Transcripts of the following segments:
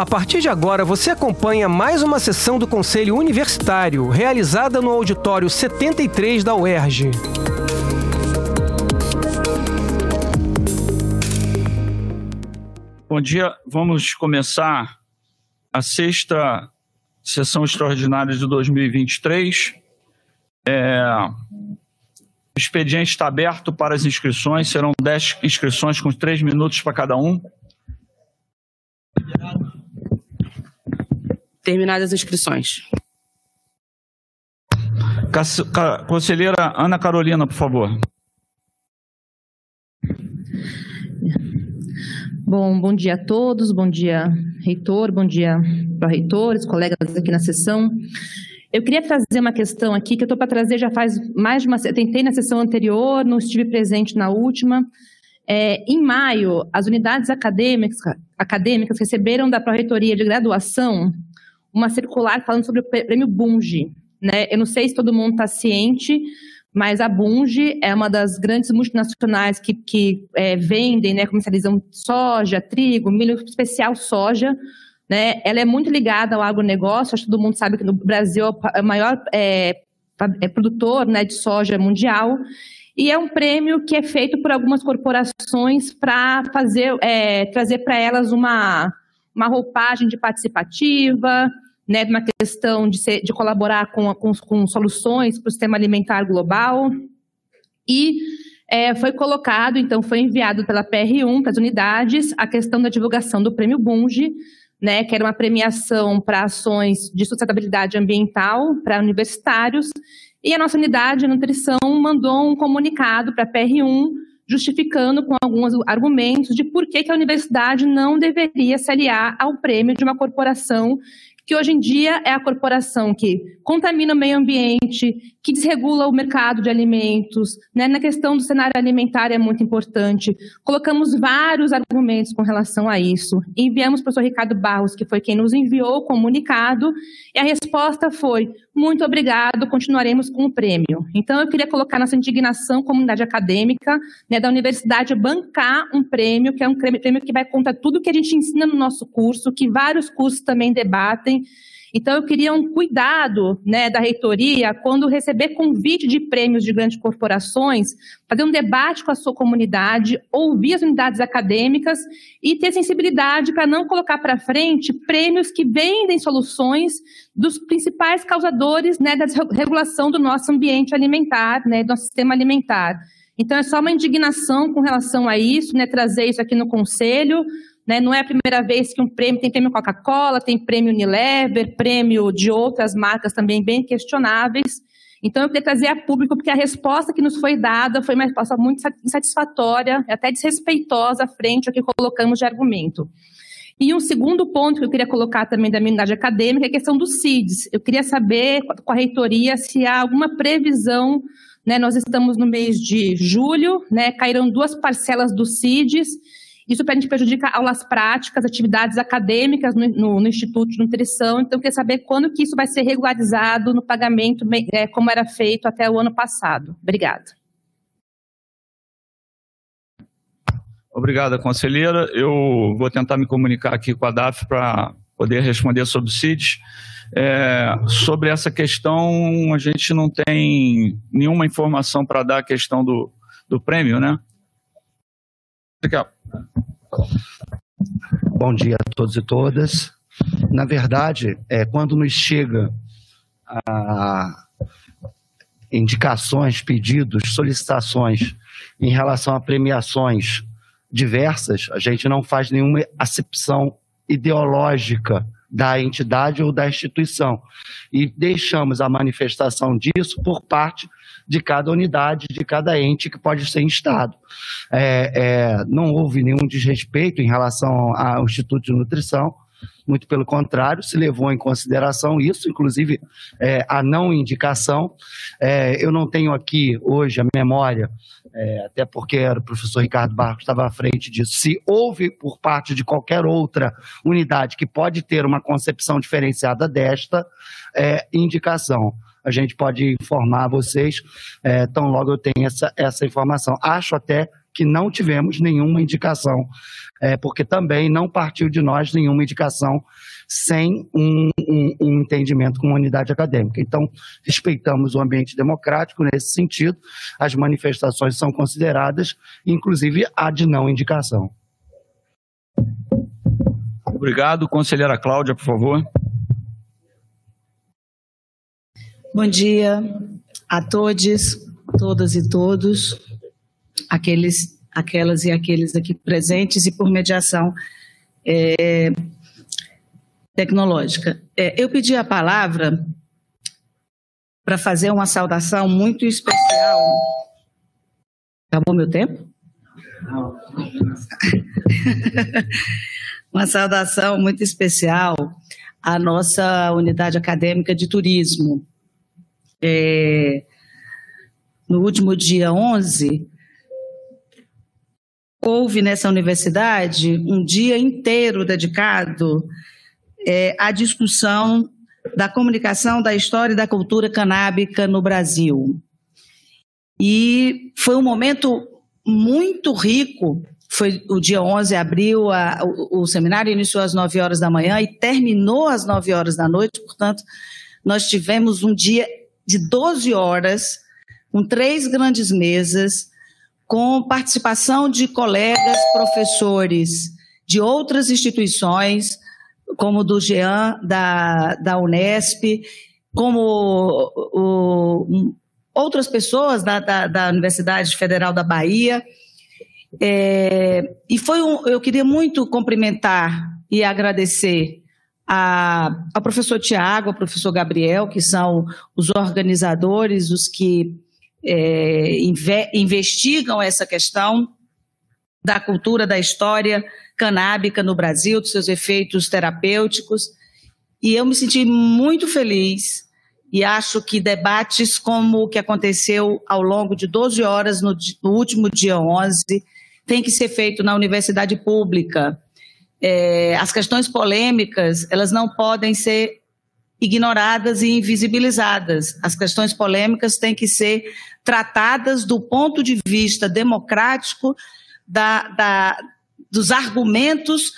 A partir de agora, você acompanha mais uma sessão do Conselho Universitário, realizada no auditório 73 da UERJ. Bom dia, vamos começar a sexta sessão extraordinária de 2023. É, o expediente está aberto para as inscrições, serão 10 inscrições com 3 minutos para cada um. Terminadas as inscrições. Conselheira Ana Carolina, por favor. Bom, bom dia a todos, bom dia, reitor, bom dia para reitores, colegas aqui na sessão. Eu queria trazer uma questão aqui que eu estou para trazer já faz mais de uma. Tentei na sessão anterior, não estive presente na última. É, em maio, as unidades acadêmicas, acadêmicas receberam da Pró-Reitoria de Graduação uma circular falando sobre o prêmio Bunge. Né? Eu não sei se todo mundo está ciente, mas a Bunge é uma das grandes multinacionais que, que é, vendem, né, comercializam soja, trigo, milho especial soja. Né? Ela é muito ligada ao agronegócio, acho que todo mundo sabe que no Brasil é o maior é, é produtor né, de soja mundial. E é um prêmio que é feito por algumas corporações para fazer, é, trazer para elas uma, uma roupagem de participativa, né, uma questão de, ser, de colaborar com, com, com soluções para o sistema alimentar global. E é, foi colocado, então, foi enviado pela PR1 para as unidades a questão da divulgação do Prêmio Bunge, né, que era uma premiação para ações de sustentabilidade ambiental para universitários. E a nossa unidade de nutrição mandou um comunicado para a PR1 justificando com alguns argumentos de por que, que a universidade não deveria se aliar ao prêmio de uma corporação que hoje em dia é a corporação que contamina o meio ambiente, que desregula o mercado de alimentos, né? na questão do cenário alimentar é muito importante. Colocamos vários argumentos com relação a isso. Enviamos para o professor Ricardo Barros, que foi quem nos enviou o comunicado, e a resposta foi: muito obrigado, continuaremos com o prêmio. Então, eu queria colocar nossa indignação, comunidade acadêmica, né, da universidade bancar um prêmio, que é um prêmio que vai contra tudo que a gente ensina no nosso curso, que vários cursos também debatem. Então, eu queria um cuidado né, da reitoria quando receber convite de prêmios de grandes corporações, fazer um debate com a sua comunidade, ouvir as unidades acadêmicas e ter sensibilidade para não colocar para frente prêmios que vendem soluções dos principais causadores né, da desregulação do nosso ambiente alimentar, né, do nosso sistema alimentar. Então, é só uma indignação com relação a isso, né, trazer isso aqui no Conselho. Né? Não é a primeira vez que um prêmio, tem prêmio Coca-Cola, tem prêmio Unilever, prêmio de outras marcas também bem questionáveis. Então, eu queria trazer a público, porque a resposta que nos foi dada foi uma resposta muito insatisfatória, até desrespeitosa frente ao que colocamos de argumento. E um segundo ponto que eu queria colocar também da minha unidade acadêmica é a questão dos CIDs. Eu queria saber com a reitoria se há alguma previsão, né, nós estamos no mês de julho, né, caíram duas parcelas dos CIDs, isso a gente prejudica aulas práticas, atividades acadêmicas no, no, no, Instituto de Nutrição. Então, queria saber quando que isso vai ser regularizado no pagamento, é, como era feito até o ano passado. Obrigada. Obrigada, conselheira. Eu vou tentar me comunicar aqui com a DAF para poder responder sobre o CIDS. É, sobre essa questão, a gente não tem nenhuma informação para dar a questão do, do prêmio, né? Obrigado. Bom dia a todos e todas. Na verdade, é, quando nos chega a indicações, pedidos, solicitações em relação a premiações diversas, a gente não faz nenhuma acepção ideológica da entidade ou da instituição. E deixamos a manifestação disso por parte de cada unidade, de cada ente que pode ser instado. É, é, não houve nenhum desrespeito em relação ao Instituto de Nutrição, muito pelo contrário, se levou em consideração isso, inclusive é, a não indicação. É, eu não tenho aqui hoje a memória, é, até porque era o professor Ricardo Barros estava à frente disso, se houve por parte de qualquer outra unidade que pode ter uma concepção diferenciada desta é, indicação a gente pode informar vocês, é, tão logo eu tenho essa, essa informação. Acho até que não tivemos nenhuma indicação, é, porque também não partiu de nós nenhuma indicação sem um, um, um, entendimento com a unidade acadêmica. Então, respeitamos o ambiente democrático nesse sentido, as manifestações são consideradas, inclusive a de não indicação. Obrigado. Conselheira Cláudia, por favor. Bom dia a todos, todas e todos, aqueles, aquelas e aqueles aqui presentes e por mediação é, tecnológica. É, eu pedi a palavra para fazer uma saudação muito especial. Acabou meu tempo? Uma saudação muito especial à nossa unidade acadêmica de turismo. É, no último dia 11, houve nessa universidade um dia inteiro dedicado é, à discussão da comunicação da história e da cultura canábica no Brasil. E foi um momento muito rico foi o dia 11 abriu a, o, o, seminário iniciou às 9 horas da manhã e terminou às 9 horas da noite, portanto, nós tivemos um dia de 12 horas, com três grandes mesas, com participação de colegas professores de outras instituições, como do GEAN, da, da Unesp, como o, outras pessoas da, da, da Universidade Federal da Bahia, é, e foi um, eu queria muito cumprimentar e agradecer a, ao professor Tiago, ao professor Gabriel, que são os organizadores, os que é, inve, investigam essa questão da cultura, da história canábica no Brasil, dos seus efeitos terapêuticos. E eu me senti muito feliz e acho que debates como o que aconteceu ao longo de 12 horas no, no último dia 11 tem que ser feito na universidade pública. É, as questões polêmicas, elas não podem ser ignoradas e invisibilizadas. As questões polêmicas têm que ser tratadas do ponto de vista democrático da, da, dos argumentos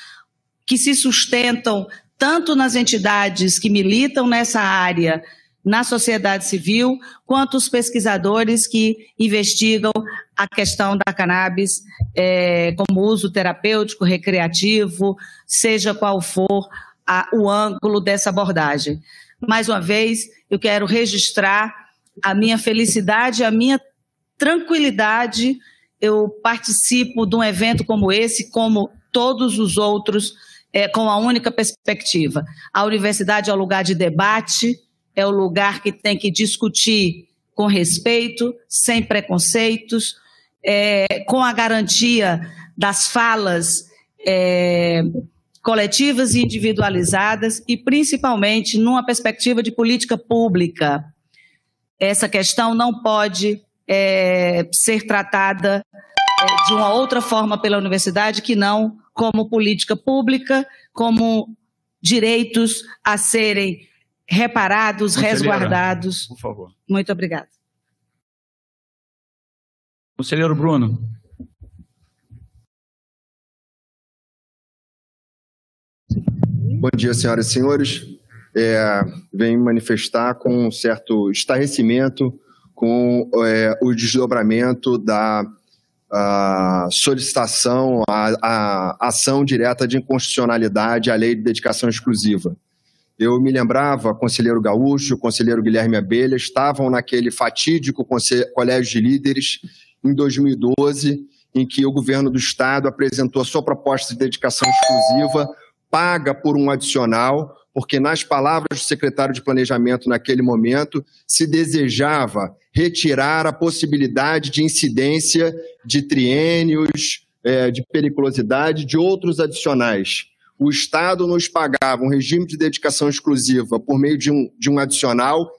que se sustentam tanto nas entidades que militam nessa área na sociedade civil, quanto os pesquisadores que investigam a questão da cannabis é, como uso terapêutico, recreativo, seja qual for a, o ângulo dessa abordagem. Mais uma vez, eu quero registrar a minha felicidade, a minha tranquilidade. Eu participo de um evento como esse, como todos os outros, é, com a única perspectiva. A universidade é um lugar de debate, é o lugar que tem que discutir com respeito, sem preconceitos, é, com a garantia das falas é, coletivas e individualizadas e, principalmente, numa perspectiva de política pública. Essa questão não pode é, ser tratada é, de uma outra forma pela universidade que não como política pública, como direitos a serem reparados, resguardados. Por favor. Muito obrigada. Conselheiro Bruno. Bom dia, senhoras e senhores. É, venho manifestar com um certo estarrecimento com é, o desdobramento da solicitação, a, a ação direta de inconstitucionalidade à lei de dedicação exclusiva. Eu me lembrava, conselheiro Gaúcho, conselheiro Guilherme Abelha, estavam naquele fatídico colégio de líderes em 2012, em que o governo do estado apresentou a sua proposta de dedicação exclusiva, paga por um adicional, porque, nas palavras do secretário de Planejamento naquele momento, se desejava retirar a possibilidade de incidência de triênios, é, de periculosidade, de outros adicionais o Estado nos pagava um regime de dedicação exclusiva por meio de um, de um adicional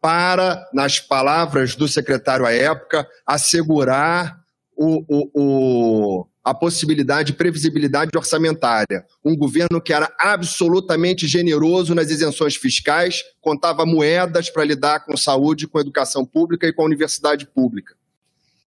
para, nas palavras do secretário à época, assegurar o, o, o, a possibilidade de previsibilidade orçamentária. Um governo que era absolutamente generoso nas isenções fiscais, contava moedas para lidar com saúde, com educação pública e com a universidade pública.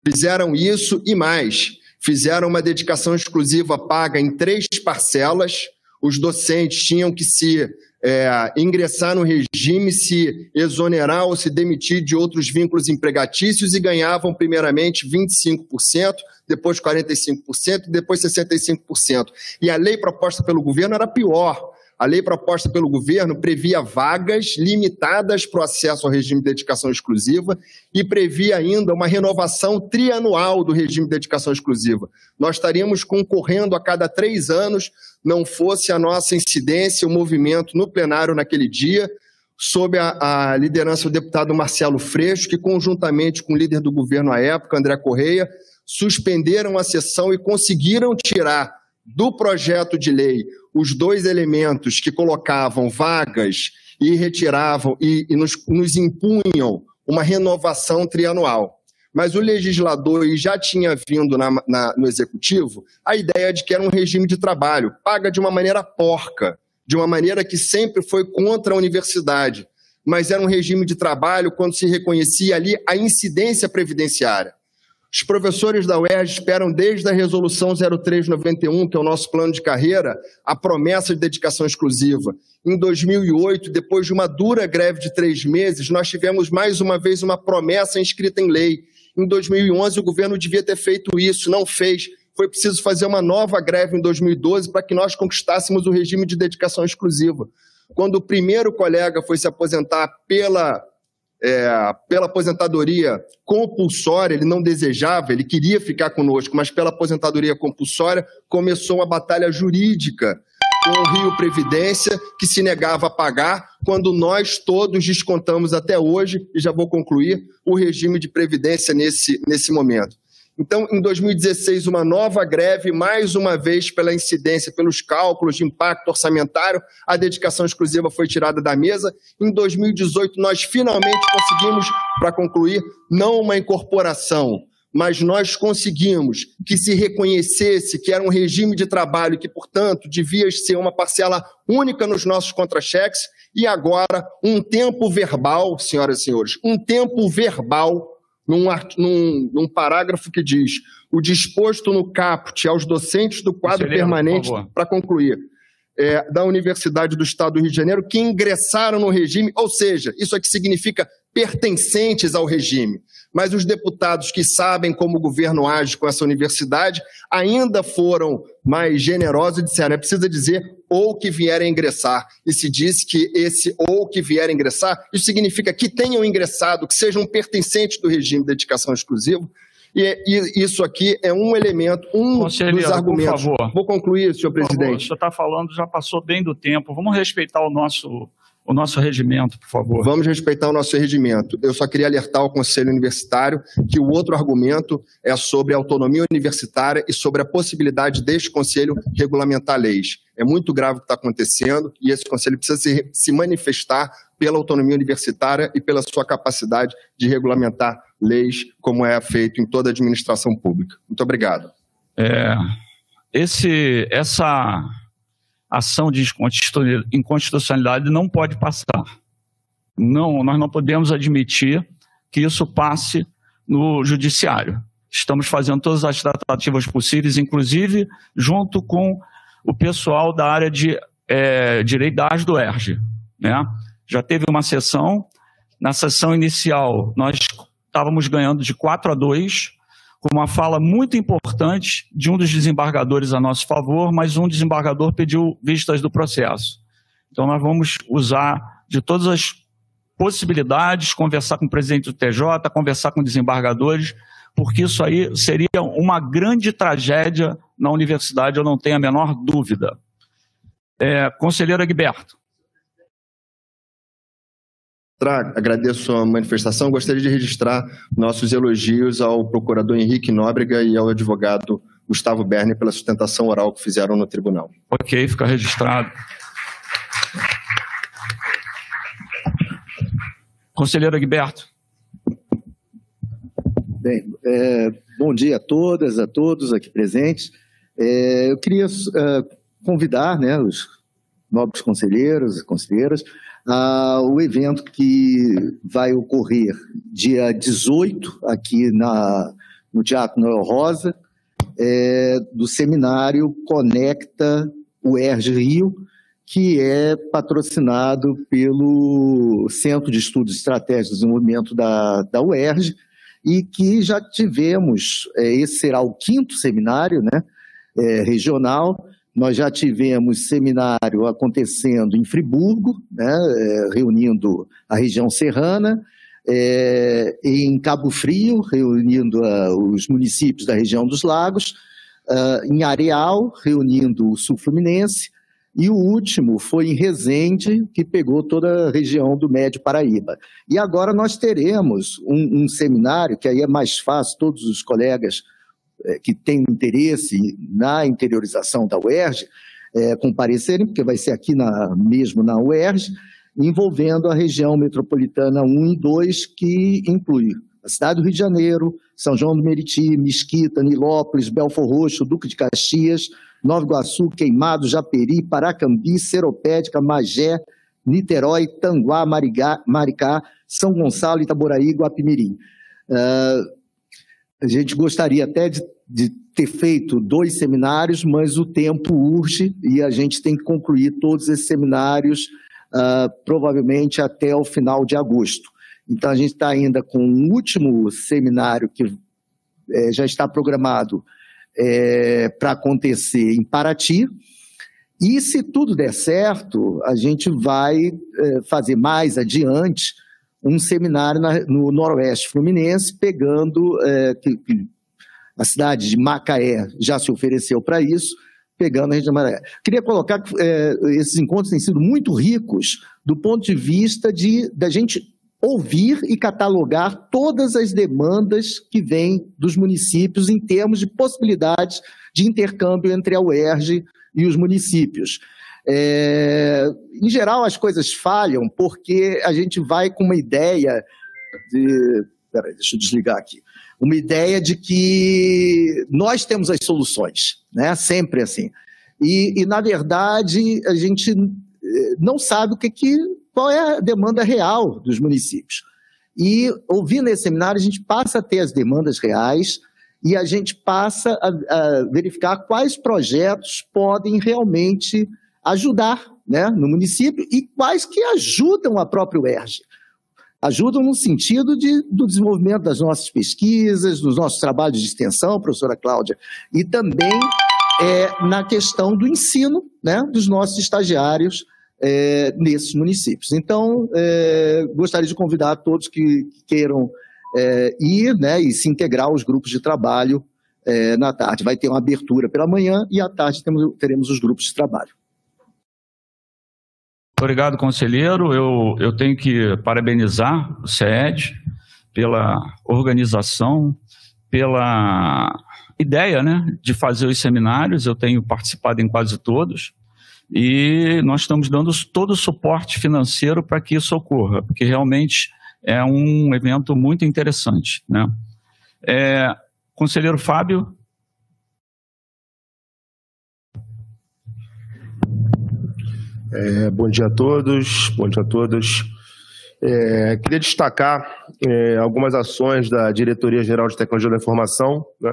Fizeram isso e mais. Fizeram uma dedicação exclusiva paga em três parcelas. Os docentes tinham que se é, ingressar no regime, se exonerar ou se demitir de outros vínculos empregatícios e ganhavam primeiramente 25%, depois 45%, depois 65%. E a lei proposta pelo governo era pior. A lei proposta pelo governo previa vagas limitadas para o acesso ao regime de dedicação exclusiva e previa ainda uma renovação trianual do regime de dedicação exclusiva. Nós estaríamos concorrendo a cada três anos, não fosse a nossa incidência, o movimento no plenário naquele dia, sob a, a liderança do deputado Marcelo Freixo, que conjuntamente com o líder do governo à época, André Correia, suspenderam a sessão e conseguiram tirar do projeto de lei os dois elementos que colocavam vagas e retiravam e, e nos, nos impunham uma renovação trianual. Mas o legislador já tinha vindo na, na, no executivo a ideia de que era um regime de trabalho, paga de uma maneira porca, de uma maneira que sempre foi contra a universidade, mas era um regime de trabalho quando se reconhecia ali a incidência previdenciária. Os professores da UERJ esperam desde a resolução 0391, que é o nosso plano de carreira, a promessa de dedicação exclusiva. Em 2008, depois de uma dura greve de três meses, nós tivemos mais uma vez uma promessa inscrita em lei. Em 2011, o governo devia ter feito isso, não fez. Foi preciso fazer uma nova greve em 2012 para que nós conquistássemos o regime de dedicação exclusiva. Quando o primeiro colega foi se aposentar pela é, pela aposentadoria compulsória, ele não desejava, ele queria ficar conosco, mas pela aposentadoria compulsória começou uma batalha jurídica com o Rio Previdência, que se negava a pagar, quando nós todos descontamos até hoje, e já vou concluir, o regime de previdência nesse, nesse momento. Então, em 2016, uma nova greve, mais uma vez pela incidência, pelos cálculos de impacto orçamentário, a dedicação exclusiva foi tirada da mesa. Em 2018, nós finalmente conseguimos, para concluir, não uma incorporação, mas nós conseguimos que se reconhecesse que era um regime de trabalho que, portanto, devia ser uma parcela única nos nossos contra-cheques, e agora um tempo verbal, senhoras e senhores, um tempo verbal num, num, num parágrafo que diz o disposto no caput aos docentes do quadro permanente, para concluir, é, da Universidade do Estado do Rio de Janeiro que ingressaram no regime, ou seja, isso aqui significa pertencentes ao regime mas os deputados que sabem como o governo age com essa universidade ainda foram mais generosos e disseram: é preciso dizer ou que vierem ingressar. E se diz que esse ou que vierem ingressar, isso significa que tenham ingressado, que sejam pertencentes do regime de dedicação exclusiva. E, e isso aqui é um elemento, um dos argumentos. Por favor. Vou concluir, senhor presidente. Favor, o senhor está falando, já passou bem do tempo. Vamos respeitar o nosso o nosso regimento, por favor. Vamos respeitar o nosso regimento. Eu só queria alertar ao Conselho Universitário que o outro argumento é sobre a autonomia universitária e sobre a possibilidade deste Conselho regulamentar leis. É muito grave o que está acontecendo e esse Conselho precisa se, se manifestar pela autonomia universitária e pela sua capacidade de regulamentar leis, como é feito em toda a administração pública. Muito obrigado. É, esse, essa ação de inconstitucionalidade não pode passar. Não, nós não podemos admitir que isso passe no judiciário. Estamos fazendo todas as tratativas possíveis, inclusive junto com o pessoal da área de é, direito da do ERG. Né? Já teve uma sessão, na sessão inicial nós estávamos ganhando de 4 a 2, com uma fala muito importante de um dos desembargadores a nosso favor, mas um desembargador pediu vistas do processo. Então, nós vamos usar de todas as possibilidades, conversar com o presidente do TJ, conversar com desembargadores, porque isso aí seria uma grande tragédia na universidade, eu não tenho a menor dúvida. É, conselheiro Egberto agradeço a manifestação. Gostaria de registrar nossos elogios ao procurador Henrique Nóbrega e ao advogado Gustavo Berni pela sustentação oral que fizeram no tribunal. Ok, fica registrado. Conselheiro Egberto. Bem, é, bom dia a todas, a todos aqui presentes. É, eu queria é, convidar né, os nobres conselheiros e conselheiras o evento que vai ocorrer dia 18 aqui na, no Teatro Noel Rosa, é, do seminário Conecta UERJ Rio, que é patrocinado pelo Centro de Estudos Estratégicos de Desenvolvimento da, da UERJ, e que já tivemos, é, esse será o quinto seminário né, é, regional, nós já tivemos seminário acontecendo em Friburgo, né, é, reunindo a região serrana, é, em Cabo Frio, reunindo uh, os municípios da região dos lagos, uh, em Areal, reunindo o sul fluminense, e o último foi em Resende, que pegou toda a região do Médio Paraíba. E agora nós teremos um, um seminário, que aí é mais fácil, todos os colegas que têm interesse na interiorização da UERJ é, comparecerem, porque vai ser aqui na, mesmo na UERJ, envolvendo a região metropolitana 1 e 2, que inclui a cidade do Rio de Janeiro, São João do Meriti, Mesquita, Nilópolis, Belfor Roxo, Duque de Caxias, Nova Iguaçu, Queimado, Japeri, Paracambi, Seropédica, Magé, Niterói, Tanguá, Marigá, Maricá, São Gonçalo, Itaboraí, Guapimirim. Uh, a gente gostaria até de, de, ter feito dois seminários, mas o tempo urge e a gente tem que concluir todos esses seminários uh, provavelmente até o final de agosto. Então, a gente está ainda com o último seminário que é, já está programado é, para acontecer em Paraty. E se tudo der certo, a gente vai é, fazer mais adiante um seminário na, no Noroeste Fluminense, pegando é, que, que a cidade de Macaé já se ofereceu para isso, pegando a região de Macaé. Queria colocar que é, esses encontros têm sido muito ricos do ponto de vista de da gente ouvir e catalogar todas as demandas que vêm dos municípios em termos de possibilidades de intercâmbio entre a UERJ e os municípios. É, em geral, as coisas falham porque a gente vai com uma ideia de. Peraí, deixa eu desligar aqui. Uma ideia de que nós temos as soluções, né? Sempre assim. E, e na verdade, a gente eh, não sabe o que, que qual é a demanda real dos municípios. E ouvindo esse seminário, a gente passa a ter as demandas reais e a gente passa a, a verificar quais projetos podem realmente ajudar né, no município e quais que ajudam a própria UERJ. Ajudam no sentido de, do desenvolvimento das nossas pesquisas, dos nossos trabalhos de extensão, professora Cláudia, e também é, na questão do ensino né, dos nossos estagiários é, nesses municípios. Então, é, gostaria de convidar todos que queiram é, ir né, e se integrar aos grupos de trabalho é, na tarde. Vai ter uma abertura pela manhã e à tarde temos, teremos os grupos de trabalho. Obrigado, conselheiro. Eu, eu tenho que parabenizar o CED pela organização, pela ideia né, de fazer os seminários. Eu tenho participado em quase todos e nós estamos dando todo o suporte financeiro para que isso ocorra, porque realmente é um evento muito interessante. Né? É, conselheiro Fábio. É, bom dia a todos, bom dia a todos. É, queria destacar é, algumas ações da Diretoria Geral de Tecnologia da Informação, né,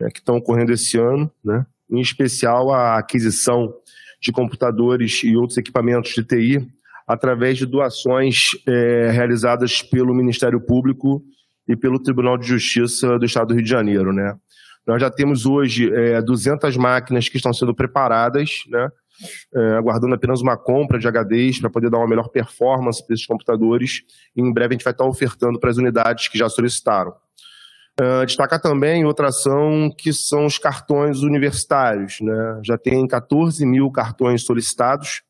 é, que estão ocorrendo esse ano, né, em especial a aquisição de computadores e outros equipamentos de TI através de doações é, realizadas pelo Ministério Público e pelo Tribunal de Justiça do Estado do Rio de Janeiro, né? Nós já temos hoje é, 200 máquinas que estão sendo preparadas, né? É, aguardando apenas uma compra de HDs para poder dar uma melhor performance para esses computadores. E em breve a gente vai estar ofertando para as unidades que já solicitaram. Uh, destacar também outra ação que são os cartões universitários. Né? Já tem 14 mil cartões solicitados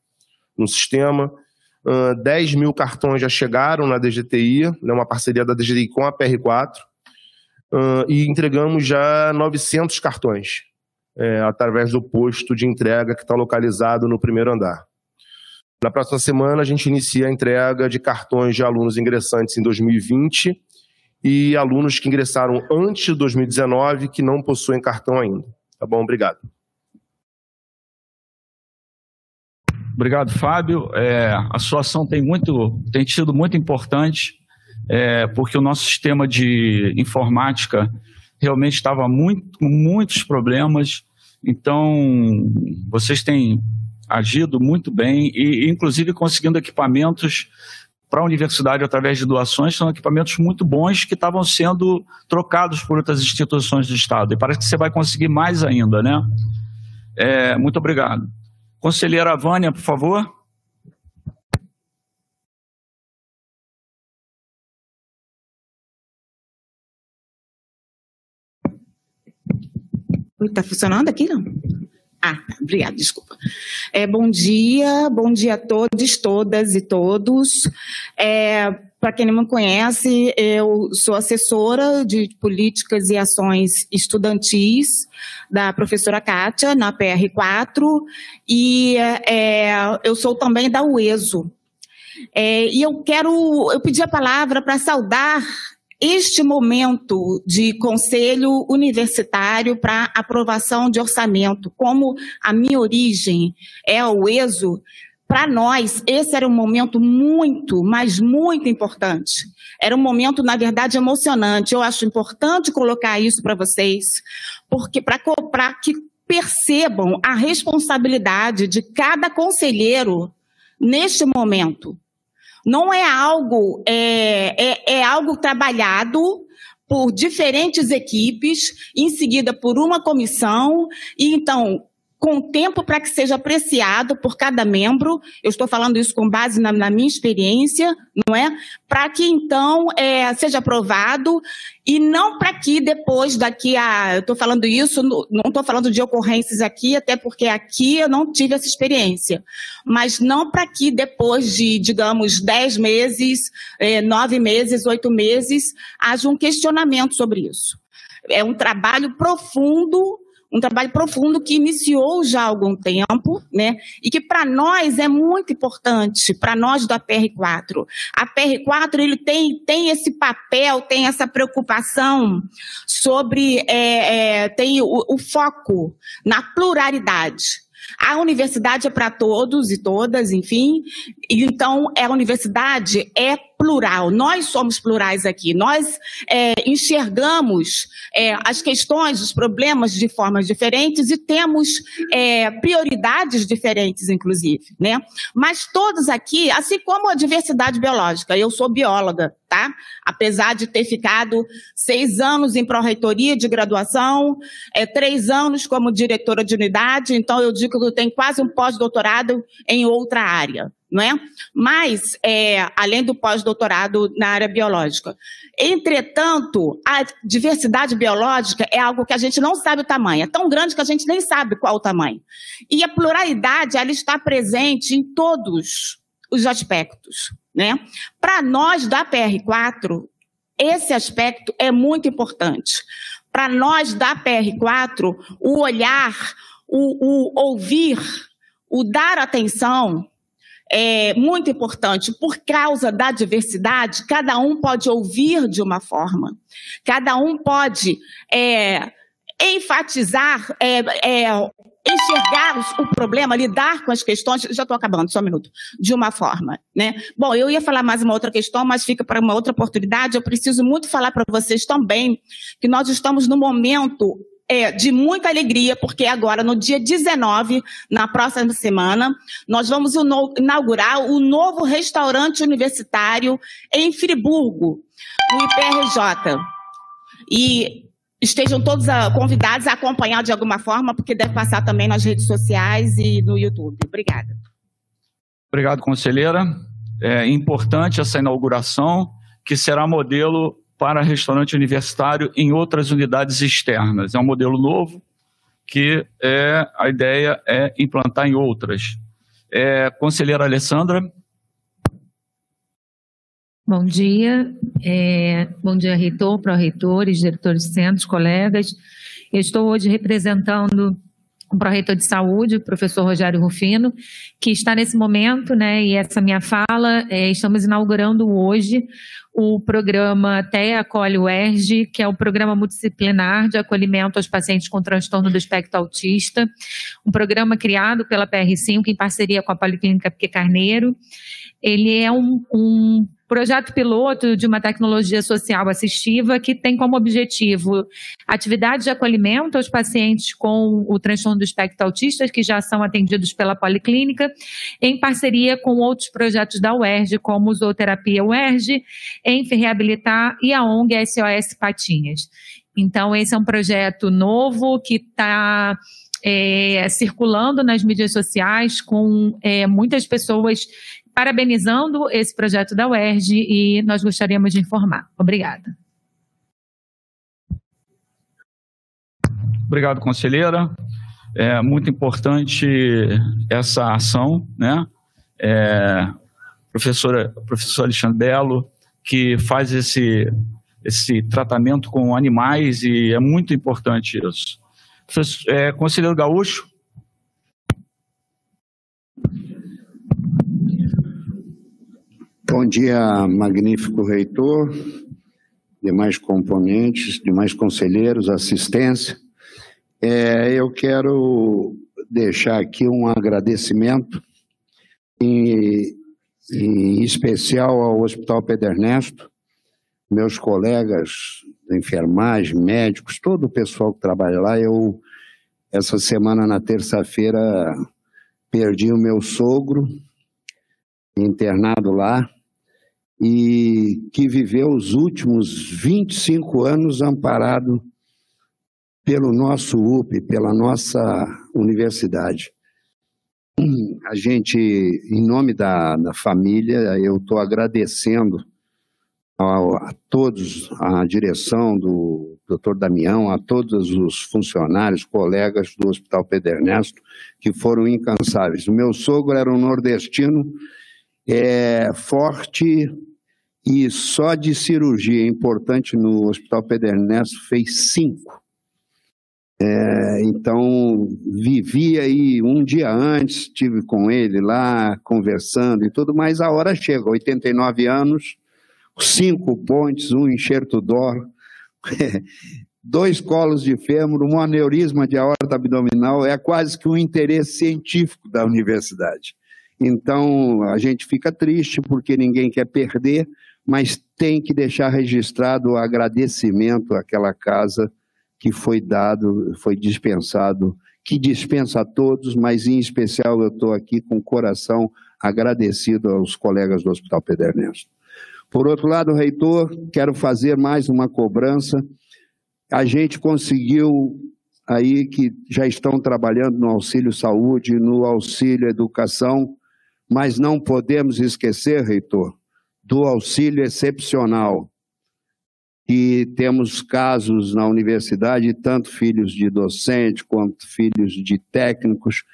no sistema, uh, 10 mil cartões já chegaram na DGTI, né, uma parceria da DGTI com a PR4, uh, e entregamos já 900 cartões é, através do posto de entrega que está localizado no primeiro andar. Na próxima semana, a gente inicia a entrega de cartões de alunos ingressantes em 2020 e alunos que ingressaram antes de 2019 que não possuem cartão ainda. Tá bom? Obrigado. Obrigado, Fábio. É, a sua ação tem, muito, tem sido muito importante, é, porque o nosso sistema de informática realmente estava muito, com muitos problemas. Então, vocês têm agido muito bem e, inclusive, conseguindo equipamentos para a universidade através de doações, são equipamentos muito bons que estavam sendo trocados por outras instituições do Estado. E parece que você vai conseguir mais ainda, né? É, muito obrigado. Conselheira Vânia, por favor. Está funcionando aqui, não? Ah, obrigada, desculpa. É, bom dia, bom dia a todos, todas e todos. É, Para quem não me conhece, eu sou assessora de políticas e ações estudantis da professora Kátia, na PR4, e é, eu sou também da UESO. É, e eu quero, eu pedi a palavra para saudar este momento de conselho universitário para aprovação de orçamento, como a minha origem é o ESO, para nós, esse era um momento muito, mas muito importante. Era um momento, na verdade, emocionante. Eu acho importante colocar isso para vocês, porque para que percebam a responsabilidade de cada conselheiro neste momento. Não é algo, é, é, é algo trabalhado por diferentes equipes, em seguida por uma comissão, e então com tempo para que seja apreciado por cada membro. Eu estou falando isso com base na, na minha experiência, não é? Para que então é, seja aprovado e não para que depois daqui a, eu estou falando isso, não estou falando de ocorrências aqui, até porque aqui eu não tive essa experiência, mas não para que depois de, digamos, dez meses, é, nove meses, oito meses, haja um questionamento sobre isso. É um trabalho profundo um trabalho profundo que iniciou já há algum tempo, né? E que para nós é muito importante, para nós da PR4. A PR4 ele tem, tem esse papel, tem essa preocupação sobre, é, é, tem o, o foco na pluralidade. A universidade é para todos e todas, enfim. Então, a universidade é plural. Nós somos plurais aqui. Nós é, enxergamos é, as questões, os problemas de formas diferentes e temos é, prioridades diferentes, inclusive, né? Mas todos aqui, assim como a diversidade biológica, eu sou bióloga, tá? Apesar de ter ficado seis anos em pró-reitoria de graduação, é, três anos como diretora de unidade, então eu digo que eu tenho quase um pós-doutorado em outra área não é? Mas, é, além do pós-doutorado na área biológica. Entretanto, a diversidade biológica é algo que a gente não sabe o tamanho. É tão grande que a gente nem sabe qual o tamanho. E a pluralidade, ela está presente em todos os aspectos, né? Para nós da PR4, esse aspecto é muito importante. Para nós da PR4, o olhar, o, o ouvir, o dar atenção, é muito importante. Por causa da diversidade, cada um pode ouvir de uma forma, cada um pode é, enfatizar, é, é, enxergar o problema, lidar com as questões, já estou acabando, só um minuto, de uma forma, né? Bom, eu ia falar mais uma outra questão, mas fica para uma outra oportunidade. Eu preciso muito falar para vocês também que nós estamos no momento é, de muita alegria, porque agora, no dia 19, na próxima semana, nós vamos inaugurar o novo restaurante universitário em Friburgo, no IPRJ. E estejam todos ah, convidados a acompanhar de alguma forma, porque deve passar também nas redes sociais e no YouTube. Obrigada. Obrigado, conselheira. É importante essa inauguração, que será modelo para restaurante universitário em outras unidades externas. É um modelo novo que é, a ideia é implantar em outras. É, conselheira Alessandra. Bom dia, é, bom dia, reitor, pró-reitores, diretores de centros, colegas. Eu estou hoje representando o pró-reitor de saúde, o professor Rogério Rufino, que está nesse momento, né, e essa minha fala, é, estamos inaugurando hoje o programa TEA Acolhe UERJ, que é o programa multidisciplinar de acolhimento aos pacientes com transtorno do espectro autista, um programa criado pela PR5 em parceria com a Policlínica Pique Carneiro. Ele é um, um projeto piloto de uma tecnologia social assistiva que tem como objetivo atividades de acolhimento aos pacientes com o transtorno do espectro autista, que já são atendidos pela Policlínica, em parceria com outros projetos da UERJ, como Zooterapia UERJ, Enfe Reabilitar e a ONG SOS Patinhas. Então, esse é um projeto novo que está é, circulando nas mídias sociais com é, muitas pessoas parabenizando esse projeto da UERJ e nós gostaríamos de informar. Obrigada. Obrigado, conselheira. É muito importante essa ação, né? É, professora, professor Alexandre Belo, que faz esse, esse tratamento com animais e é muito importante isso. É, conselheiro Gaúcho. Bom dia, magnífico reitor, demais componentes, demais conselheiros, assistência. É, eu quero deixar aqui um agradecimento, em, em especial ao Hospital Pedro Ernesto, meus colegas da enfermagem, médicos, todo o pessoal que trabalha lá. Eu, essa semana, na terça-feira, perdi o meu sogro, internado lá, e que viveu os últimos 25 anos amparado pelo nosso UP, pela nossa universidade. A gente, em nome da, da família, eu estou agradecendo a, a, todos, a direção do Dr. Damião, a todos os funcionários, colegas do Hospital Pedro Ernesto, que foram incansáveis. O meu sogro era um nordestino é, forte, e só de cirurgia importante no Hospital Pedro Ernesto fez cinco. É, então, vivi aí um dia antes, estive com ele lá, conversando e tudo, mas a hora chega, 89 anos, cinco pontes, um enxerto d'or, dois colos de fêmur, um aneurisma de aorta abdominal, é quase que um interesse científico da universidade. Então, a gente fica triste porque ninguém quer perder, mas tem que deixar registrado o agradecimento àquela casa que foi dado, foi dispensado, que dispensa a todos, mas em especial eu estou aqui com o coração agradecido aos colegas do Hospital Pedro Ernesto. Por outro lado, reitor, quero fazer mais uma cobrança. A gente conseguiu aí que já estão trabalhando no auxílio saúde, no auxílio educação, mas não podemos esquecer, reitor, do auxílio excepcional. E temos casos na universidade, tanto filhos de docente quanto filhos de técnicos,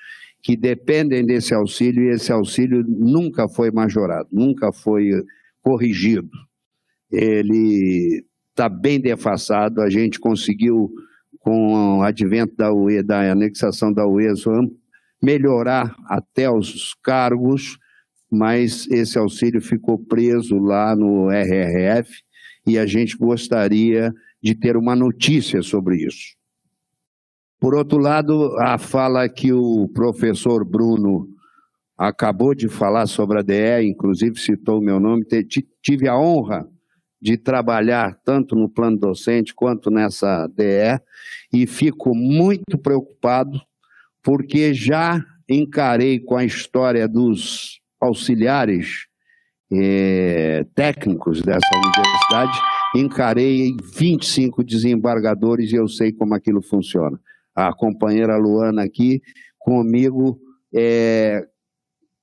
que dependem desse auxílio e esse auxílio nunca foi majorado, nunca foi corrigido. Ele está bem defasado, a gente conseguiu, com o advento da UE, da anexação da UESO, melhorar até os cargos, mas esse auxílio ficou preso lá no RRF e a gente gostaria de ter uma notícia sobre isso. Por outro lado, a fala que o professor Bruno acabou de falar sobre a DE, inclusive citou o meu nome, tive a honra de trabalhar tanto no plano docente quanto nessa DE e fico muito preocupado porque já encarei com a história dos auxiliares é, técnicos dessa universidade, encarei 25 desembargadores e eu sei como aquilo funciona. A companheira Luana aqui comigo é,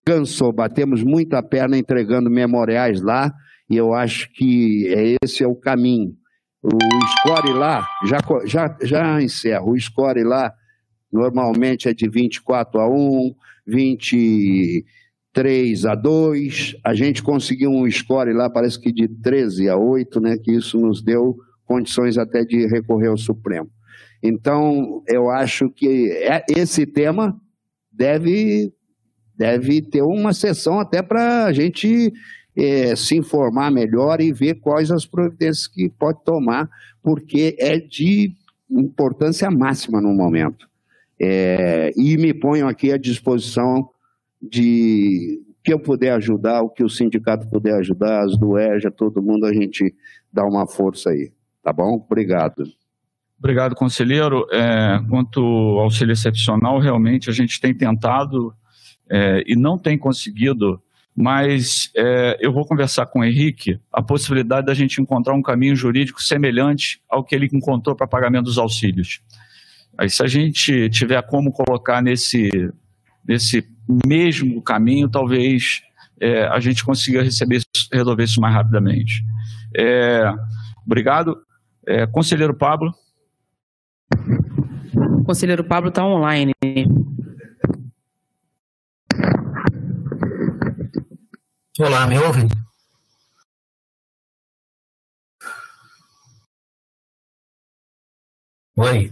cansou, batemos muita perna entregando memoriais lá e eu acho que esse é o caminho. O score lá, já, já, já encerro, o score lá normalmente é de 24 a 1, 20 3 a 2. A gente conseguiu um score lá, parece que de 13 a 8, né? Que isso nos deu condições até de recorrer ao Supremo. Então, eu acho que é, esse tema deve, deve ter uma sessão até para a gente é, se informar melhor e ver quais as providências que pode tomar, porque é de importância máxima no momento. É, e me ponho aqui à disposição de que eu puder ajudar, o que o sindicato puder ajudar, as do EJA, todo mundo, a gente dá uma força aí. Tá bom? Obrigado. Obrigado, conselheiro. É, quanto ao auxílio excepcional, realmente a gente tem tentado é, e não tem conseguido, mas é, eu vou conversar com o Henrique a possibilidade da gente encontrar um caminho jurídico semelhante ao que ele encontrou para pagamento dos auxílios. Aí, se a gente tiver como colocar nesse, nesse mesmo caminho, talvez é, a gente consiga receber, resolver isso mais rapidamente. É, obrigado. É, conselheiro Pablo. O conselheiro Pablo está online. Olá, me ouvem? Oi.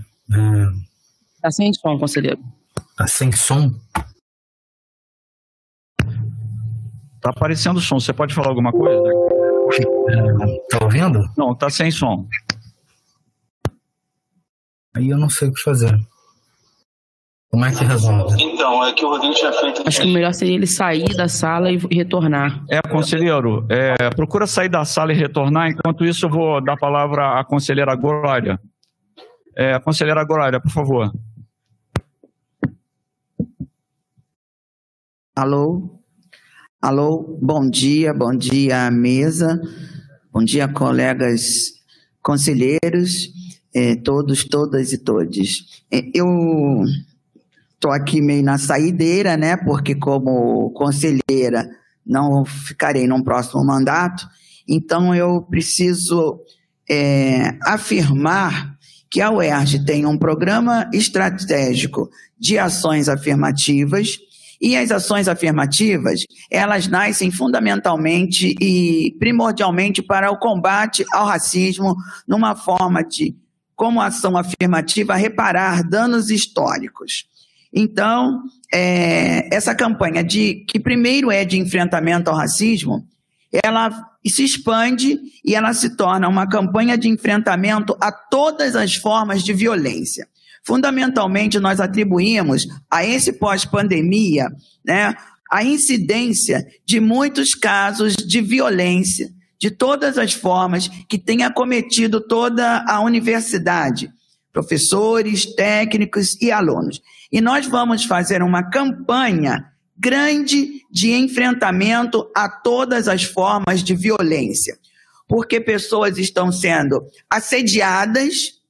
Está sem som, conselheiro. Está sem som? Está aparecendo som. Você pode falar alguma coisa? Está ouvindo? Não, está sem som. Aí eu não sei o que fazer. Como é que resolve? Então, é que o Rodrigo tinha feito. Acho que o melhor seria ele sair da sala e retornar. É, conselheiro, é, procura sair da sala e retornar. Enquanto isso, eu vou dar a palavra à conselheira Glória. É, conselheira Glória, por favor. Alô? Alô? Bom dia, bom dia, mesa. Bom dia, colegas conselheiros, eh, todos, todas e todes. Eh, eu estou aqui meio na saideira, né? Porque como conselheira não ficarei num próximo mandato, então eu preciso é, afirmar que a UERJ tem um programa estratégico de ações afirmativas e as ações afirmativas, elas nascem fundamentalmente e primordialmente para o combate ao racismo numa forma de, como ação afirmativa, reparar danos históricos. Então, é, essa campanha de que primeiro é de enfrentamento ao racismo, ela se expande e ela se torna uma campanha de enfrentamento a todas as formas de violência. Fundamentalmente, nós atribuímos a esse pós-pandemia né, a incidência de muitos casos de violência, de todas as formas, que tem acometido toda a universidade, professores, técnicos e alunos. E nós vamos fazer uma campanha grande de enfrentamento a todas as formas de violência, porque pessoas estão sendo assediadas,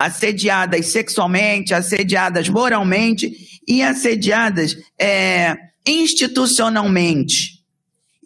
assediadas sexualmente, assediadas moralmente e assediadas é, institucionalmente.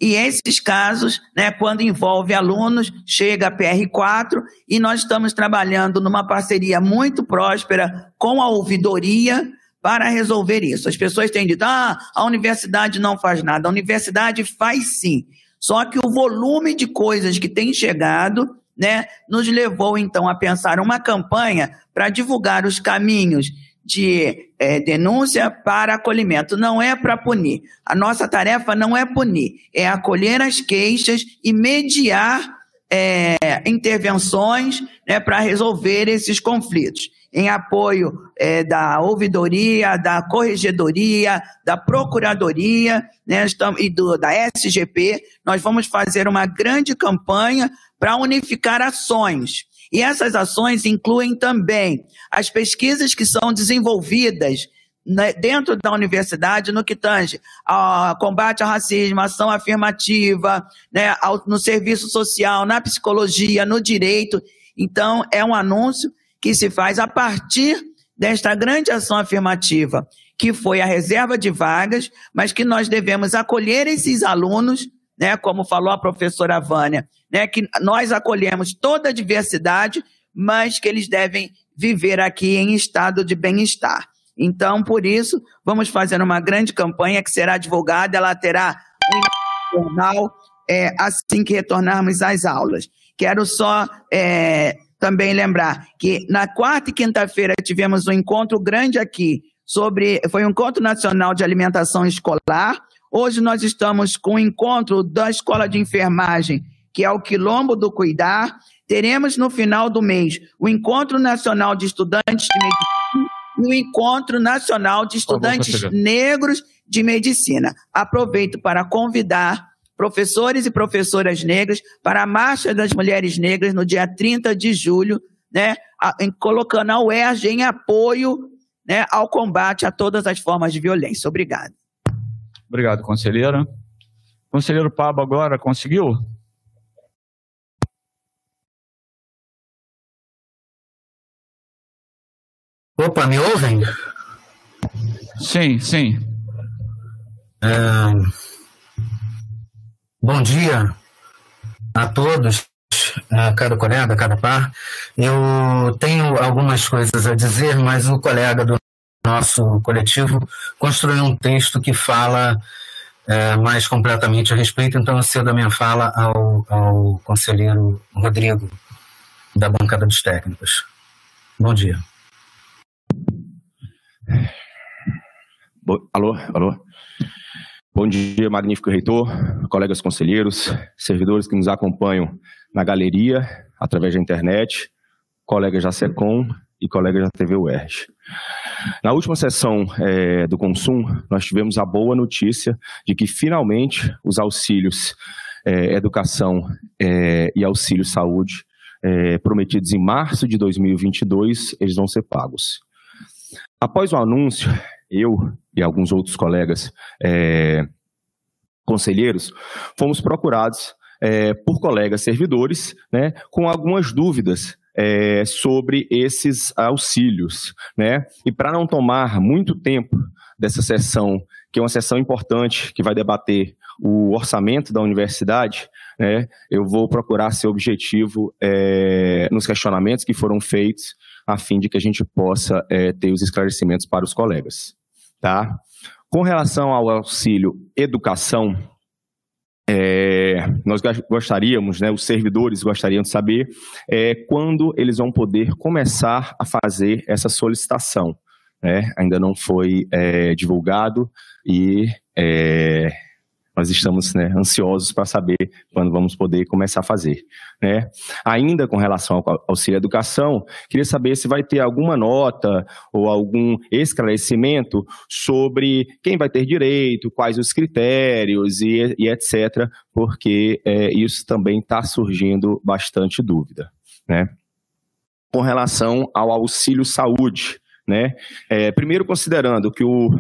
E esses casos, né, quando envolve alunos, chega a PR4 e nós estamos trabalhando numa parceria muito próspera com a ouvidoria para resolver isso. As pessoas têm dito, ah, a universidade não faz nada. A universidade faz sim. Só que o volume de coisas que tem chegado, né, nos levou então a pensar uma campanha para divulgar os caminhos de é, denúncia para acolhimento. Não é para punir. A nossa tarefa não é punir, é acolher as queixas e mediar é, intervenções né, para resolver esses conflitos em apoio é, da ouvidoria, da corregedoria, da procuradoria né, e do, da SGP, nós vamos fazer uma grande campanha para unificar ações. E essas ações incluem também as pesquisas que são desenvolvidas né, dentro da universidade no que tange ao combate ao racismo, ação afirmativa, né, ao, no serviço social, na psicologia, no direito. Então, é um anúncio que se faz a partir desta grande ação afirmativa, que foi a reserva de vagas, mas que nós devemos acolher esses alunos, né, como falou a professora Vânia, né, que nós acolhemos toda a diversidade, mas que eles devem viver aqui em estado de bem-estar. Então, por isso, vamos fazer uma grande campanha que será divulgada, ela terá um jornal é, assim que retornarmos às aulas. Quero só é, também lembrar que na quarta e quinta-feira tivemos um encontro grande aqui sobre foi um encontro nacional de alimentação escolar, Hoje nós estamos com o encontro da Escola de Enfermagem, que é o Quilombo do Cuidar. Teremos no final do mês o Encontro Nacional de Estudantes de Medicina e o Encontro Nacional de Estudantes favor, Negros de Medicina. Aproveito para convidar professores e professoras negras para a Marcha das Mulheres Negras no dia 30 de julho, né, em- colocando a UERJ em apoio né, ao combate a todas as formas de violência. Obrigada. Obrigado, conselheira. Conselheiro Pablo agora conseguiu? Opa, me ouvem? Sim, sim. bom dia a todos, eh, caro colega, caro par. Eu tenho algumas coisas a dizer, mas o colega do nosso coletivo construiu um texto que fala eh, mais completamente a respeito, então eu cedo a minha fala ao, ao conselheiro Rodrigo, da bancada dos técnicos. Bom dia. Alô, alô. Bom dia, magnífico reitor, colegas conselheiros, servidores que nos acompanham na galeria, através da internet, colegas da SECOM e colegas da TV UERJ. Na última sessão eh, do Consum, nós tivemos a boa notícia de que, finalmente, os auxílios eh, educação eh, e auxílio saúde eh, prometidos em março de 2022, eles vão ser pagos. Após o anúncio, eu e alguns outros colegas eh, conselheiros fomos procurados eh, por colegas servidores, né, com algumas dúvidas eh, sobre esses auxílios, né? E para não tomar muito tempo dessa sessão, que é uma sessão importante, que vai debater o orçamento da universidade, né? Eu vou procurar ser objetivo eh, nos questionamentos que foram feitos, a fim de que a gente possa eh, ter os esclarecimentos para os colegas, tá? Com relação ao auxílio educação, é, nós gostaríamos, né, os servidores gostariam de saber é, quando eles vão poder começar a fazer essa solicitação. né? Ainda não foi é, divulgado e é, nós estamos né, ansiosos para saber quando vamos poder começar a fazer. Né? Ainda com relação ao auxílio educação, queria saber se vai ter alguma nota ou algum esclarecimento sobre quem vai ter direito, quais os critérios e, e etc., porque é, isso também está surgindo bastante dúvida. Né? Com relação ao auxílio saúde, né? É, primeiro considerando que o,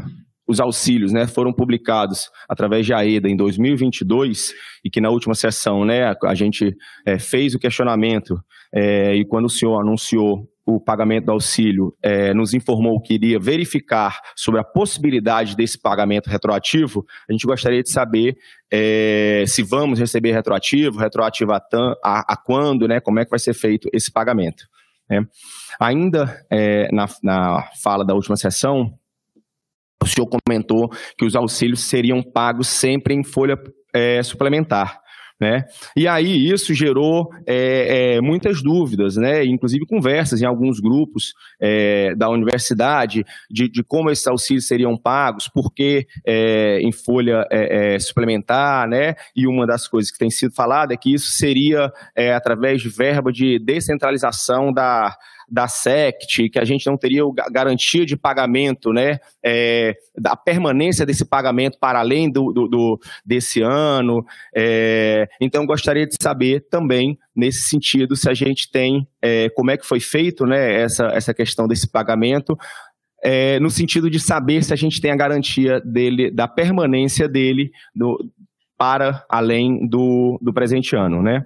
os auxílios né, foram publicados através de AEDA em 2022 e que na última sessão né, a, gente é, fez o questionamento é, e quando o senhor anunciou o pagamento do auxílio, é, nos informou que iria verificar sobre a possibilidade desse pagamento retroativo, a gente gostaria de saber é, se vamos receber retroativo, retroativo a, a, a quando, né, como é que vai ser feito esse pagamento. né. Ainda é, na, na fala da última sessão, o senhor comentou que os auxílios seriam pagos sempre em folha é, suplementar. Né? E aí isso gerou é, é, muitas dúvidas, né? inclusive conversas em alguns grupos é, da universidade de, de como esses auxílios seriam pagos, por que é, em folha é, é, suplementar, né? e uma das coisas que tem sido falada é que isso seria através de verba de descentralização da, da SECT, que a gente não teria garantia de pagamento, né, é, da permanência desse pagamento para além do, do- do- desse ano. É, então, gostaria de saber também, nesse sentido, se a gente tem, é, como é que foi feito, né, essa, essa questão desse pagamento, é, no sentido de saber se a gente tem a garantia dele, da permanência dele do- para além do, do presente ano, né?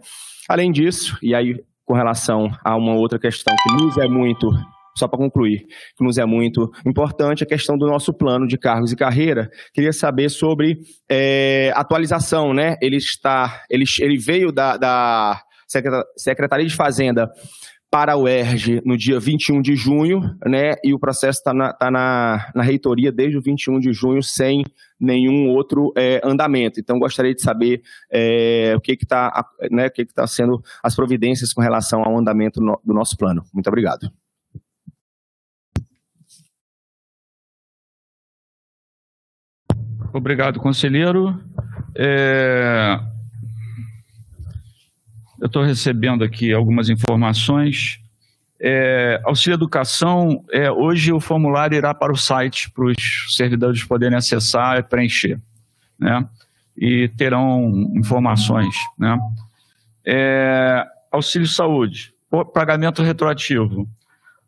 Além disso, e aí com relação a uma outra questão que nos é muito, só para concluir, que nos é muito importante, a questão do nosso plano de cargos e carreira. Queria saber sobre é, atualização, né? Ele está, ele, ele veio da, da Secreta- Secretaria de Fazenda para o ERJ no dia 21 de junho, né? E o processo está na, tá na, na reitoria desde o 21 de junho, sem nenhum outro é, andamento. Então, gostaria de saber é, o que está né, que que tá sendo as providências com relação ao andamento no- do nosso plano. Muito obrigado. Obrigado, conselheiro. É, Eu estou recebendo aqui algumas informações. É, Auxílio Educação, é, hoje o formulário irá para o site para os servidores poderem acessar e preencher, né? E terão informações, né? É, auxílio Saúde, pagamento retroativo.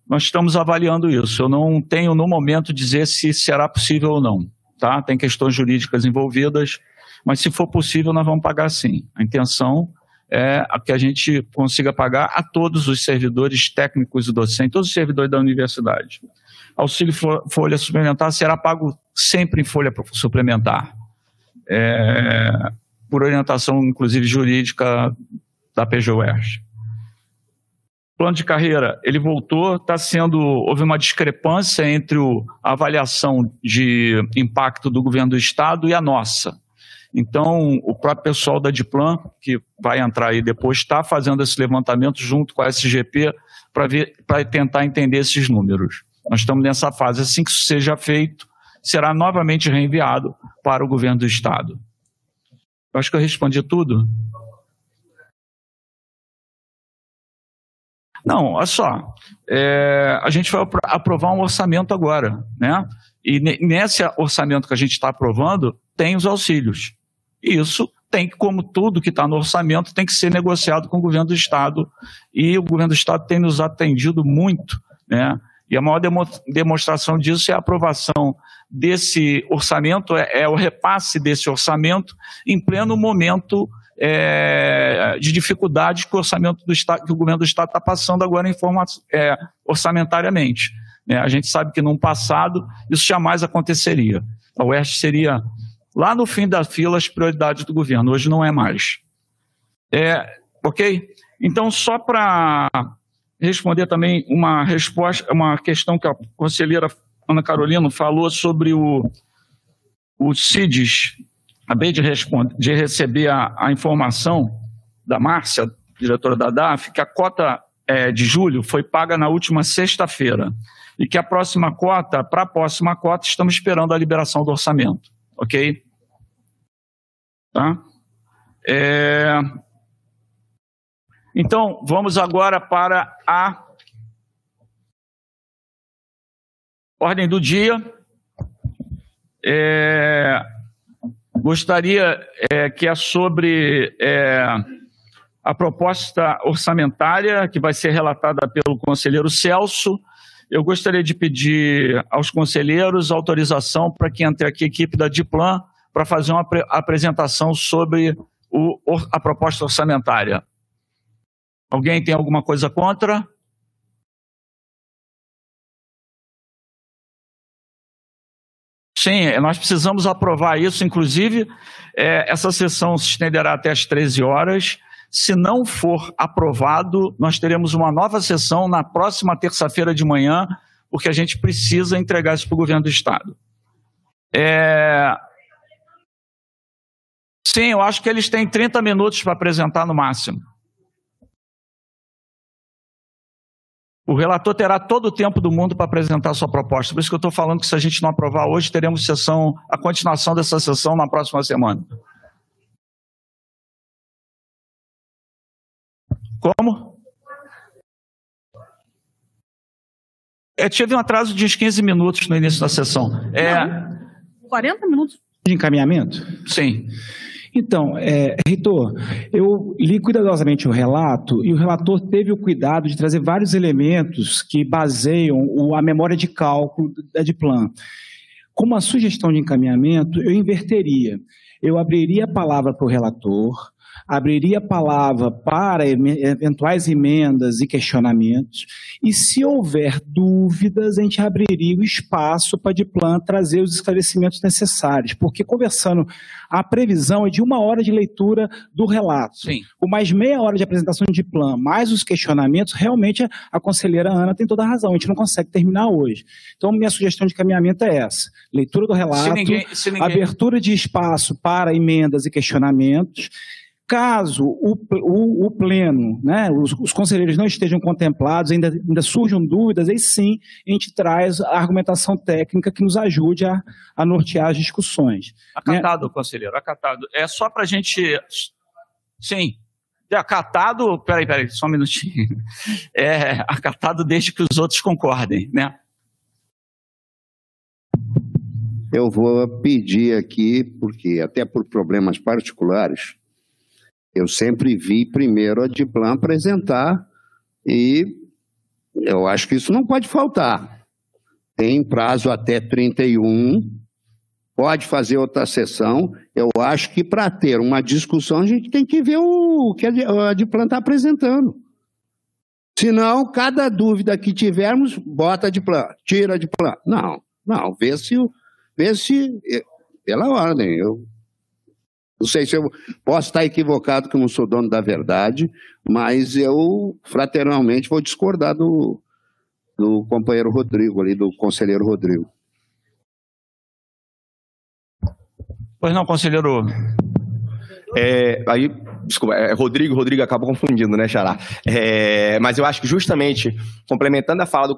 Nós estamos avaliando isso. Eu não tenho no momento dizer se será possível ou não, tá? Tem questões jurídicas envolvidas, mas se for possível nós vamos pagar sim. A intenção é que a gente consiga pagar a todos os servidores técnicos e docentes, todos os servidores da universidade. Auxílio fo- folha suplementar será pago sempre em folha suplementar, é, por orientação, inclusive, jurídica da PGUERJ. Plano de carreira, ele voltou, está sendo, houve uma discrepância entre o- a avaliação de impacto do governo do estado e a nossa. Então, o próprio pessoal da Diplan, que vai entrar aí depois, está fazendo esse levantamento junto com a SGP para tentar entender esses números. Nós estamos nessa fase. Assim que isso seja feito, será novamente reenviado para o governo do Estado. Eu acho que eu respondi tudo. Não, olha só. é, a gente vai apro- aprovar um orçamento agora, né? E ne- nesse orçamento que a gente está aprovando, tem os auxílios. E Isso tem que, como tudo que está no orçamento, tem que ser negociado com o governo do Estado. E o governo do Estado tem nos atendido muito, né? E a maior demo- demonstração disso é a aprovação desse orçamento, é, é o repasse desse orçamento em pleno momento é, de dificuldade que o orçamento do Estado, que o governo do Estado está passando agora em forma, é, orçamentariamente. né? A gente sabe que num passado isso jamais aconteceria. A UERJ seria lá no fim da fila as prioridades do governo. Hoje não é mais. É, ok? Então, só para responder também uma resposta, uma questão que a conselheira Ana Carolina falou sobre o, o CIDES. Acabei de, responder, de receber a, a informação da Márcia, diretora da DAF, que a cota eh, de julho foi paga na última sexta-feira e que a próxima cota, para a próxima cota, estamos esperando a liberação do orçamento, ok? Tá? É, Então, vamos agora para a ordem do dia. É, Gostaria é, que é sobre é, a proposta orçamentária que vai ser relatada pelo conselheiro Celso. Eu gostaria de pedir aos conselheiros autorização para que entre aqui a equipe da Diplan para fazer uma apre- apresentação sobre o a proposta orçamentária. Alguém tem alguma coisa contra? Sim, nós precisamos aprovar isso. Inclusive, é, essa sessão se estenderá até às 13 horas. Se não for aprovado, nós teremos uma nova sessão na próxima terça-feira de manhã, porque a gente precisa entregar isso para o governo do Estado. É, Sim, eu acho que eles têm 30 minutos para apresentar no máximo. O relator terá todo o tempo do mundo para apresentar sua proposta. Por isso que eu estou falando que se a gente não aprovar hoje, teremos sessão, a continuação dessa sessão na próxima semana. Como? É, tive um atraso de uns 15 minutos no início da sessão. É, 40 minutos. de encaminhamento? Sim. Então, é, reitor, eu li cuidadosamente o relato e o relator teve o cuidado de trazer vários elementos que baseiam o- a memória de cálculo da Diplan. Como uma sugestão de encaminhamento, eu inverteria. Eu abriria a palavra para o relator, abriria a palavra para eventuais emendas e questionamentos, e se houver dúvidas, a gente abriria o espaço para a Diplan trazer os esclarecimentos necessários, porque conversando, a previsão é de uma hora de leitura do relato. Sim. Com mais meia hora de apresentação de Diplan, mais os questionamentos, realmente a, conselheira Ana tem toda a razão, a gente não consegue terminar hoje. Então, minha sugestão de caminhamento é essa: leitura do relato, ninguém- se ninguém- abertura de espaço para emendas e questionamentos, Caso o, o, o pleno, né, os, os, conselheiros não estejam contemplados, ainda, ainda surjam dúvidas, aí sim a gente traz a argumentação técnica que nos ajude a, a nortear as discussões. Acatado, né? conselheiro, acatado. É só para a gente. Sim. É acatado. Peraí, peraí, só um minutinho. É acatado desde que os outros concordem, né? Eu vou pedir aqui, porque até por problemas particulares, eu sempre vi primeiro a Diplan apresentar e eu acho que isso não pode faltar. Tem prazo até 31, pode fazer outra sessão. Eu acho que para ter uma discussão a gente tem que ver o que a Diplan está apresentando. Senão, cada dúvida que tivermos, bota de plano, tira de plano. Não, não, vê se, vê se pela ordem. Eu não sei se eu posso estar equivocado, que eu não sou dono da verdade, mas eu fraternalmente vou discordar do, do companheiro Rodrigo ali, do conselheiro Rodrigo. Pois não, conselheiro. É, aí desculpa, é Rodrigo, Rodrigo acaba confundindo, né, Xará? É, mas eu acho que justamente, complementando a fala do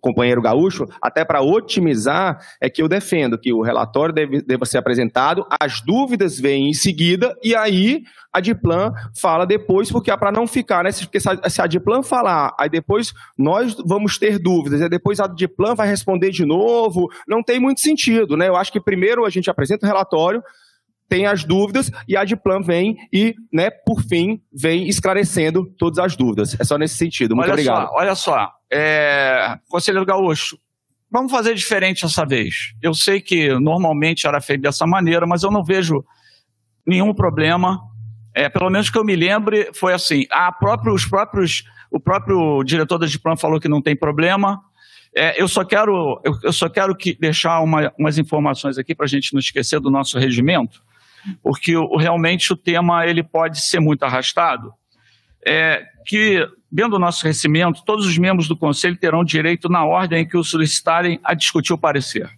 companheiro Gaúcho, até para otimizar, é que eu defendo que o relatório deve, deva ser apresentado, as dúvidas vêm em seguida, e aí a Diplan fala depois, porque é para não ficar, né? Porque se a Diplan falar, aí depois nós vamos ter dúvidas, e depois a Diplan vai responder de novo, não tem muito sentido, né? Eu acho que primeiro a gente apresenta o relatório, tem as dúvidas e a Diplan vem e, né, por fim, vem esclarecendo todas as dúvidas. É só nesse sentido. Muito olha obrigado. Só, olha só, é... conselheiro Gaúcho, vamos fazer diferente essa vez. Eu sei que normalmente era feito dessa maneira, mas eu não vejo nenhum problema. É, pelo menos que eu me lembre, foi assim. A próprio, os próprios, o próprio diretor da Diplan falou que não tem problema. É, eu só quero, eu, eu só quero que deixar uma, umas informações aqui para a gente não esquecer do nosso regimento porque o, realmente o tema ele pode ser muito arrastado. É, que, dentro do nosso recimento, todos os membros do Conselho terão direito, na ordem em que o solicitarem, a discutir o parecer.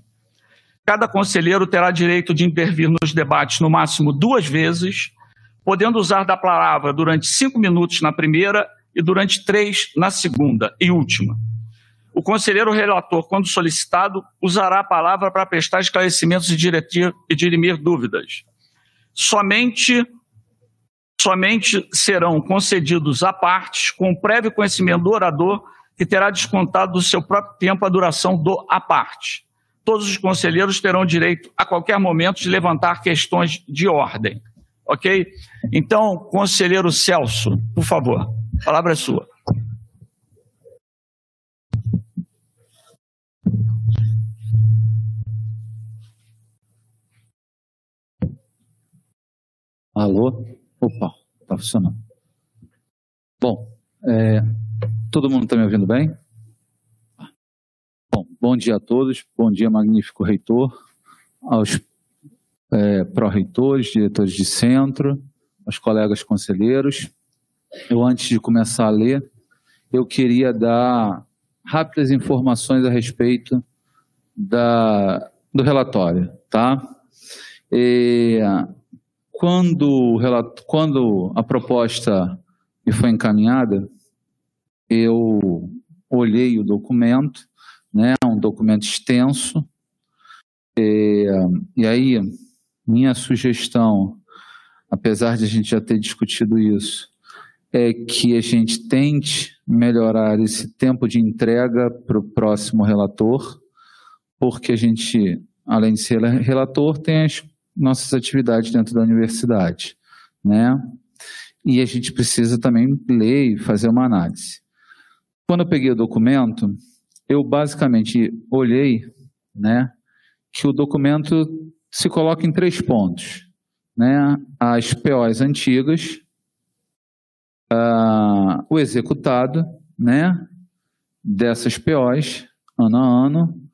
Cada conselheiro terá direito de intervir nos debates no máximo duas vezes, podendo usar da palavra durante cinco minutos na primeira e durante três na segunda e última. O conselheiro relator, quando solicitado, usará a palavra para prestar esclarecimentos e, e dirimir dúvidas somente somente serão concedidos a partes com prévio conhecimento do orador que terá descontado do seu próprio tempo a duração do a parte. Todos os conselheiros terão direito a qualquer momento de levantar questões de ordem. OK? Então, conselheiro Celso, por favor, a palavra é sua. Alô? Opa, tá funcionando. Bom, é, todo mundo está me ouvindo bem? Bom, bom dia a todos, bom dia, magnífico reitor, aos é, pró-reitores, diretores de centro, aos colegas conselheiros. Eu, antes de começar a ler, eu queria dar rápidas informações a respeito da, do relatório, tá? E, quando, quando a proposta me foi encaminhada, eu olhei o documento, né, um documento extenso, e, e aí minha sugestão, apesar de a gente já ter discutido isso, é que a gente tente melhorar esse tempo de entrega para o próximo relator, porque a gente, além de ser relator, tem as nossas atividades dentro da universidade, né? E a gente precisa também ler e fazer uma análise. Quando eu peguei o documento, eu basicamente olhei, né, que o documento se coloca em três pontos, né? As POs antigas, uh, o executado, né, dessas POs, ano a ano,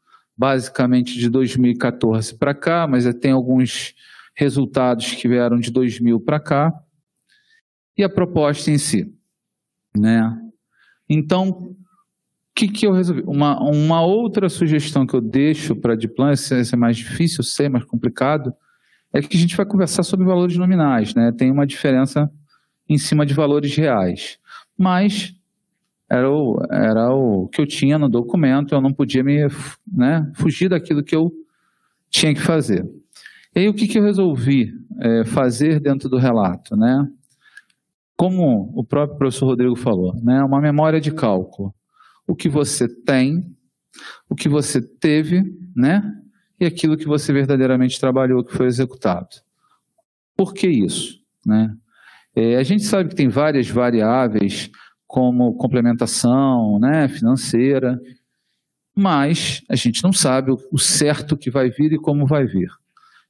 basicamente de 2014 para cá, mas tem alguns resultados que vieram de 2000 para cá, e a proposta em si. Né? Então, o que, que eu resolvi? Uma, uma outra sugestão que eu deixo para a Diplan, esse é mais difícil, sei, mais complicado, é que a gente vai conversar sobre valores nominais. Né? Tem uma diferença em cima de valores reais. Mas era o, era o que eu tinha no documento, eu não podia me né, fugir daquilo que eu tinha que fazer. E aí o que, que eu resolvi é, fazer dentro do relato? Né? Como o próprio professor Rodrigo falou, né, uma memória de cálculo. O que você tem, o que você teve, né, e aquilo que você verdadeiramente trabalhou, que foi executado. Por que isso? Né? É, a gente sabe que tem várias variáveis, como complementação né, financeira, mas a gente não sabe o certo que vai vir e como vai vir.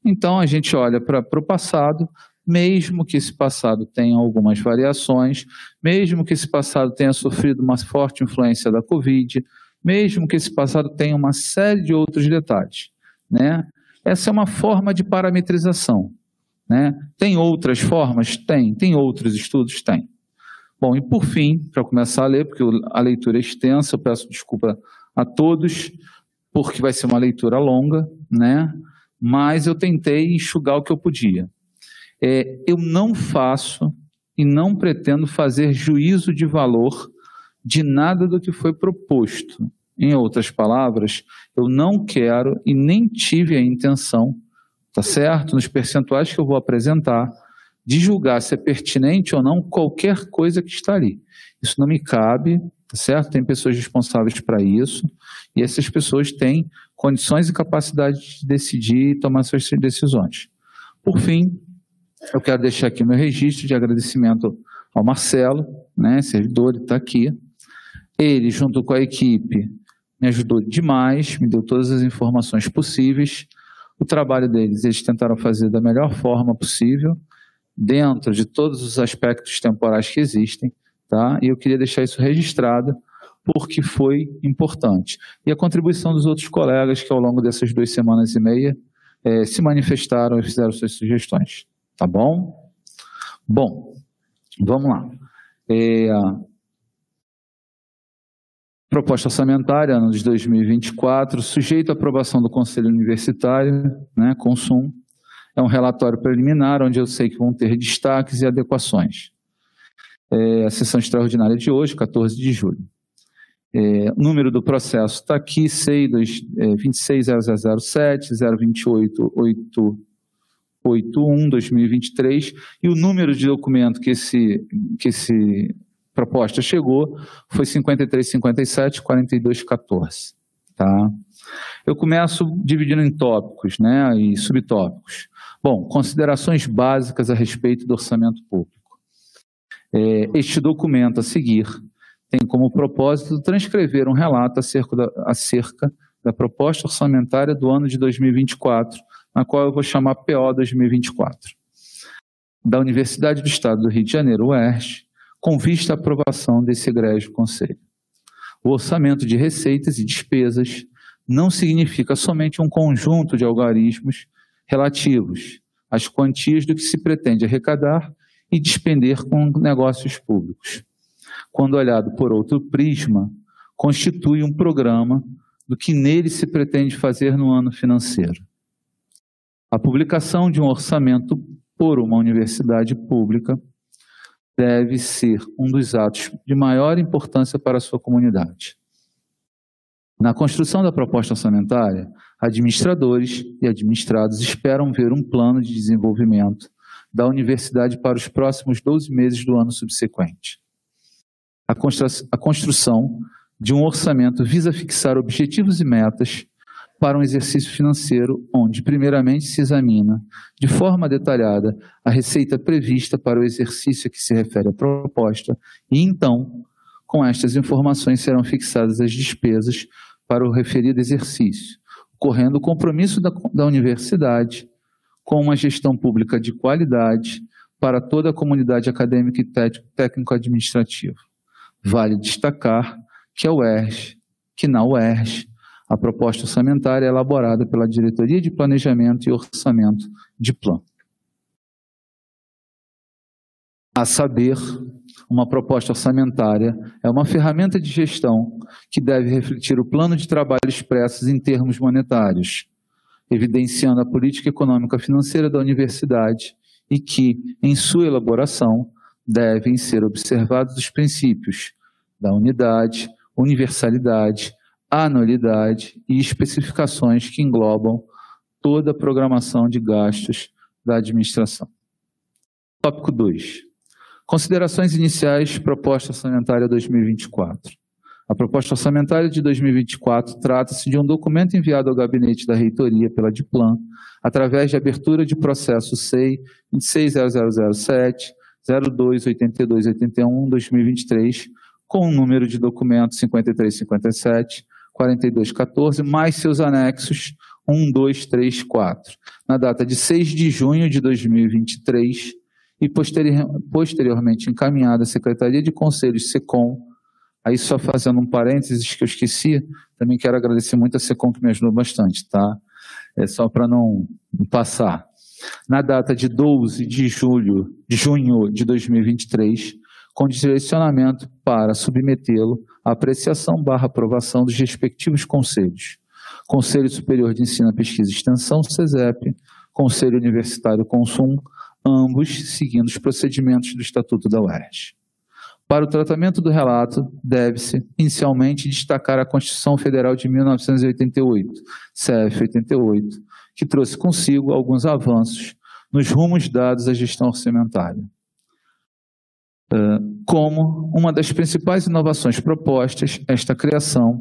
Então a gente olha para o passado, mesmo que esse passado tenha algumas variações, mesmo que esse passado tenha sofrido uma forte influência da Covid, mesmo que esse passado tenha uma série de outros detalhes. Né? Essa é uma forma de parametrização. Né? Tem outras formas? Tem. Tem outros estudos? Tem. Bom, e por fim, para começar a ler, porque a leitura é extensa, eu peço desculpa a todos, porque vai ser uma leitura longa, né? mas eu tentei enxugar o que eu podia. É, eu não faço e não pretendo fazer juízo de valor de nada do que foi proposto. Em outras palavras, eu não quero e nem tive a intenção, tá certo? Nos percentuais que eu vou apresentar, de julgar se é pertinente ou não qualquer coisa que está ali. Isso não me cabe, tá certo? Tem pessoas responsáveis para isso, e essas pessoas têm condições e capacidade de decidir e tomar suas decisões. Por fim, eu quero deixar aqui meu registro de agradecimento ao Marcelo, né, servidor, está aqui. Ele, junto com a equipe, me ajudou demais, me deu todas as informações possíveis. O trabalho deles, eles tentaram fazer da melhor forma possível, dentro de todos os aspectos temporais que existem, tá? E eu queria deixar isso registrado, porque foi importante. E a contribuição dos outros colegas que ao longo dessas duas semanas e meia eh, se manifestaram e fizeram suas sugestões. Tá bom? Bom, vamos lá. É, proposta orçamentária, ano de 2024, sujeito à aprovação do Conselho Universitário, né, Consum. É um relatório preliminar, onde eu sei que vão ter destaques e adequações. É, a sessão extraordinária de hoje, 14 de julho. É, o número do processo está aqui, CEI 26007, 028 81-2023, e o número de documento que esse, que esse proposta chegou foi 5357-4214. Tá? Eu começo dividindo em tópicos né, e subtópicos. Bom, considerações básicas a respeito do orçamento público. É, este documento a seguir tem como propósito transcrever um relato acerca da, acerca da proposta orçamentária do ano de 2024 na qual eu vou chamar PO 2024, da Universidade do Estado do Rio de Janeiro, UERJ, com vista à aprovação desse egrégio conselho. O orçamento de receitas e despesas não significa somente um conjunto de algarismos relativos às quantias do que se pretende arrecadar e despender com negócios públicos. Quando olhado por outro prisma, constitui um programa do que nele se pretende fazer no ano financeiro. A publicação de um orçamento por uma universidade pública deve ser um dos atos de maior importância para a sua comunidade. Na construção da proposta orçamentária, administradores e administrados esperam ver um plano de desenvolvimento da universidade para os próximos 12 meses do ano subsequente. A construção de um orçamento visa fixar objetivos e metas para um exercício financeiro onde, primeiramente, se examina de forma detalhada a receita prevista para o exercício que se refere a proposta, e então, com estas informações, serão fixadas as despesas para o referido exercício, ocorrendo o compromisso da, da universidade com uma gestão pública de qualidade para toda a comunidade acadêmica e técnico-administrativa. Vale destacar que a UERJ, que na UERJ, a proposta orçamentária é elaborada pela Diretoria de Planejamento e Orçamento de Plano. A saber, uma proposta orçamentária é uma ferramenta de gestão que deve refletir o plano de trabalho expressos em termos monetários, evidenciando a política econômica financeira da universidade e que, em sua elaboração, devem ser observados os princípios da unidade, universalidade, anualidade e especificações que englobam toda a programação de gastos da administração. Tópico 2. Considerações iniciais, proposta orçamentária 2024. A proposta orçamentária de 2024 trata-se de um documento enviado ao gabinete da reitoria pela Diplan, através de abertura de processo SEI 26007 028281 2023, com o número de documento 5357 4214, mais seus anexos 1, 2, 3, 4, na data de 6 de junho de 2023 e posteriormente encaminhada à Secretaria de Conselhos SECOM. Aí só fazendo um parênteses que eu esqueci, também quero agradecer muito a SECOM que me ajudou bastante, tá? É só para não passar. Na data de 12 de julho, de junho de 2023, com direcionamento para submetê-lo apreciação barra aprovação dos respectivos conselhos. Conselho Superior de Ensino, Pesquisa e Extensão, CESEP, Conselho Universitário Consum, ambos seguindo os procedimentos do Estatuto da UERJ. Para o tratamento do relato, deve-se, inicialmente, destacar a Constituição Federal de 1988, CF 88, que trouxe consigo alguns avanços nos rumos dados à gestão orçamentária. Como uma das principais inovações propostas, esta criação,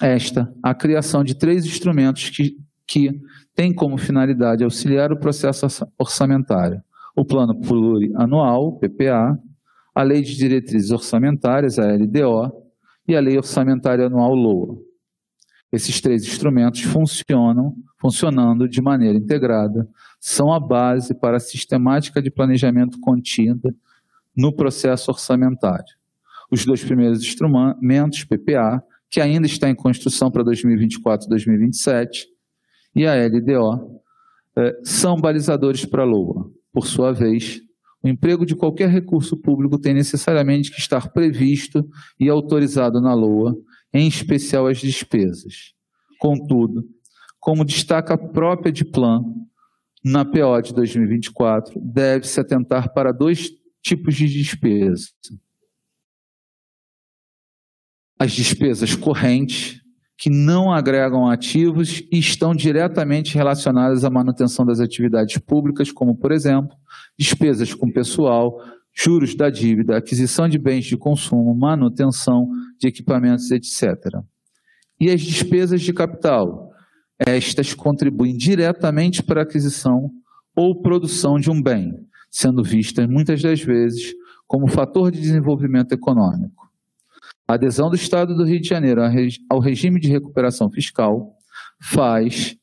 esta, a criação de três instrumentos que, que têm como finalidade auxiliar o processo orçamentário. O Plano Plurianual, PPA, a Lei de Diretrizes Orçamentárias, a LDO, e a Lei Orçamentária Anual, LOA. Esses três instrumentos funcionam, funcionando de maneira integrada, são a base para a sistemática de planejamento contida no processo orçamentário. Os dois primeiros instrumentos, PPA, que ainda está em construção para 2024 e 2027, a LDO, eh, são balizadores para a LOA. Por sua vez, o emprego de qualquer recurso público tem necessariamente que estar previsto e autorizado na LOA, em especial as despesas. Contudo, como destaca a própria Diplan, na PO de 2024, deve-se atentar para dois tipos de despesa. As despesas correntes, que não agregam ativos e estão diretamente relacionadas à manutenção das atividades públicas, como, por exemplo, despesas com pessoal, juros da dívida, aquisição de bens de consumo, manutenção de equipamentos, etc. E as despesas de capital. Estas contribuem diretamente para a aquisição ou produção de um bem, sendo vistas muitas das vezes como fator de desenvolvimento econômico. A adesão do Estado do Rio de Janeiro ao regime de recuperação fiscal faz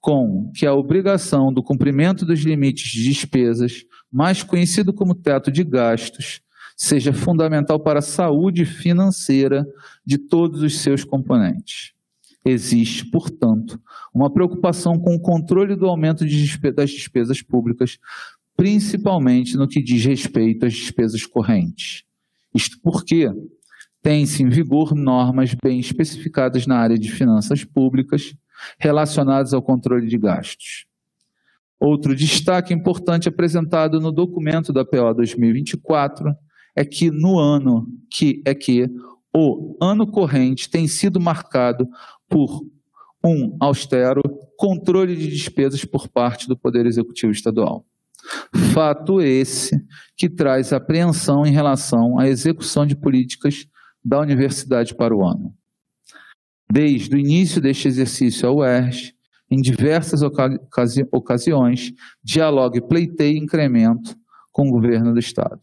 com que a obrigação do cumprimento dos limites de despesas, mais conhecido como teto de gastos, seja fundamental para a saúde financeira de todos os seus componentes. Existe, portanto, uma preocupação com o controle do aumento das despesas públicas principalmente no que diz respeito às despesas correntes. Isto porque tem-se em vigor normas bem especificadas na área de finanças públicas relacionadas ao controle de gastos. Outro destaque importante apresentado no documento da PO 2024 é que no ano que é que o ano corrente tem sido marcado por um austero controle de despesas por parte do Poder Executivo Estadual. Fato esse que traz apreensão em relação à execução de políticas da universidade para o ano. Desde o início deste exercício, a UERJ, em diversas ocasi ocasiões, dialoga e pleiteia incremento com o governo do Estado.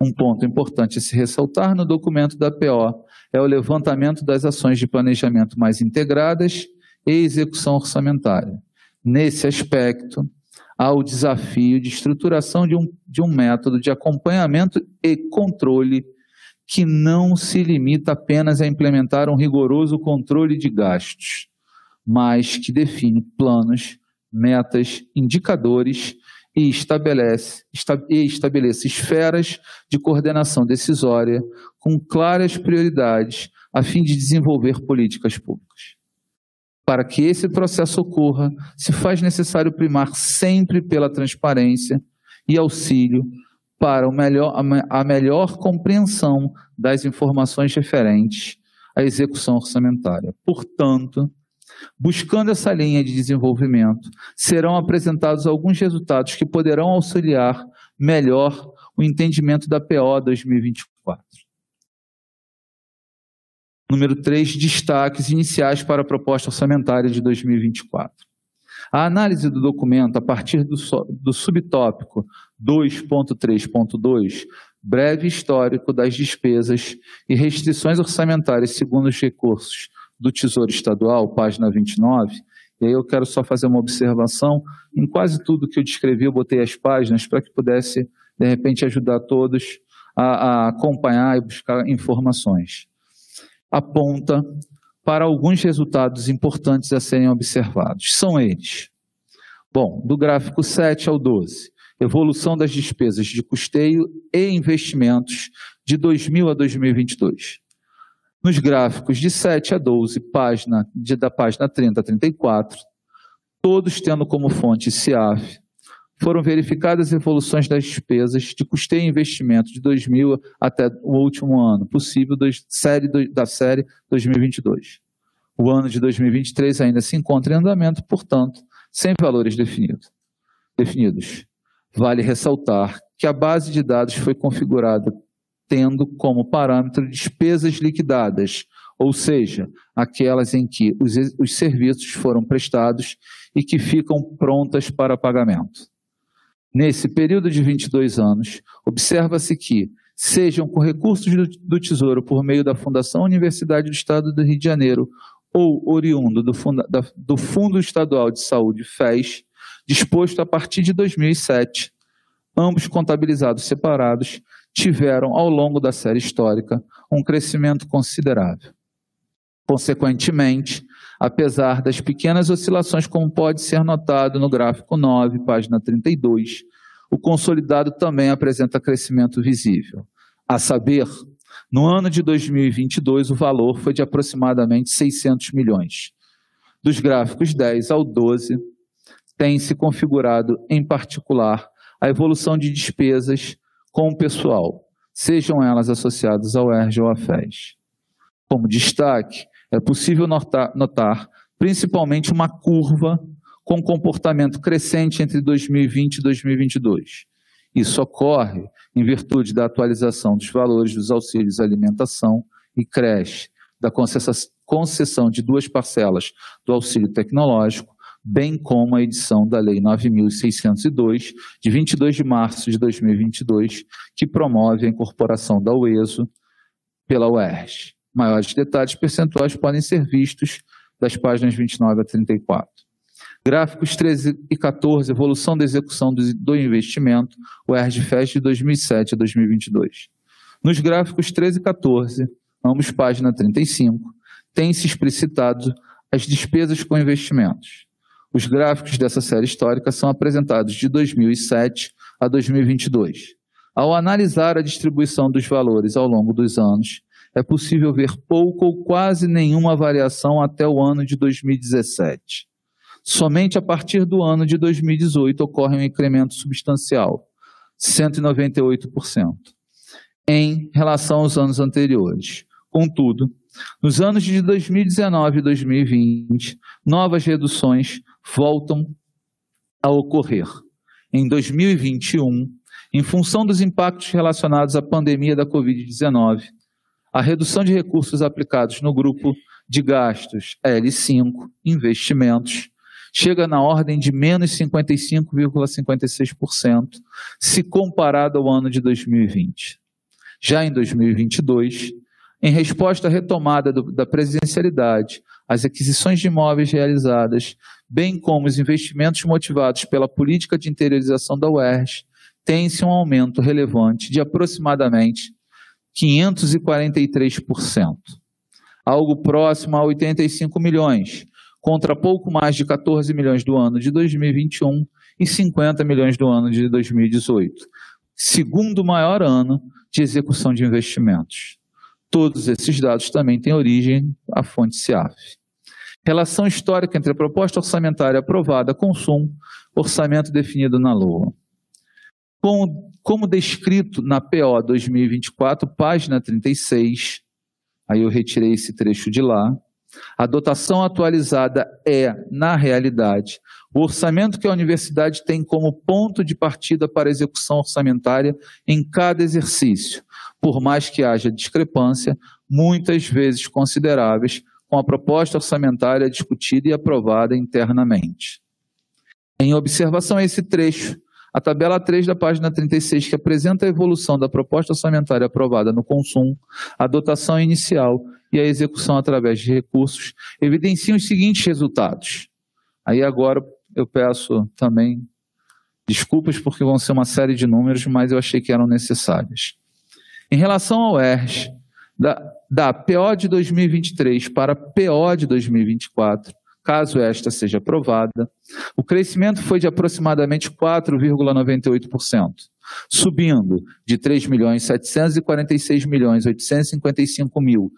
Um ponto importante a se ressaltar no documento da PO é o levantamento das ações de planejamento mais integradas e execução orçamentária. Nesse aspecto, ao desafio de estruturação de um, de um método de acompanhamento e controle que não se limita apenas a implementar um rigoroso controle de gastos, mas que define planos, metas, indicadores e estabelece, estabelece esferas de coordenação decisória com claras prioridades a fim de desenvolver políticas públicas. Para que esse processo ocorra, se faz necessário primar sempre pela transparência e auxílio para melhor, a melhor compreensão das informações referentes à execução orçamentária. Portanto, buscando essa linha de desenvolvimento, serão apresentados alguns resultados que poderão auxiliar melhor o entendimento da PO 2024. Número 3, destaques iniciais para a proposta orçamentária de 2024. A análise do documento, a partir do, do subtópico 2.3.2, breve histórico das despesas e restrições orçamentárias segundo os recursos do Tesouro Estadual, página 29, e aí eu quero só fazer uma observação. Em quase tudo que eu descrevi, eu botei as páginas para que pudesse, de repente, ajudar todos a, a acompanhar e buscar informações aponta para alguns resultados importantes a serem observados. São eles. Bom, do gráfico 7 ao 12, evolução das despesas de custeio e investimentos de 2000 a 2022. Nos gráficos de 7 a 12, página, de, da página 30 a 34, todos tendo como fonte CIAF, foram verificadas evoluções das despesas de custeio e investimento de 2000 até o último ano possível da série 2022. O ano de 2023 ainda se encontra em andamento, portanto, sem valores definidos. definidos. Vale ressaltar que a base de dados foi configurada tendo como parâmetro despesas liquidadas, ou seja, aquelas em que os, os serviços foram prestados e que ficam prontas para pagamento. Nesse período de 22 anos, observa-se que, sejam com recursos do, do, Tesouro por meio da Fundação Universidade do Estado do Rio de Janeiro ou oriundo do, funda, da, do Fundo Estadual de Saúde, FES, disposto a partir de 2007, ambos contabilizados separados, tiveram, ao longo da série histórica, um crescimento considerável. Consequentemente, apesar das pequenas oscilações, como pode ser notado no gráfico 9, página 32, o consolidado também apresenta crescimento visível. A saber, no ano de 2022, o valor foi de aproximadamente 600 milhões. Dos gráficos 10 ao 12, tem se configurado, em particular, a evolução de despesas com o pessoal, sejam elas associadas ao ERJ ou à FES. Como destaque, é possível notar, notar principalmente uma curva com comportamento crescente entre 2020 e 2022. Isso ocorre em virtude da atualização dos valores dos auxílios alimentação e creche, da concessão de duas parcelas do auxílio tecnológico, bem como a edição da Lei 9.602, de 22 de março de 2022, que promove a incorporação da UESO pela UERJ. Maiores detalhes percentuais podem ser vistos das páginas 29 a 34. Gráficos 13 e 14, evolução da execução do, investimento, o ERGFES de 2007 a 2022. Nos gráficos 13 e 14, ambos página 35, tem-se explicitado as despesas com investimentos. Os gráficos dessa série histórica são apresentados de 2007 a 2022. Ao analisar a distribuição dos valores ao longo dos anos, é possível ver pouco ou quase nenhuma variação até o ano de 2017. Somente a partir do ano de 2018 ocorre um incremento substancial, 198%, em relação aos anos anteriores. Contudo, nos anos de 2019 e 2020, novas reduções voltam a ocorrer. Em 2021, em função dos impactos relacionados à pandemia da Covid-19, a redução de recursos aplicados no grupo de gastos L5, investimentos, chega na ordem de menos 55,56% se comparado ao ano de 2020. Já em 2022, em resposta à retomada do, da presencialidade, as aquisições de imóveis realizadas, bem como os investimentos motivados pela política de interiorização da UERJ, tem-se um aumento relevante de aproximadamente 543%, algo próximo a 85 milhões, contra pouco mais de 14 milhões do ano de 2021 e 50 milhões do ano de 2018, segundo maior ano de execução de investimentos. Todos esses dados também têm origem à fonte CIAF. Relação histórica entre a proposta orçamentária aprovada, consumo, orçamento definido na LOA. Com como descrito na PO 2024, página 36, aí eu retirei esse trecho de lá, a dotação atualizada é, na realidade, o orçamento que a universidade tem como ponto de partida para a execução orçamentária em cada exercício, por mais que haja discrepância, muitas vezes consideráveis, com a proposta orçamentária discutida e aprovada internamente. Em observação a esse trecho, a tabela 3 da página 36, que apresenta a evolução da proposta orçamentária aprovada no consumo, a dotação inicial e a execução através de recursos, evidenciam os seguintes resultados. Aí agora eu peço também desculpas porque vão ser uma série de números, mas eu achei que eram necessários. Em relação ao ERS, da, da PO de 2023 para PO de 2024, caso esta seja aprovada, o crescimento foi de aproximadamente 4,98%, subindo de 3 milhões 746 milhões 855 mil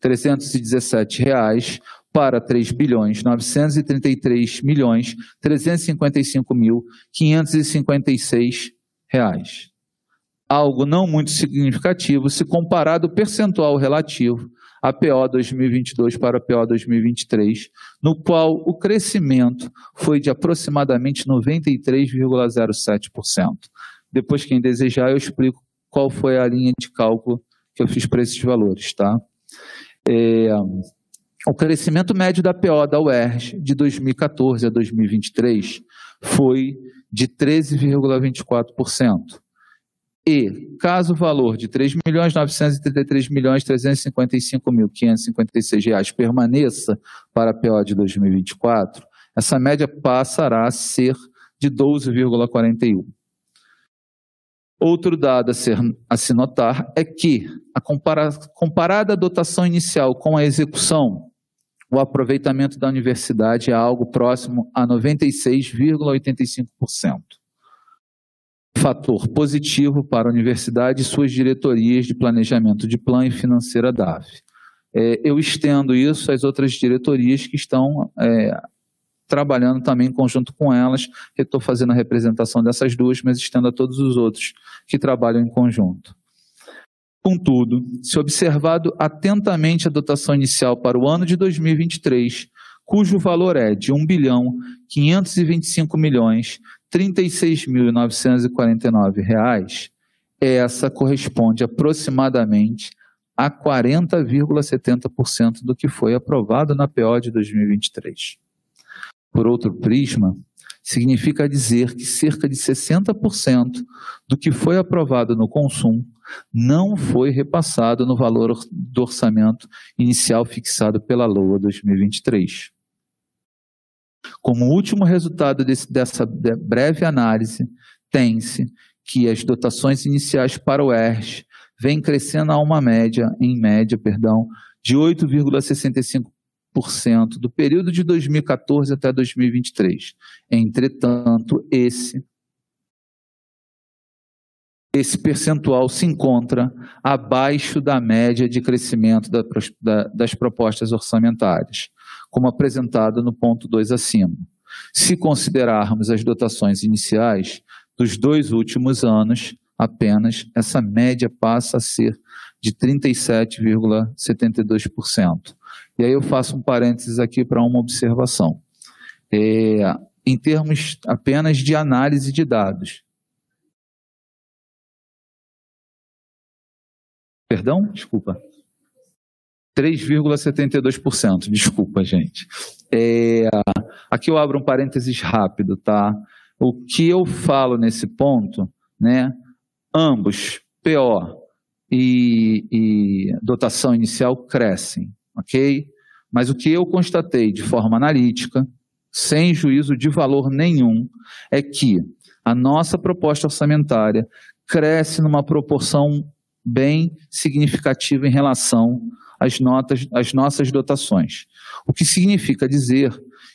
317 reais para 3 bilhões 933 milhões 355 mil 556 reais. Algo não muito significativo se comparado o percentual relativo a PO 2022 para a PO 2023, no qual o crescimento foi de aproximadamente 93,07%. Depois, quem desejar, eu explico qual foi a linha de cálculo que eu fiz para esses valores, tá? É, o crescimento médio da PO da UERJ de 2014 a 2023 foi de 13,24%. E, caso o valor de 3.933.355.556 reais permaneça para a PO de 2024, essa média passará a ser de 12,41. Outro dado a, ser, a se notar é que, a compara, comparada a dotação inicial com a execução, o aproveitamento da universidade é algo próximo a 96,85%. Fator positivo para a universidade e suas diretorias de planejamento de plano e financeira da. É, eu estendo isso às outras diretorias que estão é, trabalhando também em conjunto com elas. Eu estou fazendo a representação dessas duas, mas estendo a todos os outros que trabalham em conjunto. Contudo, se observado atentamente a dotação inicial para o ano de 2023, cujo valor é de 1 bilhão 525 milhões 36.949 reais, essa corresponde aproximadamente a 40,70% do que foi aprovado na PO de 2023 por outro prisma, significa dizer que cerca de 60% do que foi aprovado no consumo não foi repassado no valor do orçamento inicial fixado pela LOA 2023. Como último resultado desse, dessa breve análise, tem-se que as dotações iniciais para o ERS vêm crescendo a uma média, em média, perdão, de 8,65% do período de 2014 até 2023. Entretanto, esse esse percentual se encontra abaixo da média de crescimento da, da, das propostas orçamentárias, como apresentado no ponto 2 acima. Se considerarmos as dotações iniciais dos dois últimos anos, apenas essa média passa a ser de 37,72%. E aí eu faço um parênteses aqui para uma observação. É, em termos apenas de análise de dados. Perdão? Desculpa. 3,72%. Desculpa, gente. É, aqui eu abro um parênteses rápido, tá? O que eu falo nesse ponto, né? Ambos, PO e, e dotação inicial, crescem ok? Mas o que eu constatei de forma analítica, sem juízo de valor nenhum, é que a nossa proposta orçamentária cresce numa proporção bem significativa em relação às, notas, às nossas dotações. O que significa dizer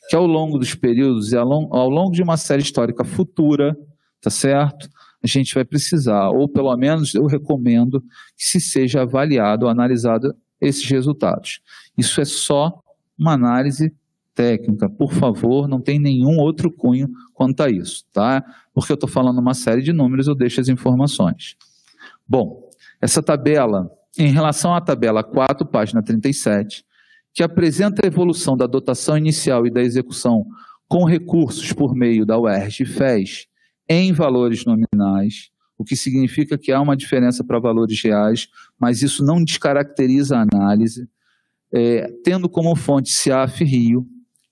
que ao longo dos períodos e ao longo, ao longo de uma série histórica futura, tá certo? A gente vai precisar, ou pelo menos eu recomendo que se seja avaliado, analisado esses resultados. Isso é só uma análise técnica, por favor, não tem nenhum outro cunho quanto a isso, tá? Porque eu estou falando uma série de números, eu deixo as informações. Bom, essa tabela, em relação à tabela 4, página 37, que apresenta a evolução da dotação inicial e da execução com recursos por meio da UERJ e FES em valores nominais, o que significa que há uma diferença para valores reais, mas isso não descaracteriza a análise. É, tendo como fonte CIAF Rio,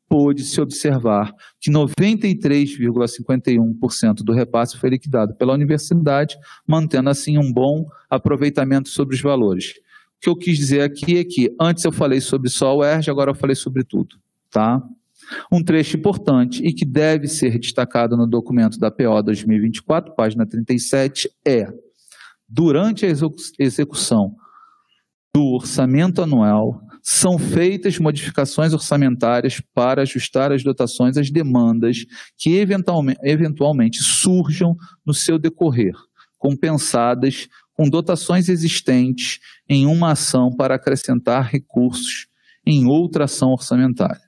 pôde-se observar que 93,51% do repasse foi liquidado pela universidade, mantendo assim um bom aproveitamento sobre os valores. O que eu quis dizer aqui é que antes eu falei sobre só o ERJ, agora eu falei sobre tudo, tá? Um trecho importante e que deve ser destacado no documento da PO 2024, página 37, é: durante a execução do orçamento anual, são feitas modificações orçamentárias para ajustar as dotações às demandas que eventualmente, eventualmente surjam no seu decorrer, compensadas com dotações existentes em uma ação para acrescentar recursos em outra ação orçamentária.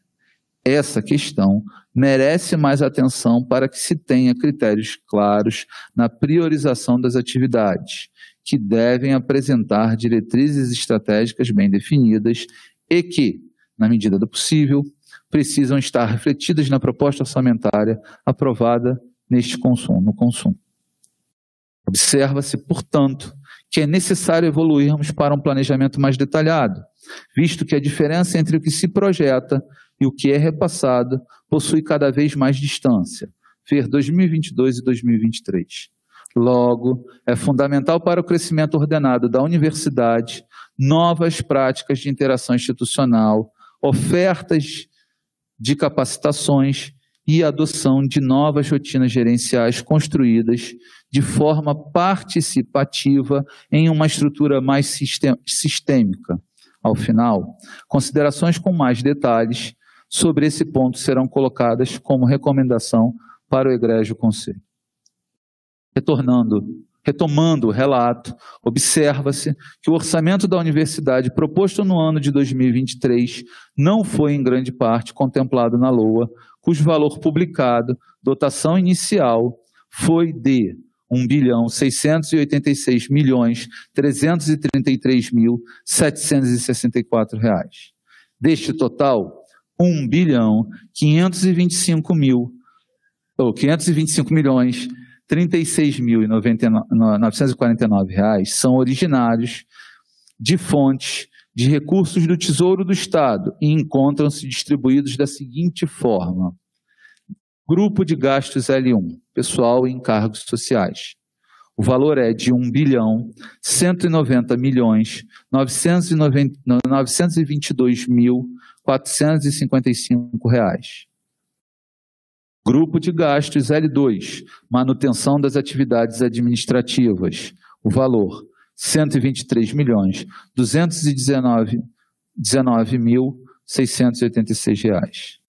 Essa questão merece mais atenção para que se tenha critérios claros na priorização das atividades, que devem apresentar diretrizes estratégicas bem definidas e que, na medida do possível, precisam estar refletidas na proposta orçamentária aprovada neste consumo, no consumo. Observa-se, portanto, que é necessário evoluirmos para um planejamento mais detalhado, visto que a diferença entre o que se projeta e o que é repassado possui cada vez mais distância, ver 2022 e 2023. Logo, é fundamental para o crescimento ordenado da universidade novas práticas de interação institucional, ofertas de capacitações e adoção de novas rotinas gerenciais construídas de forma participativa em uma estrutura mais sistêmica. Ao final, considerações com mais detalhes sobre esse ponto serão colocadas como recomendação para o Egrégio Conselho. Retornando, retomando o relato, observa-se que o orçamento da universidade proposto no ano de 2023 não foi em grande parte contemplado na LOA, cujo valor publicado, dotação inicial, foi de 1 bilhão 686 milhões 333 mil 764 reais. Deste total, 1 bilhão 525 mil, ou 525 milhões 36 mil e 949 reais são originários de fontes de recursos do Tesouro do Estado e encontram-se distribuídos da seguinte forma: Grupo de gastos L1, pessoal e encargos sociais. O valor é de 1 bilhão 190 milhões 990, 922 mil 455 reais. Grupo de gastos L2, manutenção das atividades administrativas. O valor 123 milhões 219 19 mil 686 reais.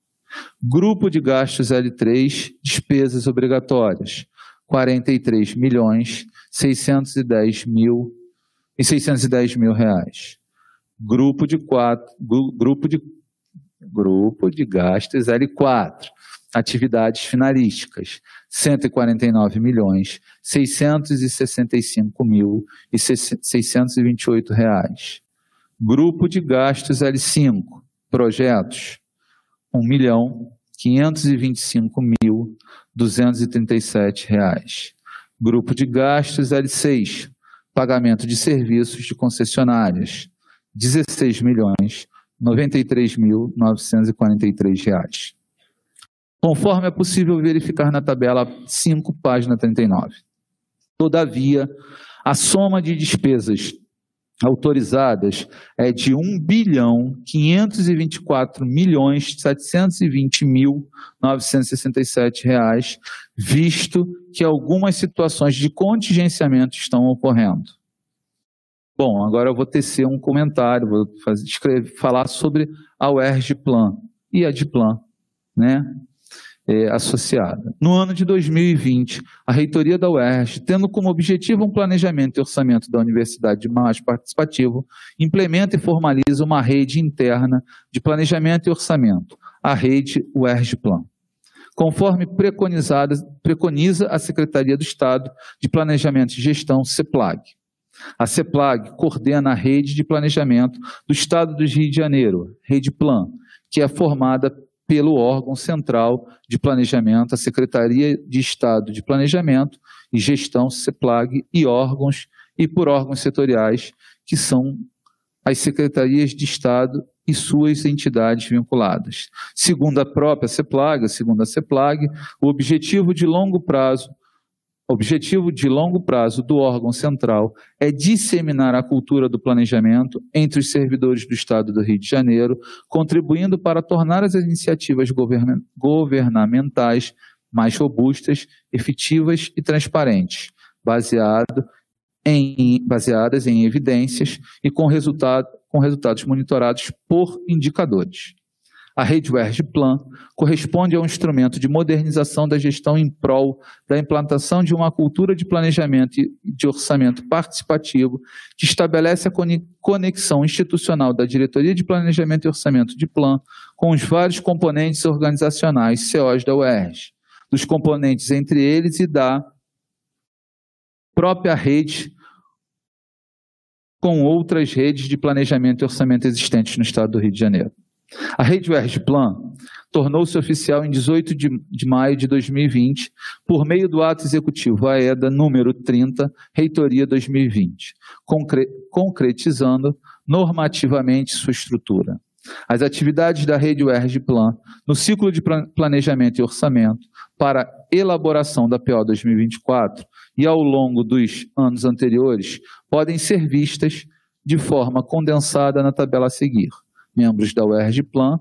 Grupo de gastos L3, despesas obrigatórias, 43 milhões 610 mil e 610 mil reais. Grupo de quatro, grupo de grupo de gastos L4, atividades finalísticas, 149 milhões 665 mil e 628 reais. Grupo de gastos L5, projetos, 1 milhão 525 mil 237 reais. Grupo de gastos L6, pagamento de serviços de concessionárias, 16 milhões 93.943 reais. Conforme é possível verificar na tabela 5, página 39. Todavia, a soma de despesas autorizadas é de 1 bilhão 524 milhões 720 mil 967 reais, visto que algumas situações de contingenciamento estão ocorrendo. Bom, agora eu vou tecer um comentário, vou fazer, escrever, falar sobre a UERJ Plan e a Diplan, né? É, associada. No ano de 2020, a reitoria da UERJ, tendo como objetivo um planejamento e orçamento da universidade mais participativo, implementa e formaliza uma rede interna de planejamento e orçamento, a rede UERJ Plan, conforme preconizada, preconiza a Secretaria do Estado de Planejamento e Gestão, CEPLAG. A CEPLAG coordena a rede de planejamento do Estado do Rio de Janeiro, Rede Plan, que é formada pelo órgão central de planejamento, a Secretaria de Estado de Planejamento e Gestão, CEPLAG, e órgãos e por órgãos setoriais, que são as secretarias de Estado e suas entidades vinculadas. Segundo a própria CEPLAG, segundo a CEPLAG, o objetivo de longo prazo objetivo de longo prazo do órgão central é disseminar a cultura do planejamento entre os servidores do Estado do Rio de Janeiro, contribuindo para tornar as iniciativas governamentais mais robustas, efetivas e transparentes, baseado em, baseadas em evidências e com, resultado, com resultados monitorados por indicadores. A rede UERJ Plan corresponde a um instrumento de modernização da gestão em prol da implantação de uma cultura de planejamento e de orçamento participativo que estabelece a conexão institucional da Diretoria de Planejamento e Orçamento de Plan com os vários componentes organizacionais COs da UERJ, dos componentes entre eles e da própria rede com outras redes de planejamento e orçamento existentes no estado do Rio de Janeiro. A rede Plan tornou-se oficial em 18 de, de, maio de 2020, por meio do ato executivo AEDA número 30, Reitoria 2020, concre concretizando normativamente sua estrutura. As atividades da rede UERJ Plan, no ciclo de planejamento e orçamento, para elaboração da PO 2024 e ao longo dos anos anteriores, podem ser vistas de forma condensada na tabela a seguir membros da UERJ Plan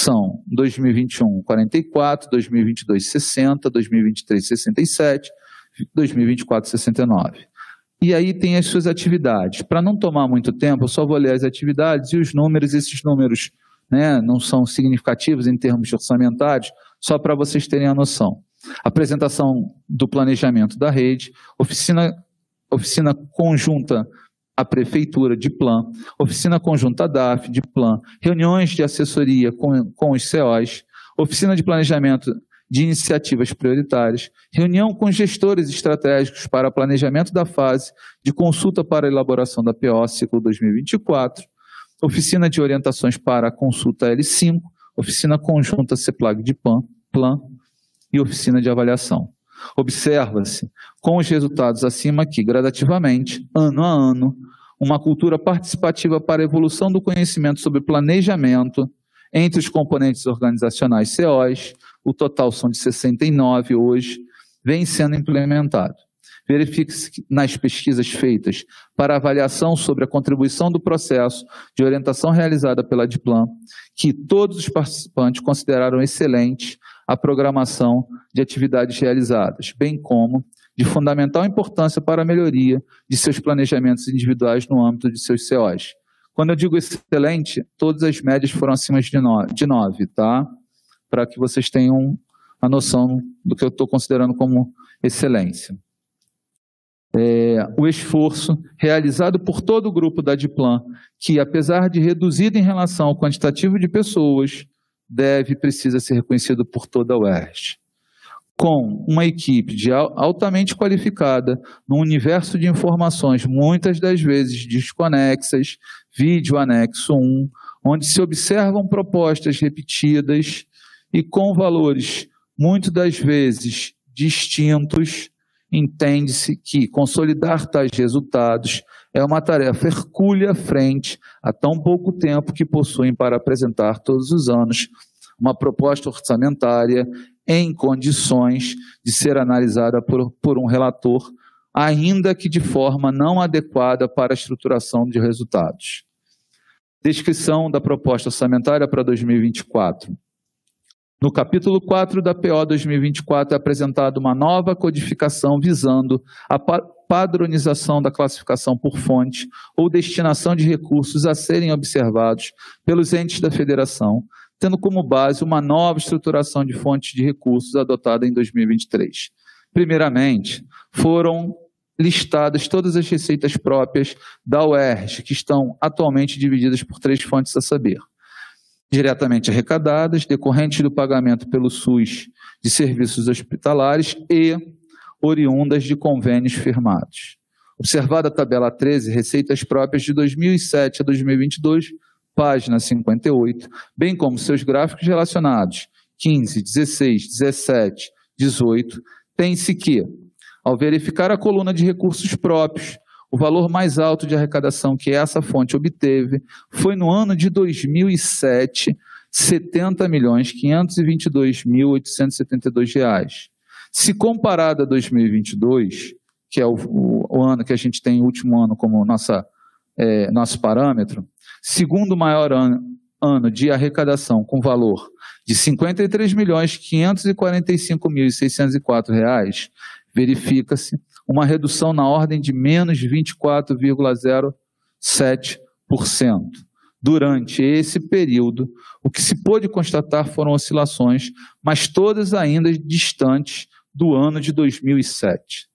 são 2021 44, 2022 60, 2023 67, 2024 69. E aí tem as suas atividades. Para não tomar muito tempo, eu só vou ler as atividades e os números, esses números né, não são significativos em termos orçamentários, só para vocês terem a noção. Apresentação do planejamento da rede, oficina, oficina conjunta a Prefeitura de Plan, Oficina Conjunta DAF de Plan, reuniões de assessoria com, com os CEOs, Oficina de Planejamento de Iniciativas Prioritárias, reunião com gestores estratégicos para planejamento da fase de consulta para elaboração da PO ciclo 2024, Oficina de Orientações para a Consulta L5, Oficina Conjunta CEPLAG de PAN, Plan e Oficina de Avaliação. Observa-se, com os resultados acima que, gradativamente, ano a ano, uma cultura participativa para a evolução do conhecimento sobre planejamento entre os componentes organizacionais COs, o total são de 69 hoje, vem sendo implementado. Verifique-se nas pesquisas feitas para avaliação sobre a contribuição do processo de orientação realizada pela Diplan, que todos os participantes consideraram excelente a programação de atividades realizadas, bem como de fundamental importância para a melhoria de seus planejamentos individuais no âmbito de seus COs. Quando eu digo excelente, todas as médias foram acima de 9, de 9 tá? Para que vocês tenham a noção do que eu estou considerando como excelência. É, o esforço realizado por todo o grupo da Diplan, que apesar de reduzido em relação ao quantitativo de pessoas, deve e precisa ser reconhecido por toda a UERJ. Com uma equipe de altamente qualificada, num universo de informações muitas das vezes desconexas, vídeo anexo 1, onde se observam propostas repetidas e com valores muitas das vezes distintos, entende-se que consolidar tais resultados é uma tarefa hercúlea frente a tão pouco tempo que possuem para apresentar todos os anos uma proposta orçamentária em condições de ser analisada por, por um relator, ainda que de forma não adequada para a estruturação de resultados. Descrição da proposta orçamentária para 2024. No capítulo 4 da PO 2024 é apresentada uma nova codificação visando a padronização da classificação por fonte ou destinação de recursos a serem observados pelos entes da federação, tendo como base uma nova estruturação de fontes de recursos adotada em 2023. Primeiramente, foram listadas todas as receitas próprias da UERJ, que estão atualmente divididas por três fontes a saber. diretamente arrecadadas, decorrentes do pagamento pelo SUS de serviços hospitalares e oriundas de convênios firmados. Observada a tabela 13, receitas próprias de 2007 a 2022, página 58, bem como seus gráficos relacionados 15, 16, 17, 18, tem-se que, ao verificar a coluna de recursos próprios, o valor mais alto de arrecadação que essa fonte obteve foi no ano de 2007, 70 milhões 522 mil 872 reais. Se comparado a 2022, que é o, o, o, ano que a gente tem, o último ano como nossa, é, nosso parâmetro, segundo maior ano, ano de arrecadação com valor de 53 milhões 545 mil 604 reais, verifica-se uma redução na ordem de menos 24,07%. Durante esse período, o que se pôde constatar foram oscilações, mas todas ainda distantes do ano de 2007.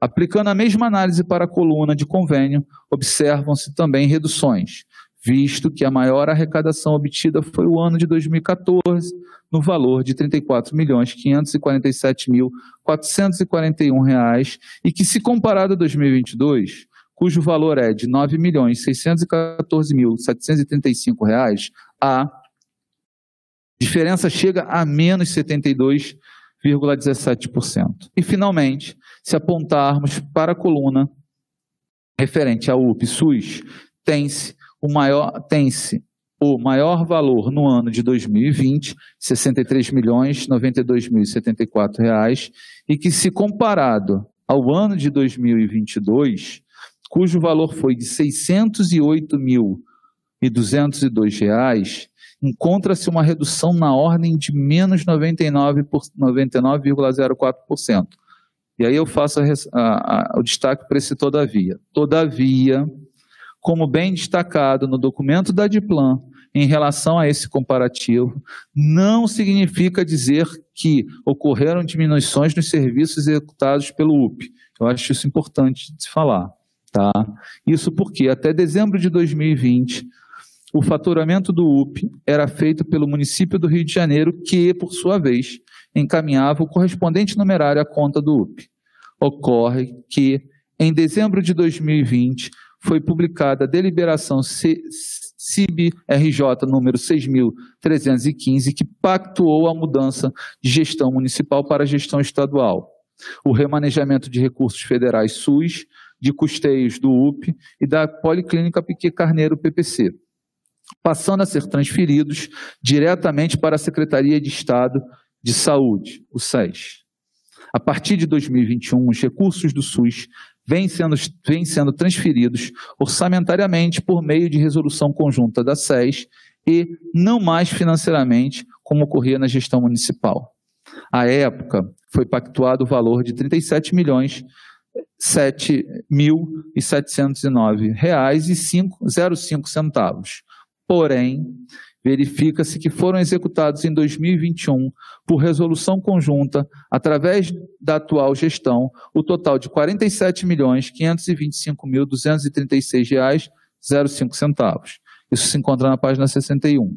Aplicando a mesma análise para a coluna de convênio, observam-se também reduções, visto que a maior arrecadação obtida foi o ano de 2014, no valor de 34.547.441 reais, e que se comparado a 2022, cujo valor é de 9.614.735 reais, a diferença chega a menos 72,17%. E finalmente, se apontarmos para a coluna referente ao UP SUS, tem-se o maior tem-se o maior valor no ano de 2020, 63 milhões 92 mil e reais, e que se comparado ao ano de 2022, cujo valor foi de 608 mil e 202 reais, encontra-se uma redução na ordem de menos 99,04%. 99, e aí eu faço a, a, a, o destaque para esse todavia. Todavia, como bem destacado no documento da Diplan, em relação a esse comparativo, não significa dizer que ocorreram diminuições nos serviços executados pelo UP. Eu acho isso importante de se falar. Tá? Isso porque até dezembro de 2020, o faturamento do UP era feito pelo município do Rio de Janeiro, que, por sua vez, encaminhava o correspondente numerário à conta do UP. Ocorre que, em dezembro de 2020, foi publicada a deliberação CIB-RJ número 6.315, que pactuou a mudança de gestão municipal para gestão estadual, o remanejamento de recursos federais SUS, de custeios do UP e da Policlínica Piquet Carneiro PPC, passando a ser transferidos diretamente para a Secretaria de Estado de Saúde, o SES. A partir de 2021, os recursos do SUS vêm sendo, vêm sendo transferidos orçamentariamente por meio de resolução conjunta da SES e não mais financeiramente, como ocorria na gestão municipal. À época, foi pactuado o valor de 37 milhões reais e centavos. Porém, verifica-se que foram executados em 2021, por resolução conjunta, através da atual gestão, o total de R$ 47.525.236,05. Isso se encontra na página 61.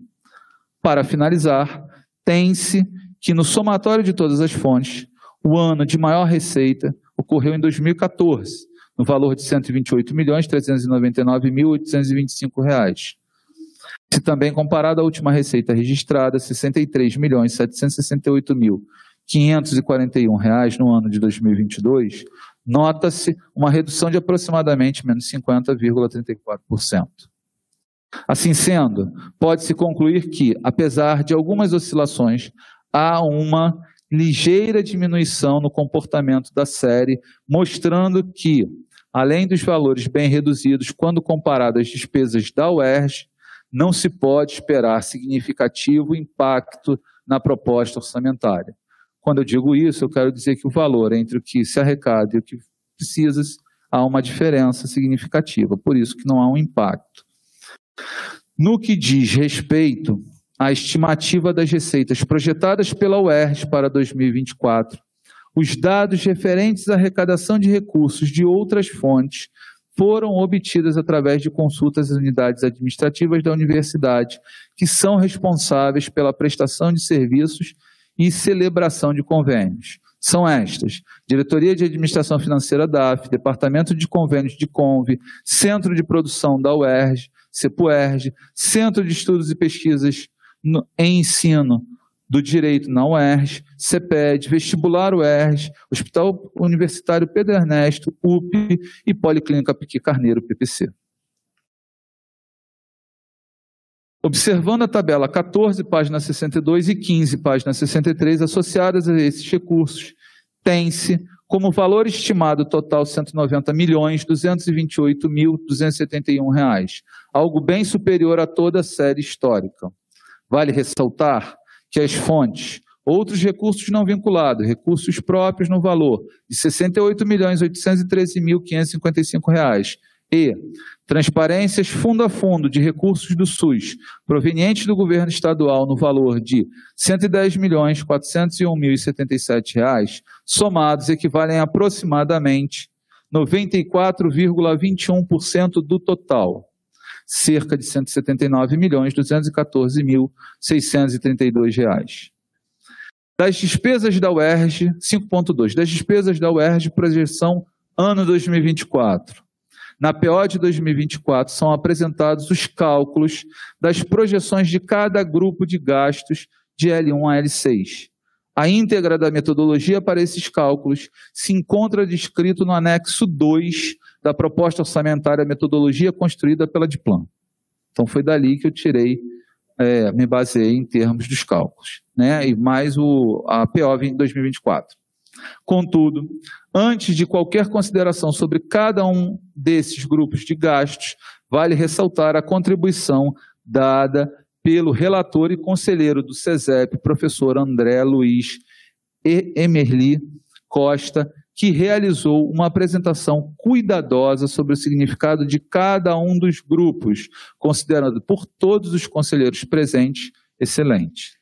Para finalizar, tem-se que no somatório de todas as fontes, o ano de maior receita ocorreu em 2014, no valor de R$ 128.399.825 se também comparado à última receita registrada, 63.768.541 reais no ano de 2022, nota-se uma redução de aproximadamente menos 50,34%. Assim sendo, pode-se concluir que, apesar de algumas oscilações, há uma ligeira diminuição no comportamento da série, mostrando que, além dos valores bem reduzidos quando comparado às despesas da UERJ, não se pode esperar significativo impacto na proposta orçamentária. Quando eu digo isso, eu quero dizer que o valor entre o que se arrecada e o que precisa, há uma diferença significativa, por isso que não há um impacto. No que diz respeito à estimativa das receitas projetadas pela UERJ para 2024, os dados referentes à arrecadação de recursos de outras fontes foram obtidas através de consultas às unidades administrativas da universidade, que são responsáveis pela prestação de serviços e celebração de convênios. São estas: Diretoria de Administração Financeira da AF, Departamento de Convênios de Conve, Centro de Produção da UERJ, CEPUERJ, Centro de Estudos e Pesquisas no, em Ensino do Direito na UERJ, CEPED, Vestibular UERJ, Hospital Universitário Pedro Ernesto, UP e Policlínica Piqui Carneiro, PPC. Observando a tabela 14, página 62 e 15, página 63, associadas a esses recursos, tem-se como valor estimado total 190 milhões 228 mil 271 reais, algo bem superior a toda a série histórica. Vale ressaltar que as fontes, outros recursos não vinculados, recursos próprios no valor de 68 milhões 813 mil 555 reais. E transparências fundo a fundo de recursos do SUS provenientes do governo estadual no valor de 110 milhões 401 mil e 77 reais, somados equivalem a aproximadamente 94,21% do total cerca de 179 milhões 214 mil 632 reais. Das despesas da UERJ, 5.2, das despesas da UERJ, projeção ano 2024. Na PO de 2024 são apresentados os cálculos das projeções de cada grupo de gastos de L1 a L6. A íntegra da metodologia para esses cálculos se encontra descrito no anexo 2 da proposta orçamentária metodologia construída pela Diplan. Então foi dali que eu tirei, é, me baseei em termos dos cálculos, né? E mais o, a PO em 2024. Contudo, antes de qualquer consideração sobre cada um desses grupos de gastos, vale ressaltar a contribuição dada pelo relator e conselheiro do SESEP, professor André Luiz Emerli Costa, que realizou uma apresentação cuidadosa sobre o significado de cada um dos grupos, considerando por todos os conselheiros presentes excelente.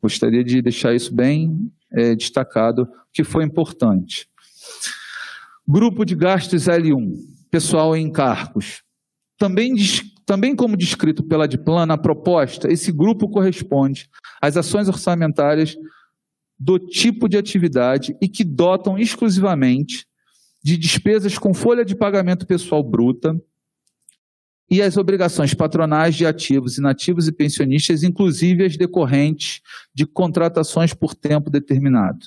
Gostaria de deixar isso bem é, destacado, que foi importante. Grupo de gastos L1, pessoal em cargos. Também também como descrito pela Diplan na proposta, esse grupo corresponde às ações orçamentárias do tipo de atividade e que dotam exclusivamente de despesas com folha de pagamento pessoal bruta e as obrigações patronais de ativos, inativos e pensionistas, inclusive as decorrentes de contratações por tempo determinado.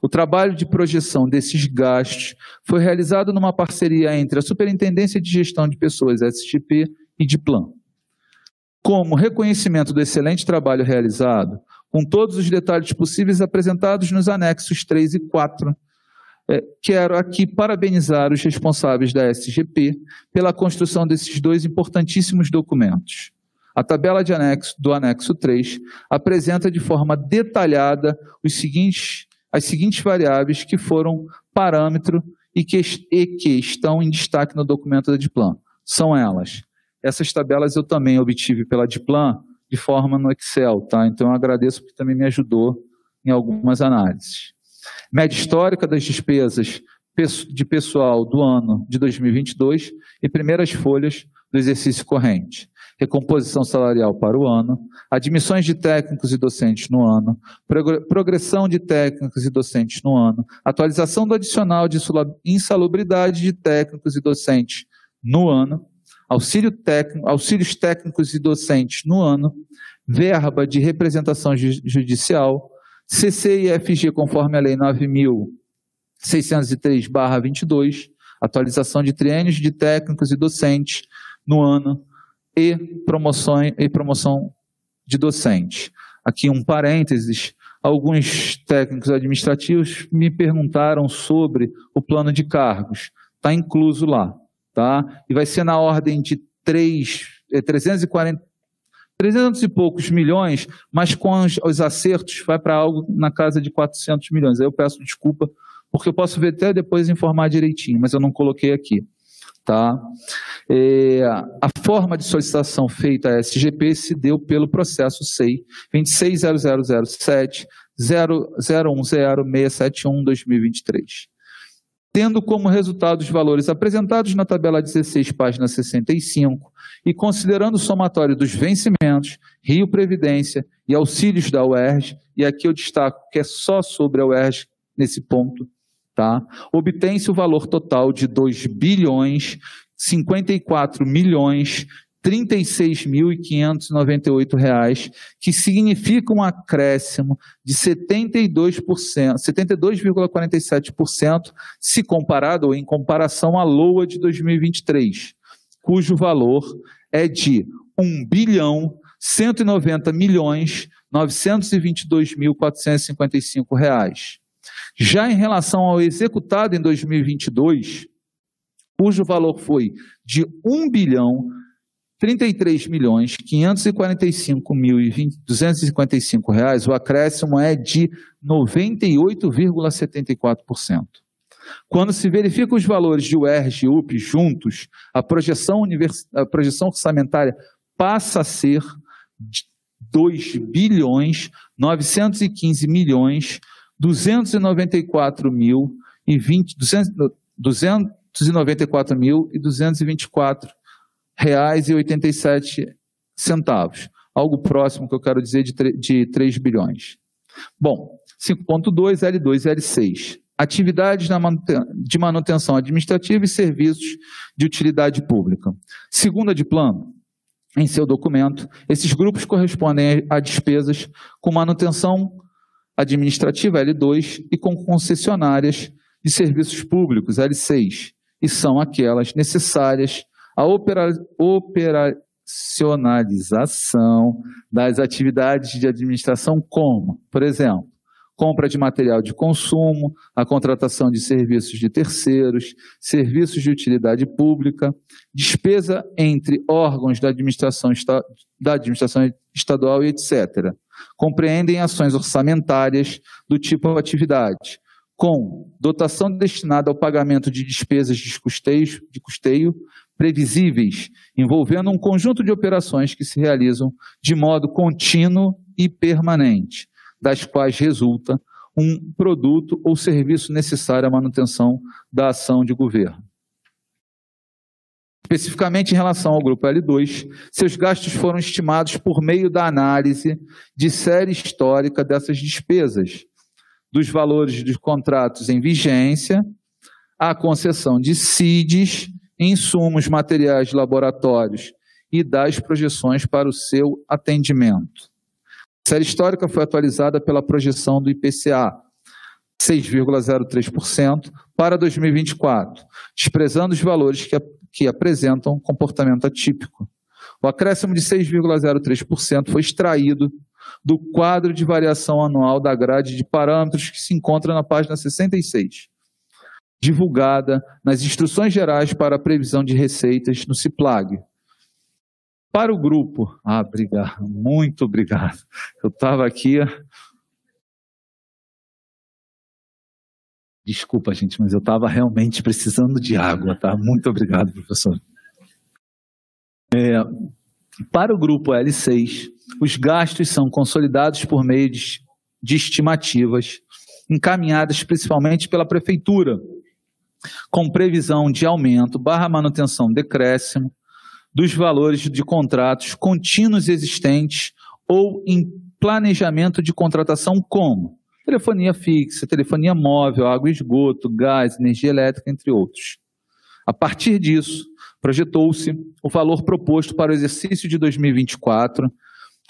O trabalho de projeção desses gastos foi realizado numa parceria entre a Superintendência de Gestão de Pessoas, SGP, e de plano. Como reconhecimento do excelente trabalho realizado, com todos os detalhes possíveis apresentados nos anexos 3 e 4, é, quero aqui parabenizar os responsáveis da SGP pela construção desses dois importantíssimos documentos. A tabela de anexo, do anexo 3 apresenta de forma detalhada seguintes, as seguintes variáveis que foram parâmetro e que, e que estão em destaque no documento da Diplan. São elas essas tabelas eu também obtive pela Diplan de forma no Excel, tá? Então eu agradeço porque também me ajudou em algumas análises. Média histórica das despesas de pessoal do ano de 2022 e primeiras folhas do exercício corrente. Recomposição salarial para o ano, admissões de técnicos e docentes no ano, progressão de técnicos e docentes no ano, atualização do adicional de insalubridade de técnicos e docentes no ano, auxílio técnico, auxílios técnicos e docentes no ano, verba de representação judicial, CC e FG conforme a Lei 9.603-22, atualização de triênios de técnicos e docentes no ano e promoção, e promoção de docentes. Aqui um parênteses, alguns técnicos administrativos me perguntaram sobre o plano de cargos. Está incluso lá tá? E vai ser na ordem de 3, é, 340, 300 e poucos milhões, mas com os, os acertos vai para algo na casa de 400 milhões. Aí eu peço desculpa, porque eu posso ver até depois informar direitinho, mas eu não coloquei aqui. Tá? É, a forma de solicitação feita à SGP se deu pelo processo SEI 260007 0010 671 2023. Tendo como resultado os valores apresentados na tabela 16, página 65, e considerando o somatório dos vencimentos, Rio Previdência e auxílios da UERJ, e aqui eu destaco que é só sobre a UERJ nesse ponto, tá? Obtém-se o valor total de 2 bilhões 54 milhões 36.598 reais, que significa um acréscimo de 72%, 72,47% se comparado ou em comparação à LOA de 2023, cujo valor é de 1 bilhão 190 milhões 922.455 reais. Já em relação ao executado em 2022, cujo valor foi de 1 bilhão 33 milhões 545 mil e 255 reais, o acréscimo é de 98,74%. Quando se verifica os valores de UERJ e UP juntos, a projeção, univers... a projeção orçamentária passa a ser de 2 bilhões 915 milhões 294 mil e 20, 200, 294 mil e 224 reais e 87 centavos. Algo próximo que eu quero dizer de, de 3 bilhões. Bom, 5.2, L2 e L6. Atividades de manutenção administrativa e serviços de utilidade pública. Segunda de plano, em seu documento, esses grupos correspondem a despesas com manutenção administrativa L2 e com concessionárias de serviços públicos L6, e são aquelas necessárias à opera, operacionalização das atividades de administração, como, por exemplo, compra de material de consumo, a contratação de serviços de terceiros, serviços de utilidade pública, despesa entre órgãos da administração, da administração estadual e etc. Compreendem ações orçamentárias do tipo atividade, com dotação destinada ao pagamento de despesas de custeio, de custeio previsíveis, envolvendo um conjunto de operações que se realizam de modo contínuo e permanente das quais resulta um produto ou serviço necessário à manutenção da ação de governo. Especificamente em relação ao grupo L2, seus gastos foram estimados por meio da análise de série histórica dessas despesas, dos valores dos contratos em vigência, a concessão de CIDs, insumos materiais laboratórios e das projeções para o seu atendimento. A série histórica foi atualizada pela projeção do IPCA, 6,03% para 2024, desprezando os valores que, que apresentam comportamento atípico. O acréscimo de 6,03% foi extraído do quadro de variação anual da grade de parâmetros que se encontra na página 66, divulgada nas instruções gerais para a previsão de receitas no CIPLAG, para o grupo, ah, obrigado, muito obrigado. Eu estava aqui. Desculpa, gente, mas eu estava realmente precisando de água, tá? Muito obrigado, professor. É, para o grupo L6, os gastos são consolidados por meio de, de estimativas encaminhadas principalmente pela prefeitura, com previsão de aumento barra manutenção decréscimo dos valores de contratos contínuos existentes ou em planejamento de contratação como telefonia fixa, telefonia móvel, água e esgoto, gás, energia elétrica, entre outros. A partir disso, projetou-se o valor proposto para o exercício de 2024,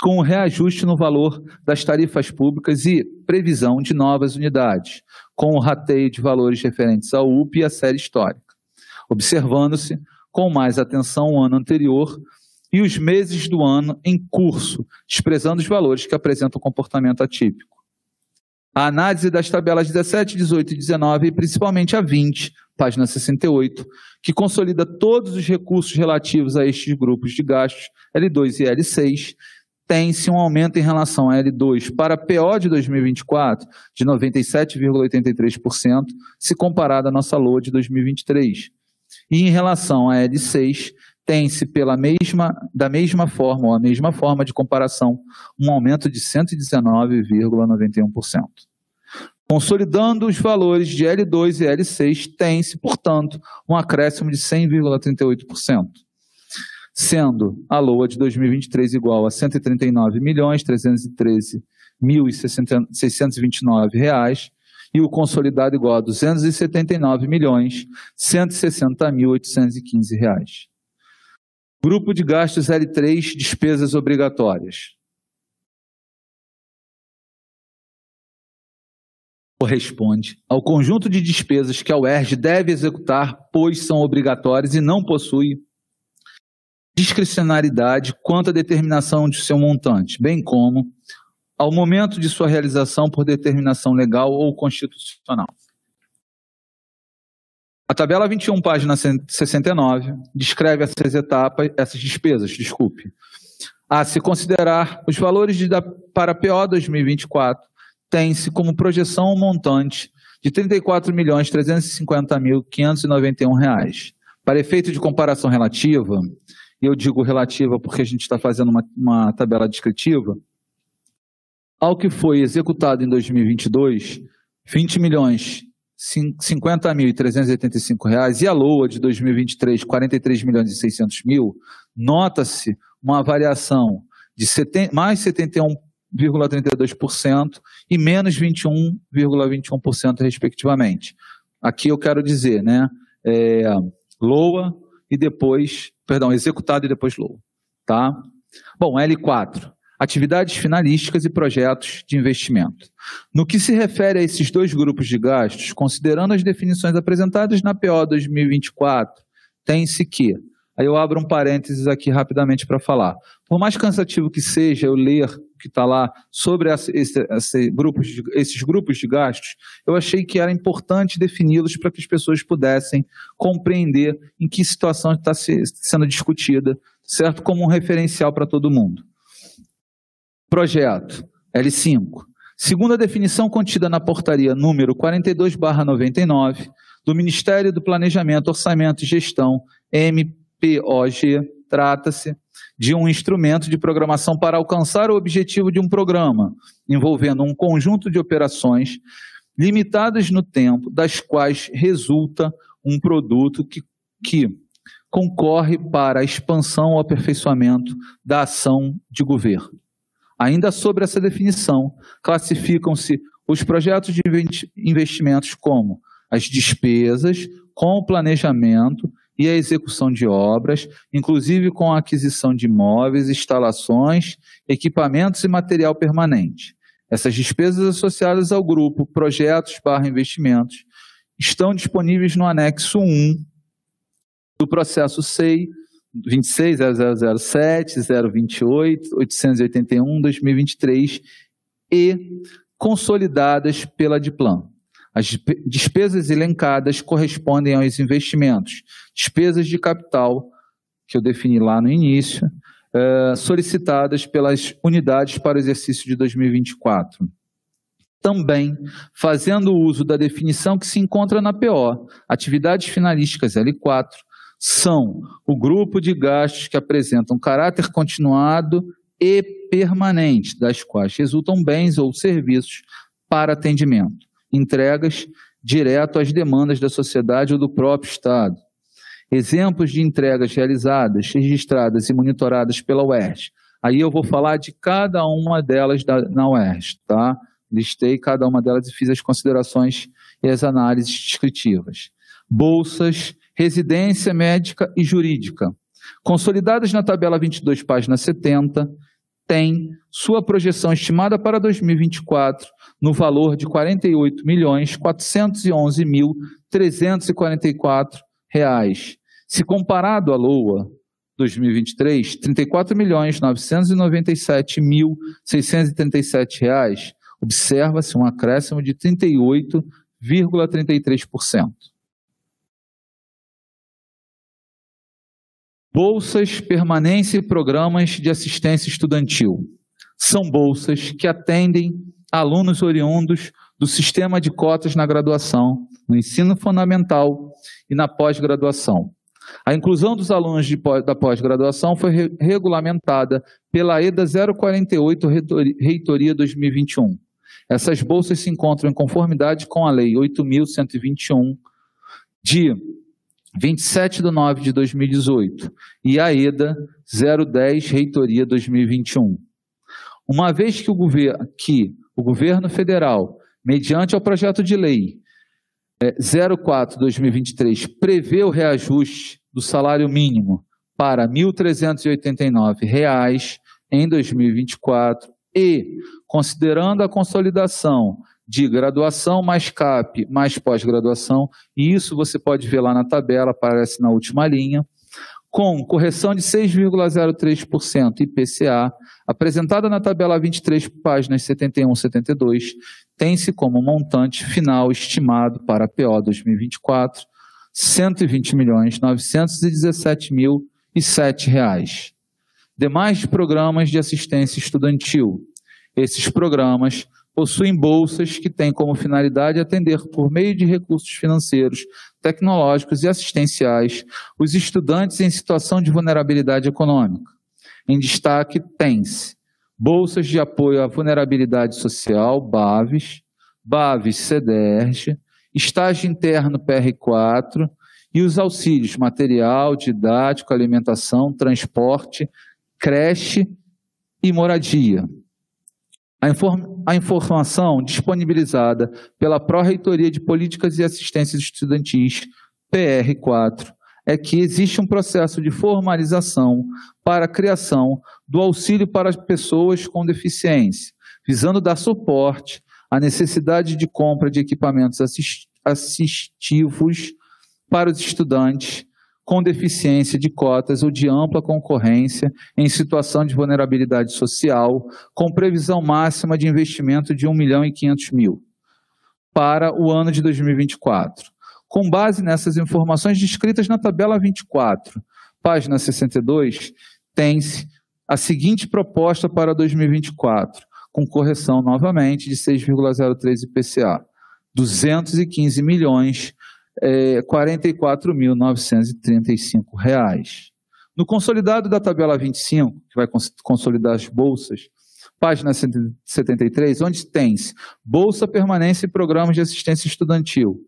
com o reajuste no valor das tarifas públicas e previsão de novas unidades, com o rateio de valores referentes ao UP e à série histórica, observando-se com mais atenção o ano anterior e os meses do ano em curso, desprezando os valores que apresentam comportamento atípico. A análise das tabelas 17, 18 e 19, e principalmente a 20, página 68, que consolida todos os recursos relativos a estes grupos de gastos, L2 e L6, tem-se um aumento em relação a L2 para PO de 2024 de 97,83%, se comparado à nossa LOA de 2023 e em relação à L6, tem-se pela mesma, da mesma forma, ou a mesma forma de comparação, um aumento de 119,91%. Consolidando os valores de L2 e L6, tem-se, portanto, um acréscimo de 100,38%, sendo a LOA de 2023 igual a 139.313.629 reais e o consolidado igual a 279.160.815 reais. Grupo de gastos L3, despesas obrigatórias. corresponde ao conjunto de despesas que a UERJ deve executar, pois são obrigatórias e não possui discricionariedade quanto à determinação de seu montante, bem como ao momento de sua realização por determinação legal ou constitucional. A tabela 21, página 69, descreve essas etapas, essas despesas, desculpe. A se considerar os valores de, da, para PO 2024 tem-se como projeção um montante de R$ 34.350.591. Para efeito de comparação relativa, eu digo relativa porque a gente está fazendo uma, uma tabela descritiva, ao que foi executado em 2022, 20 milhões 50.385 reais e a LOA de 2023, 43 milhões e 600 mil, nota-se uma variação de mais 71 21,32% e menos 21,21% respectivamente. Aqui eu quero dizer, né, é, LOA e depois, perdão, executado e depois LOA, tá? Bom, L4, atividades finalísticas e projetos de investimento. No que se refere a esses dois grupos de gastos, considerando as definições apresentadas na PO 2024, tem-se que Aí eu abro um parênteses aqui rapidamente para falar. Por mais cansativo que seja eu ler o que está lá sobre esse, esse grupos de, esses grupos de gastos, eu achei que era importante defini-los para que as pessoas pudessem compreender em que situação está se, sendo discutida, certo? Como um referencial para todo mundo. Projeto L5. Segundo a definição contida na portaria número 42/99 do Ministério do Planejamento, Orçamento e Gestão, MP POG trata-se de um instrumento de programação para alcançar o objetivo de um programa, envolvendo um conjunto de operações limitadas no tempo, das quais resulta um produto que, que concorre para a expansão ou aperfeiçoamento da ação de governo. Ainda sobre essa definição, classificam-se os projetos de investimentos como as despesas com o planejamento e a execução de obras, inclusive com a aquisição de imóveis, instalações, equipamentos e material permanente. Essas despesas associadas ao grupo Projetos barra Investimentos estão disponíveis no anexo 1 do processo SEI 26.0007, 028, 881, 2023 e consolidadas pela DIPLAN. As despesas elencadas correspondem aos investimentos, despesas de capital, que eu defini lá no início, uh, solicitadas pelas unidades para o exercício de 2024. Também, fazendo uso da definição que se encontra na PO, atividades finalísticas L4 são o grupo de gastos que apresentam caráter continuado e permanente, das quais resultam bens ou serviços para atendimento entregas direto às demandas da sociedade ou do próprio Estado. Exemplos de entregas realizadas, registradas e monitoradas pela UERJ. Aí eu vou falar de cada uma delas da, na UERJ, tá? Listei cada uma delas e fiz as considerações e as análises descritivas. Bolsas, residência médica e jurídica. Consolidadas na tabela 22, página 70, tem sua projeção estimada para 2024 no valor de 48.411.344 reais. Se comparado à LOA 2023, 34.997.637 reais, observa-se um acréscimo de 38,33%. Bolsas, permanência e programas de assistência estudantil. São bolsas que atendem alunos oriundos do sistema de cotas na graduação, no ensino fundamental e na pós-graduação. A inclusão dos alunos de, da pós-graduação foi re regulamentada pela EDA 048 Reitoria 2021. Essas bolsas se encontram em conformidade com a Lei 8.121, de 27 de 9 de 2018, e a EDA 010, Reitoria 2021. Uma vez que o, governo, que o governo federal, mediante ao projeto de lei é, 04-2023, prevê o reajuste do salário mínimo para R$ 1.389 em 2024 e, considerando a consolidação de graduação mais CAP mais pós-graduação, e isso você pode ver lá na tabela, aparece na última linha, com correção de 6,03% IPCA, apresentada na tabela 23, páginas 71 e 72, tem-se como montante final estimado para a PO 2024 R$ 120 milhões 917 mil e sete reais. Demais programas de assistência estudantil. Esses programas possuem bolsas que têm como finalidade atender, por meio de recursos financeiros, tecnológicos e assistenciais, os estudantes em situação de vulnerabilidade econômica. Em destaque, tem-se bolsas de apoio à vulnerabilidade social, BAVES, BAVES CDERJ, estágio interno PR4 e os auxílios material, didático, alimentação, transporte, creche e moradia. A, inform a informação disponibilizada pela Pró-Reitoria de Políticas e Assistências Estudantis, PR4, é que existe um processo de formalização para a criação do auxílio para as pessoas com deficiência, visando dar suporte à necessidade de compra de equipamentos assistivos para os estudantes com deficiência de cotas ou de ampla concorrência em situação de vulnerabilidade social, com previsão máxima de investimento de 1 milhão e 500 mil para o ano de 2024. Com base nessas informações descritas na tabela 24, página 62, tem-se a seguinte proposta para 2024, com correção novamente de 6,03 IPCA, 215 milhões é, R$ 44.935. No consolidado da tabela 25, que vai consolidar as bolsas, página 73, onde tem Bolsa Permanência e Programas de Assistência Estudantil.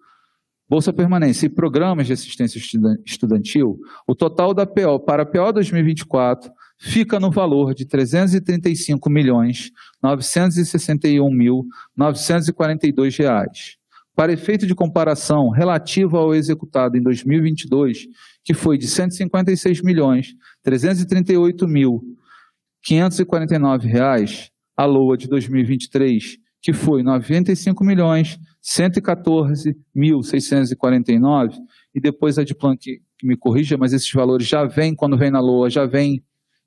Bolsa Permanência e Programas de Assistência Estudantil, o total da PO para a PO 2024 fica no valor de R$ 335 milhões 961 mil 942 reais. Para efeito de comparação, relativo ao executado em 2022, que foi de R$ 156 milhões 338 mil 549 reais, a LOA de 2023, que foi 95 milhões 114 mil 649, e depois a Diplan que, que me corrija, mas esses valores já vêm, quando vem na LOA, já vêm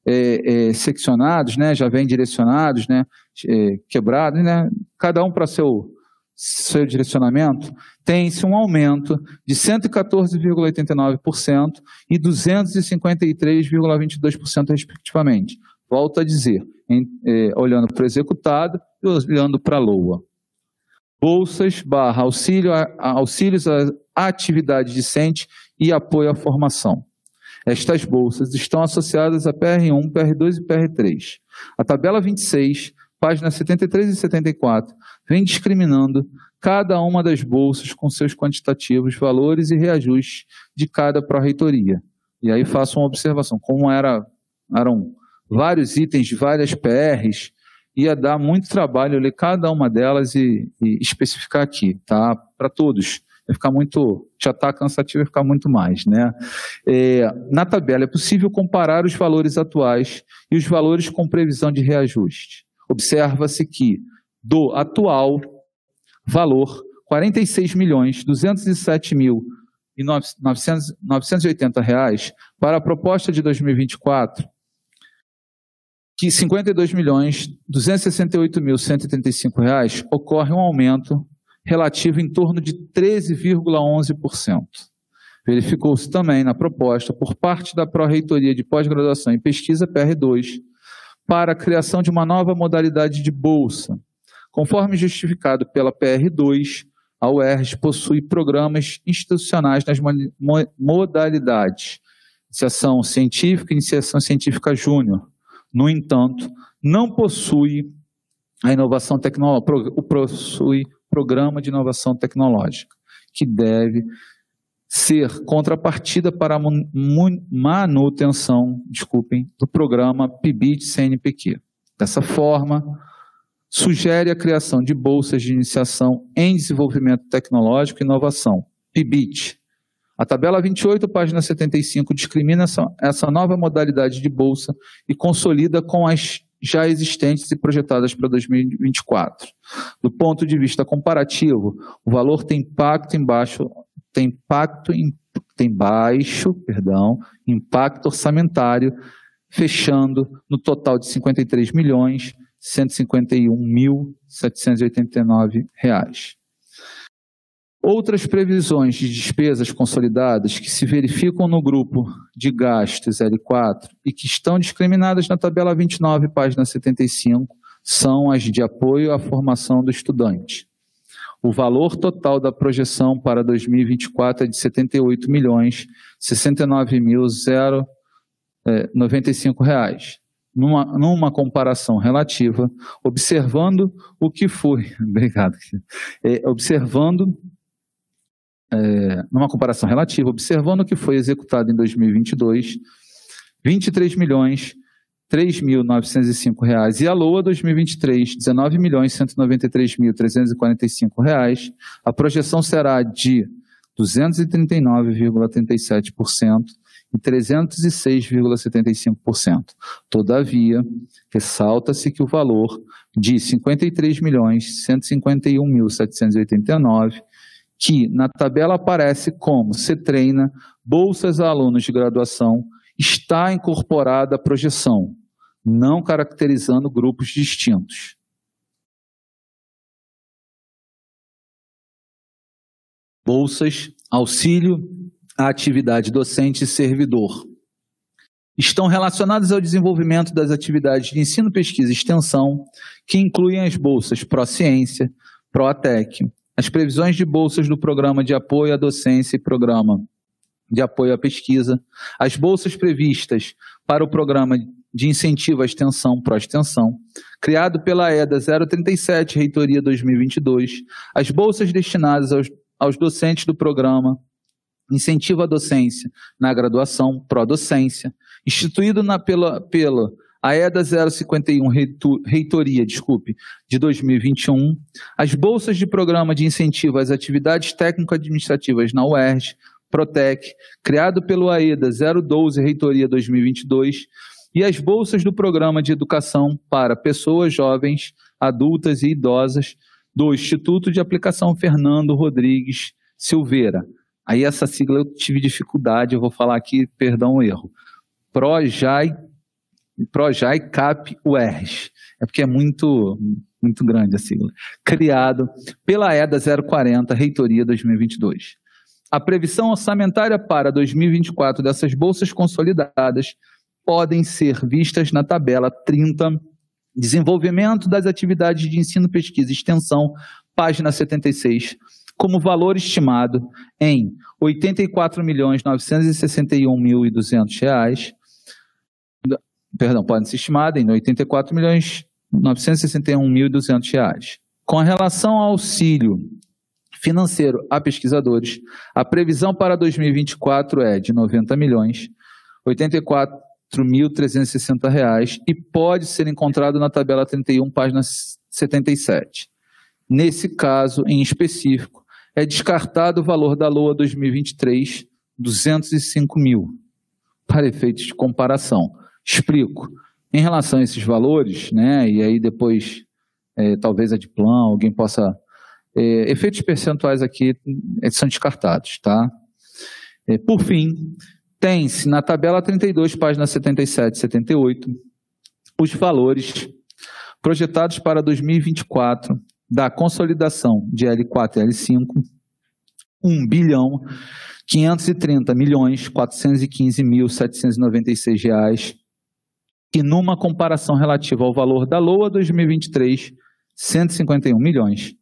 é, é, seccionados, né, já vêm direcionados, né, é, quebrados, né, cada um para seu seu direcionamento, tem-se um aumento de 114,89% e 253,22%, respectivamente. Volto a dizer, em, eh, olhando para o executado e olhando para a LOA. Bolsas barra auxílio a, auxílios à atividade discente e apoio à formação. Estas bolsas estão associadas a PR1, PR2 e PR3. A tabela 26 páginas 73 e 74, vem discriminando cada uma das bolsas com seus quantitativos, valores e reajustes de cada pró-reitoria. E aí faço uma observação, como era, eram vários itens de várias PRs, ia dar muito trabalho ler cada uma delas e, e especificar aqui, tá? Para todos. Vai ficar muito, já está cansativo, vai ficar muito mais, né? É, na tabela é possível comparar os valores atuais e os valores com previsão de reajuste observa-se que do atual valor, 46 milhões 207 mil e 980 reais para a proposta de 2024, que 52 milhões 268 mil 135 reais ocorre um aumento relativo em torno de 13,11%. Verificou-se também na proposta por parte da Pró-Reitoria de Pós-Graduação e Pesquisa PR2 para a criação de uma nova modalidade de bolsa. Conforme justificado pela PR2, a UERJ possui programas institucionais nas modalidades iniciação científica e iniciação científica júnior. No entanto, não possui a inovação tecnológica, possui programa de inovação tecnológica, que deve ser contrapartida para a manutenção, desculpem, do programa PIBIT-CNPq. Dessa forma, sugere a criação de bolsas de iniciação em desenvolvimento tecnológico e inovação, PIBIT. A tabela 28, página 75, discrimina essa, essa nova modalidade de bolsa e consolida com as já existentes e projetadas para 2024. Do ponto de vista comparativo, o valor tem impacto em baixo, tem impacto em, tem baixo, perdão, impacto orçamentário, fechando no total de 53 milhões 151.789 reais. Outras previsões de despesas consolidadas que se verificam no grupo de gastos L4 e que estão discriminadas na tabela 29, página 75, são as de apoio à formação do estudante. O valor total da projeção para 2024 é de 78 milhões 69.095 reais. Numa, numa comparação relativa, observando o que foi, obrigado, é, observando é, numa comparação relativa, observando o que foi executado em 2022, 23 milhões 3.905 reais e a LOA 2023, 19 milhões 193.345 reais. A projeção será de 239,37% e 306,75%. Todavia, ressalta-se que o valor de 53 milhões 151.789 que na tabela aparece como se treina bolsas a alunos de graduação, está incorporada a projeção, não caracterizando grupos distintos. Bolsas, auxílio à atividade docente e servidor. Estão relacionadas ao desenvolvimento das atividades de ensino, pesquisa e extensão, que incluem as bolsas Prociência, Proatec, as previsões de bolsas do Programa de Apoio à Docência e Programa de Apoio à Pesquisa, as bolsas previstas para o Programa de Incentivo à Extensão, Pró-Extensão, criado pela EDA 037, Reitoria 2022, as bolsas destinadas aos, aos docentes do Programa Incentivo à Docência na Graduação, Pró-Docência, instituído na, pela, pela a EDA 051 Reitoria, desculpe, de 2021, as bolsas de programa de incentivo às atividades técnico-administrativas na UERJ, Protec, criado pelo AEDA 012 Reitoria 2022, e as bolsas do programa de educação para pessoas jovens, adultas e idosas do Instituto de Aplicação Fernando Rodrigues Silveira. Aí essa sigla eu tive dificuldade, eu vou falar aqui, perdão o erro. PROJAI Cap UERJ. É porque é muito, muito grande a sigla. Criado pela EDA 040, Reitoria 2022. A previsão orçamentária para 2024 dessas bolsas consolidadas podem ser vistas na tabela 30, Desenvolvimento das atividades de ensino, pesquisa e extensão, página 76, como valor estimado em 84.961.200 reais, perdão, podem ser estimadas em 84 milhões 961.200 reais. Com relação ao auxílio financeiro a pesquisadores, a previsão para 2024 é de 90 milhões 84.360 reais e pode ser encontrado na tabela 31, página 77. Nesse caso, em específico, é descartado o valor da LOA 2023, 205 mil, para efeitos de comparação. Explico. Em relação a esses valores, né, e aí depois, é, talvez a de plano, alguém possa. É, efeitos percentuais aqui é, são descartados, tá? É, por fim, tem-se na tabela 32, página 77 e 78, os valores projetados para 2024 da consolidação de L4 e L5, 1 bilhão 530 milhões 415 mil 796 reais que numa comparação relativa ao valor da LOA 2023, 151 milhões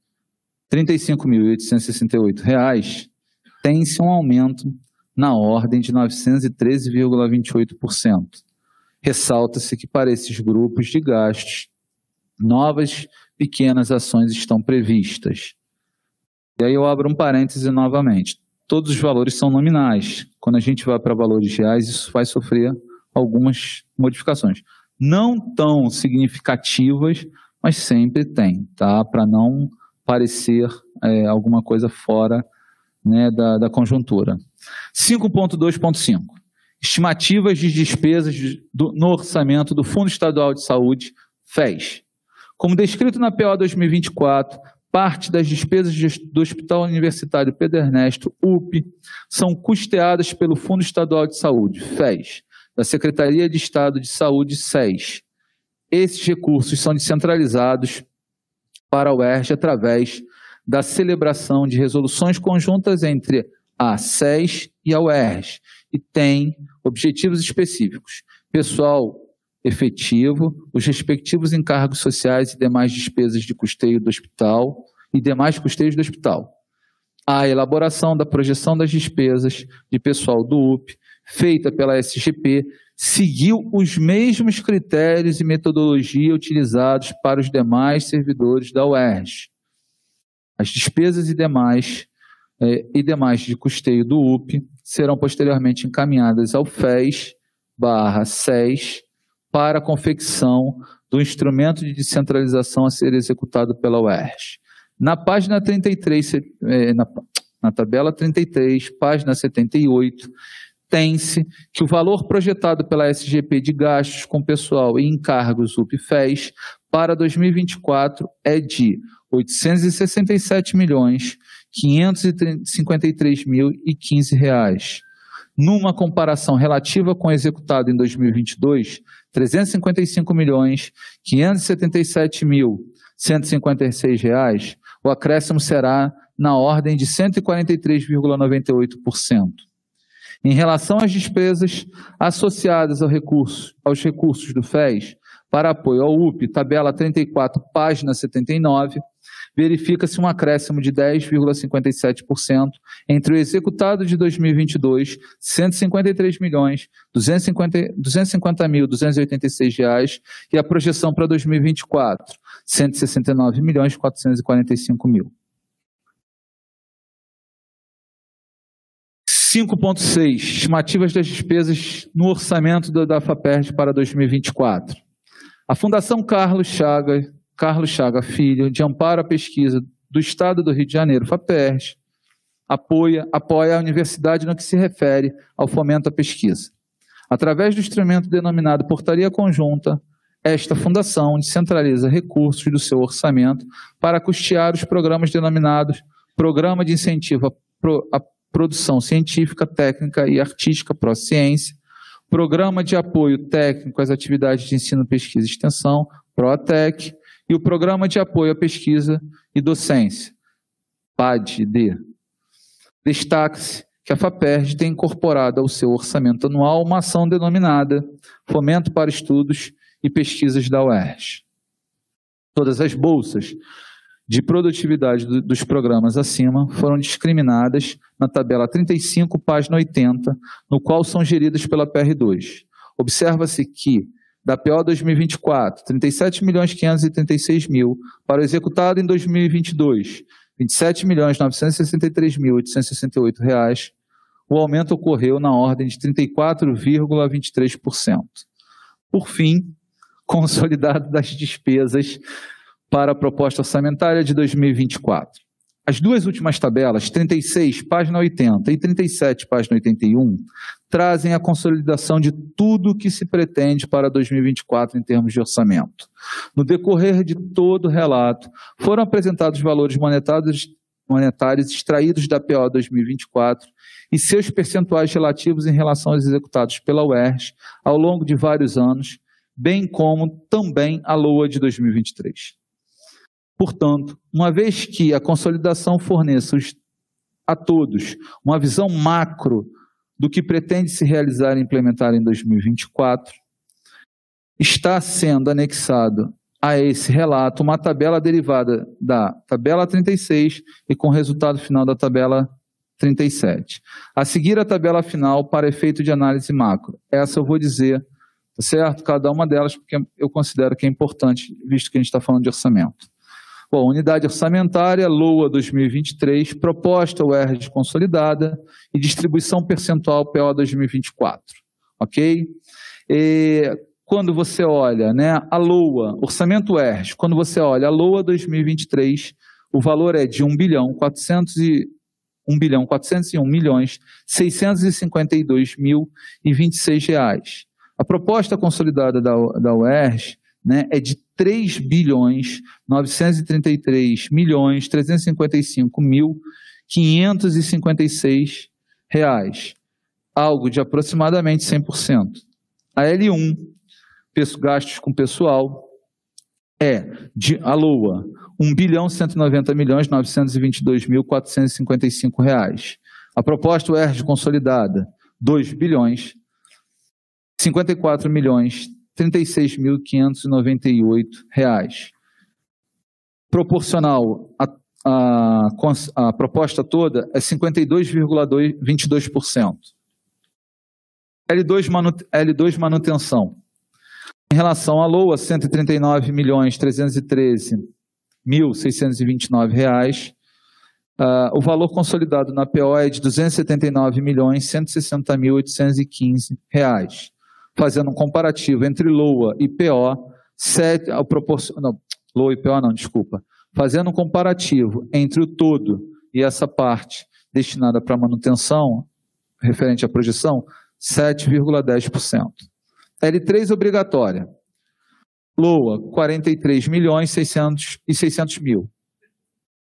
35.868 reais, tem-se um aumento na ordem de 913,28%. Ressalta-se que para esses grupos de gastos, novas pequenas ações estão previstas. E aí eu abro um parêntese novamente. Todos os valores são nominais. Quando a gente vai para valores reais, isso vai sofrer algumas modificações. Não tão significativas, mas sempre tem, tá? Para não parecer é, alguma coisa fora né, da, da conjuntura. 5.2.5. Estimativas de despesas do, no orçamento do Fundo Estadual de Saúde, FES. Como descrito na PO 2024, parte das despesas do Hospital Universitário Pedro Ernesto, UP, são custeadas pelo Fundo Estadual de Saúde, FES, da Secretaria de Estado de Saúde, SES. Esses recursos são descentralizados para o UERJ através da celebração de resoluções conjuntas entre a SES e a UERJ, e tem objetivos específicos. Pessoal efetivo, os respectivos encargos sociais e demais despesas de custeio do hospital e demais custeios do hospital. A elaboração da projeção das despesas de pessoal do UP, feita pela SGP, seguiu os mesmos critérios e metodologia utilizados para os demais servidores da UERJ. As despesas e demais, eh, e demais de custeio do UP serão posteriormente encaminhadas ao FES barra SES para a confecção do instrumento de descentralização a ser executado pela UERJ. Na página 33, eh, na, na tabela 33, página 78, tem-se que o valor projetado pela SGP de gastos com pessoal e encargos UPFES para 2024 é de 867 milhões 553 mil e 15 reais. Numa comparação relativa com o executado em 2022, 355 milhões 577 mil 156 reais, o acréscimo será na ordem de 143,98%. Em relação às despesas associadas ao recurso, aos recursos do FES, para apoio ao UP, tabela 34, página 79, verifica-se um acréscimo de 10,57% entre o executado de 2022, 153 milhões 250, 250 mil 286 reais, e a projeção para 2024, 169 milhões 445 mil. 5.6, estimativas das despesas no orçamento da FAPERJ para 2024. A Fundação Carlos Chaga, Carlos Chaga Filho, de amparo à pesquisa do Estado do Rio de Janeiro, FAPERJ, apoia, apoia a universidade no que se refere ao fomento à pesquisa. Através do instrumento denominado Portaria Conjunta, esta fundação descentraliza recursos do seu orçamento para custear os programas denominados Programa de Incentivo à Produção Científica, Técnica e Artística Pró-Ciência, Programa de Apoio Técnico às Atividades de Ensino, Pesquisa e Extensão, PROATEC, e o Programa de Apoio à Pesquisa e Docência, PAD-D. Destaque-se que a FAPERJ tem incorporado ao seu orçamento anual uma ação denominada Fomento para Estudos e Pesquisas da UERJ. Todas as bolsas de produtividade do, dos programas acima foram discriminadas na tabela 35, página 80, no qual são geridas pela PR2. Observa-se que da PO 2024, 37 milhões 536 mil para o executado em 2022, 27 milhões 963 mil 868 reais, o aumento ocorreu na ordem de 34,23%. Por fim, consolidado das despesas para a proposta orçamentária de 2024. As duas últimas tabelas, 36, página 80 e 37, página 81, trazem a consolidação de tudo o que se pretende para 2024 em termos de orçamento. No decorrer de todo o relato, foram apresentados valores monetários, monetários extraídos da PO 2024 e seus percentuais relativos em relação aos executados pela UERJ ao longo de vários anos, bem como também a LOA de 2023. Portanto, uma vez que a consolidação forneça a todos uma visão macro do que pretende se realizar e implementar em 2024, está sendo anexado a esse relato uma tabela derivada da tabela 36 e com o resultado final da tabela 37. A seguir a tabela final para efeito de análise macro. Essa eu vou dizer, tá certo? Cada uma delas, porque eu considero que é importante, visto que a gente está falando de orçamento. Bom, unidade orçamentária, LOA 2023, proposta UERJ consolidada e distribuição percentual PO 2024, ok? E quando você olha né, a LOA, orçamento UERJ, quando você olha a LOA 2023, o valor é de 1 bilhão 400 e 1 bilhão 401 milhões 652 mil e 26 reais. A proposta consolidada da, da UERJ né, é de 3 bilhões 933 milhões 355 mil 556 reais, algo de aproximadamente 100%. A L1, gastos com pessoal, é de a LOA 1 bilhão 190 milhões 922 mil 455 reais. A proposta UERJ consolidada 2 bilhões 54 milhões 36.598 reais. Proporcional a proposta toda é 52,22%. L2, manu, L2 manutenção. Em relação à LOA, 139 milhões 313 mil 629 reais. Uh, o valor consolidado na PO é de 279 milhões 160 mil 815 reais fazendo um comparativo entre LOA e PO, sete, a proporcion, não, LOA e PO não, desculpa, fazendo um comparativo entre o todo e essa parte destinada para manutenção, referente à projeção, 7,10%. L3 obrigatória. LOA, 43 milhões 600 e 600 mil.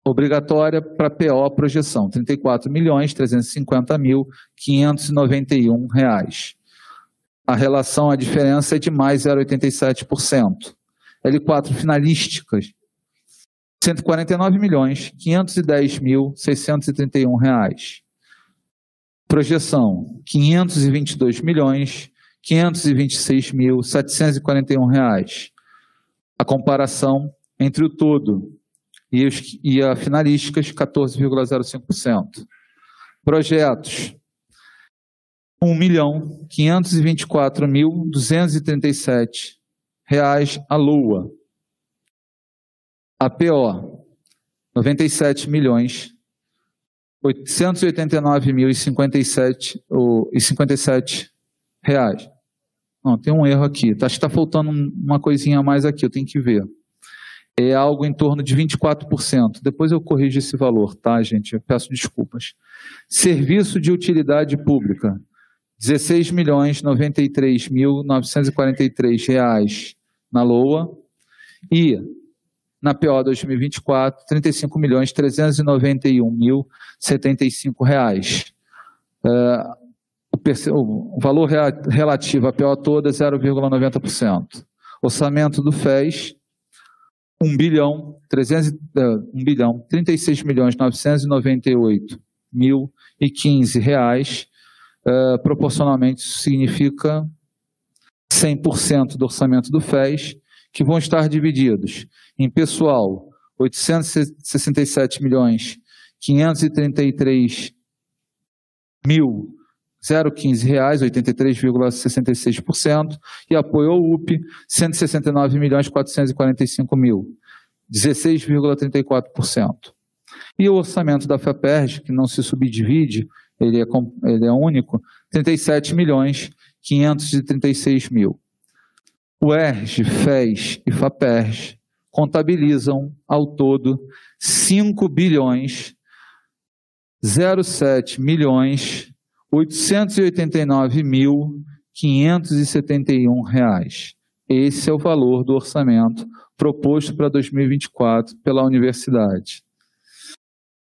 Obrigatória para PO projeção, 34 milhões 350 mil 591 reais a relação, a diferença é de mais 0,87%. L4 finalísticas, 149 milhões 510 mil 631 reais. Projeção, 522 milhões 526 mil 741 reais. A comparação entre o todo e, os, e a finalísticas, 14,05%. Projetos, 1 milhão 524 mil 237 reais a lua. A PO, 97 milhões 889 mil e 57, e 57 reais. Não, tem um erro aqui. Acho que está faltando uma coisinha a mais aqui, eu tenho que ver. É algo em torno de 24%. Depois eu corrijo esse valor, tá, gente? Eu peço desculpas. Serviço de utilidade pública. 16 milhões 93 mil 943 reais na LOA e na PO 2024 35 milhões 391 mil 75 reais. Uh, o, o, valor relativo à PO toda é 0,90%. Orçamento do FES 1 bilhão 300 uh, 1 bilhão 36 milhões 998 mil e 15 reais uh, proporcionalmente isso significa 100% do orçamento do FES, que vão estar divididos em pessoal, 867 milhões 533 mil 015 reais, 83,66%, e apoio ao UP, 169 milhões 445 mil, 16,34%. E o orçamento da FAPERJ, que não se subdivide, ele é, ele é único, 37 milhões 536 mil. O ERJ, FES e FAPERJ contabilizam ao todo 5 bilhões 07 milhões 889 mil 571 reais. Esse é o valor do orçamento proposto para 2024 pela universidade.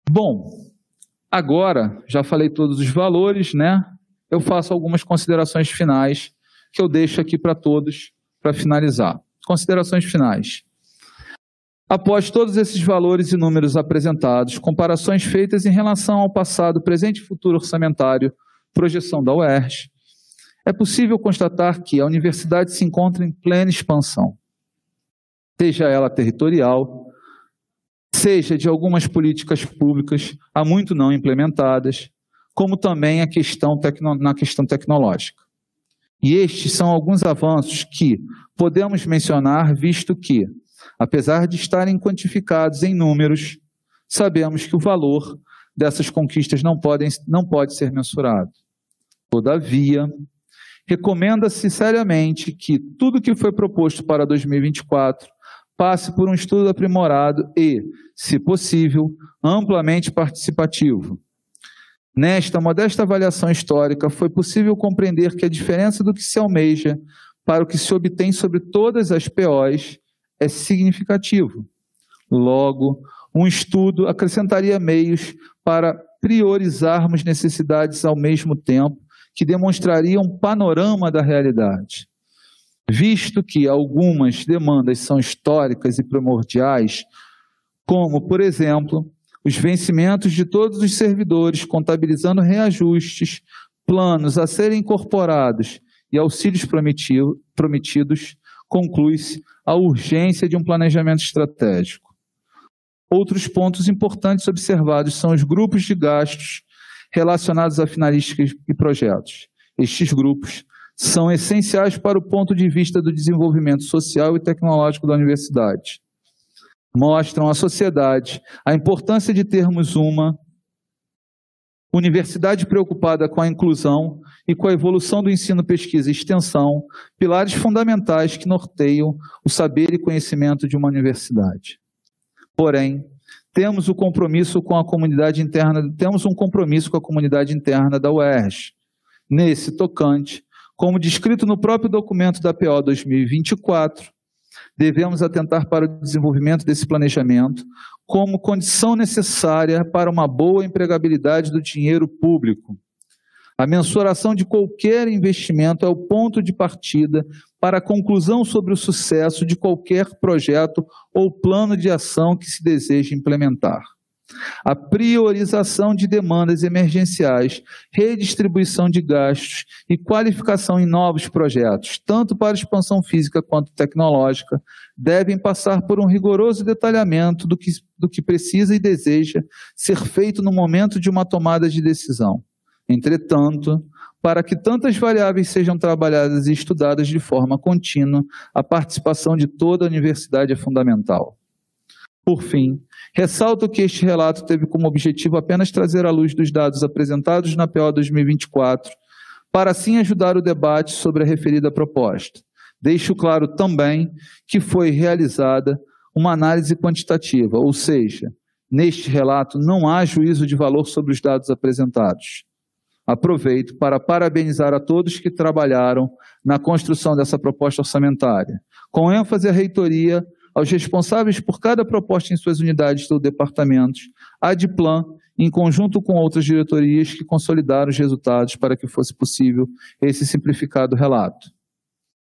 Bom, Agora, já falei todos os valores, né? Eu faço algumas considerações finais que eu deixo aqui para todos para finalizar. Considerações finais. Após todos esses valores e números apresentados, comparações feitas em relação ao passado, presente e futuro orçamentário, projeção da UERJ, é possível constatar que a universidade se encontra em plena expansão, seja ela territorial, seja de algumas políticas públicas há muito não implementadas, como também a questão na questão tecnológica. E estes são alguns avanços que podemos mencionar, visto que Apesar de estarem quantificados em números, sabemos que o valor dessas conquistas não, podem, não pode ser mensurado. Todavia, recomenda-se seriamente que tudo que foi proposto para 2024 passe por um estudo aprimorado e, se possível, amplamente participativo. Nesta modesta avaliação histórica, foi possível compreender que a diferença do que se almeja para o que se obtém sobre todas as POs é significativo. Logo, um estudo acrescentaria meios para priorizarmos necessidades ao mesmo tempo que demonstrariam um panorama da realidade. Visto que algumas demandas são históricas e primordiais, como, por exemplo, os vencimentos de todos os servidores, contabilizando reajustes, planos a serem incorporados e auxílios prometidos, conclui-se a urgência de um planejamento estratégico. Outros pontos importantes observados são os grupos de gastos relacionados a finalísticas e projetos. Estes grupos são essenciais para o ponto de vista do desenvolvimento social e tecnológico da universidade. Mostram à sociedade a importância de termos uma universidade preocupada com a inclusão e com a evolução do ensino, pesquisa e extensão, pilares fundamentais que norteiam o saber e conhecimento de uma universidade. Porém, temos o compromisso com a comunidade interna, temos um compromisso com a comunidade interna da UERJ. Nesse tocante, como descrito no próprio documento da PO 2024, devemos atentar para o desenvolvimento desse planejamento como condição necessária para uma boa empregabilidade do dinheiro público. A mensuração de qualquer investimento é o ponto de partida para a conclusão sobre o sucesso de qualquer projeto ou plano de ação que se deseja implementar. A priorização de demandas emergenciais, redistribuição de gastos e qualificação em novos projetos, tanto para expansão física quanto tecnológica, devem passar por um rigoroso detalhamento do que, do que precisa e deseja ser feito no momento de uma tomada de decisão. Entretanto, para que tantas variáveis sejam trabalhadas e estudadas de forma contínua, a participação de toda a universidade é fundamental. Por fim, ressalto que este relato teve como objetivo apenas trazer à luz dos dados apresentados na PO 2024, para assim ajudar o debate sobre a referida proposta. Deixo claro também que foi realizada uma análise quantitativa, ou seja, neste relato não há juízo de valor sobre os dados apresentados. Aproveito para parabenizar a todos que trabalharam na construção dessa proposta orçamentária, com ênfase à reitoria, aos responsáveis por cada proposta em suas unidades ou departamentos, a Diplan, em conjunto com outras diretorias que consolidaram os resultados para que fosse possível esse simplificado relato.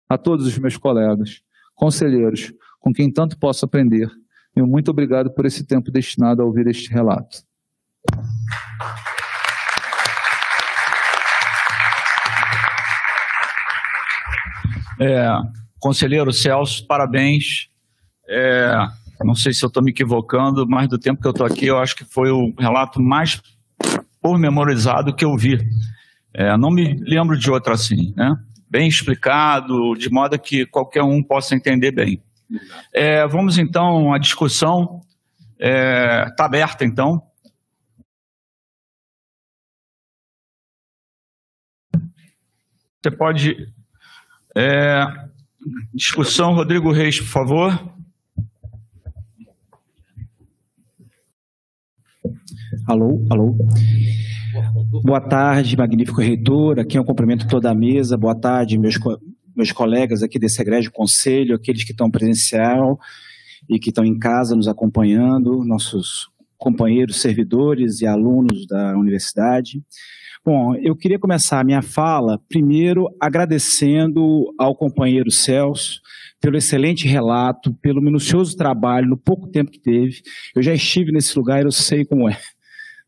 A todos os meus colegas, conselheiros, com quem tanto posso aprender, meu muito obrigado por esse tempo destinado a ouvir este relato. É, conselheiro Celso, parabéns. É, não sei se eu estou me equivocando, mas do tempo que eu estou aqui, eu acho que foi o relato mais pormenorizado que eu vi. É, não me lembro de outro assim, né? Bem explicado, de modo que qualquer um possa entender bem. É, vamos então à discussão. Está é, aberta então. Você pode é, discussão, Rodrigo Reis, por favor. Alô, alô. Boa tarde, magnífico reitor. Aqui é um cumprimento toda a mesa. Boa tarde, meus, meus colegas aqui desse egrégio conselho, aqueles que estão presencial e que estão em casa nos acompanhando, nossos companheiros, servidores e alunos da universidade. Bom, eu queria começar a minha fala primeiro agradecendo ao companheiro Celso pelo excelente relato, pelo minucioso trabalho, no pouco tempo que teve. Eu já estive nesse lugar eu sei como é.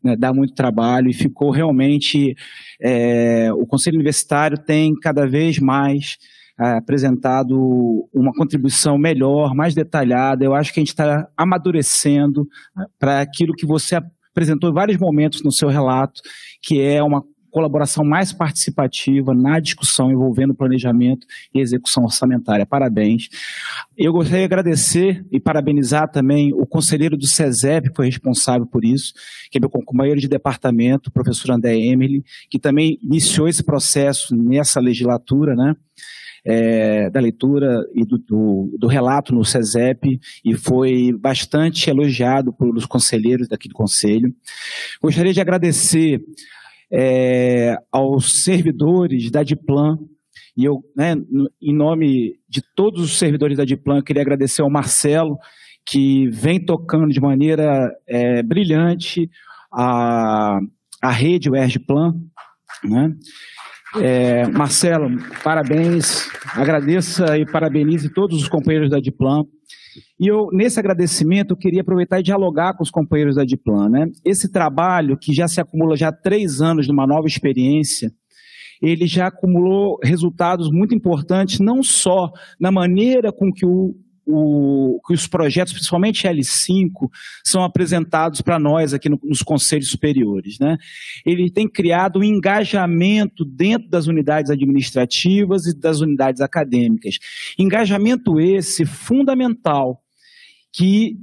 Né, dá muito trabalho e ficou realmente. É, o Conselho Universitário tem cada vez mais é, apresentado uma contribuição melhor, mais detalhada. Eu acho que a gente está amadurecendo para aquilo que você apresentou em vários momentos no seu relato, que é uma colaboração mais participativa na discussão envolvendo planejamento e execução orçamentária. Parabéns. Eu gostaria de agradecer e parabenizar também o conselheiro do SESEP, que foi responsável por isso, que é meu companheiro de departamento, o professor André Emily, que também iniciou esse processo nessa legislatura, né? é, da leitura e do, do, do, relato no SESEP e foi bastante elogiado pelos conselheiros daqui do Conselho. Gostaria de agradecer é, aos servidores da Diplan, e eu, né, em nome de todos os servidores da Diplan, queria agradecer ao Marcelo, que vem tocando de maneira é, brilhante a, a rede UERJ-Plan, né? É, Marcelo, parabéns, agradeça e parabenize todos os companheiros da Diplan. E eu, nesse agradecimento, queria aproveitar e dialogar com os companheiros da Diplan. Né? Esse trabalho, que já se acumula já há três anos de uma nova experiência, ele já acumulou resultados muito importantes, não só na maneira com que o o, que os projetos, principalmente L5, são apresentados para nós aqui no, nos conselhos superiores. Né? Ele tem criado um engajamento dentro das unidades administrativas e das unidades acadêmicas. Engajamento esse fundamental que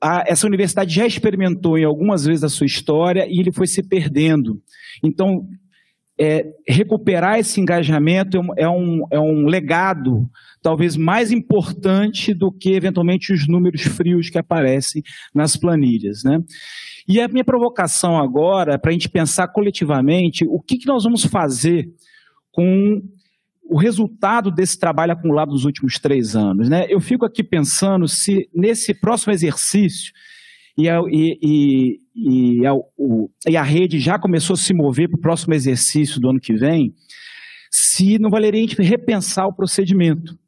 a, essa universidade já experimentou em algumas vezes da sua história e ele foi se perdendo. Então, é, recuperar esse engajamento é um, é um legado talvez mais importante do que eventualmente os números frios que aparecem nas planilhas. Né? E a minha provocação agora, para a gente pensar coletivamente, o que, que nós vamos fazer com o resultado desse trabalho acumulado nos últimos três anos. Né? Eu fico aqui pensando se nesse próximo exercício e a, e, e, e, a, o, e a rede já começou a se mover para o próximo exercício do ano que vem, se não valeria a gente repensar o procedimento.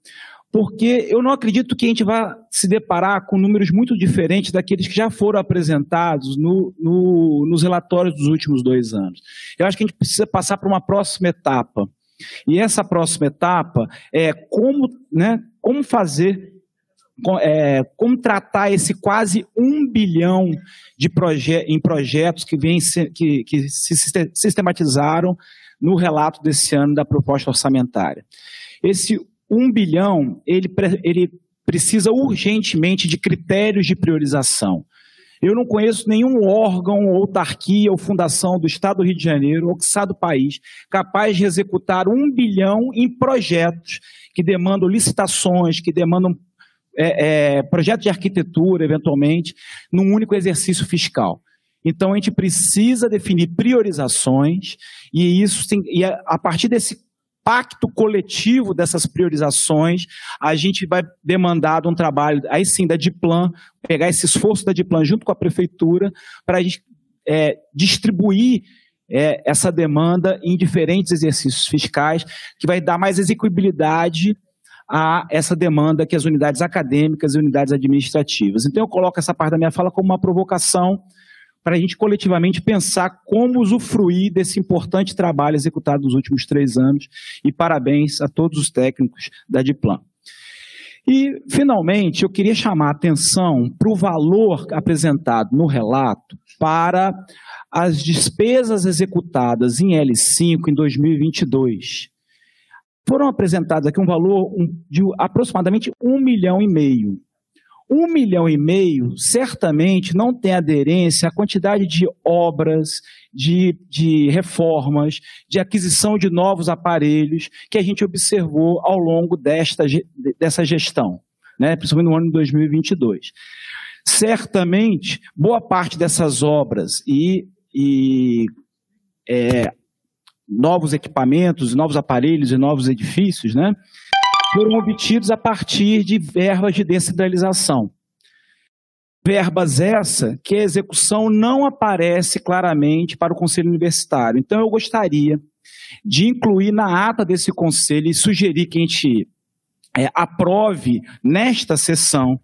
Porque eu não acredito que a gente vá se deparar com números muito diferentes daqueles que já foram apresentados no, no, nos relatórios dos últimos dois anos. Eu acho que a gente precisa passar para uma próxima etapa. E essa próxima etapa é como, né, como fazer é, como tratar esse quase um bilhão de proje em projetos que, vem se, que, que se sistematizaram no relato desse ano da proposta orçamentária. Esse um bilhão, ele, ele precisa urgentemente de critérios de priorização. Eu não conheço nenhum órgão, autarquia ou fundação do Estado do Rio de Janeiro ou que está do país capaz de executar um bilhão em projetos que demandam licitações, que demandam é, é, projeto de arquitetura, eventualmente, num único exercício fiscal. Então, a gente precisa definir priorizações e isso tem, e a, a partir desse pacto coletivo dessas priorizações, a gente vai demandar um trabalho, aí sim, da Diplan, pegar esse esforço da Diplan junto com a prefeitura, para a gente é, distribuir é, essa demanda em diferentes exercícios fiscais, que vai dar mais execuibilidade a essa demanda que as unidades acadêmicas e unidades administrativas. Então, eu coloco essa parte da minha fala como uma provocação para a gente coletivamente pensar como usufruir desse importante trabalho executado nos últimos três anos. E parabéns a todos os técnicos da Diplan. E, finalmente, eu queria chamar a atenção para o valor apresentado no relato para as despesas executadas em L5 em 2022 foram apresentados aqui um valor de aproximadamente um milhão e meio. Um milhão e meio certamente não tem aderência à quantidade de obras, de, de reformas, de aquisição de novos aparelhos que a gente observou ao longo desta, dessa gestão, né, principalmente no ano de 2022. Certamente, boa parte dessas obras e, e é, novos equipamentos, novos aparelhos e novos edifícios, né, foram obtidos a partir de verbas de descentralização. Verbas essa que a execução não aparece claramente para o Conselho Universitário. Então, eu gostaria de incluir na ata desse conselho e sugerir que a gente é, aprove nesta sessão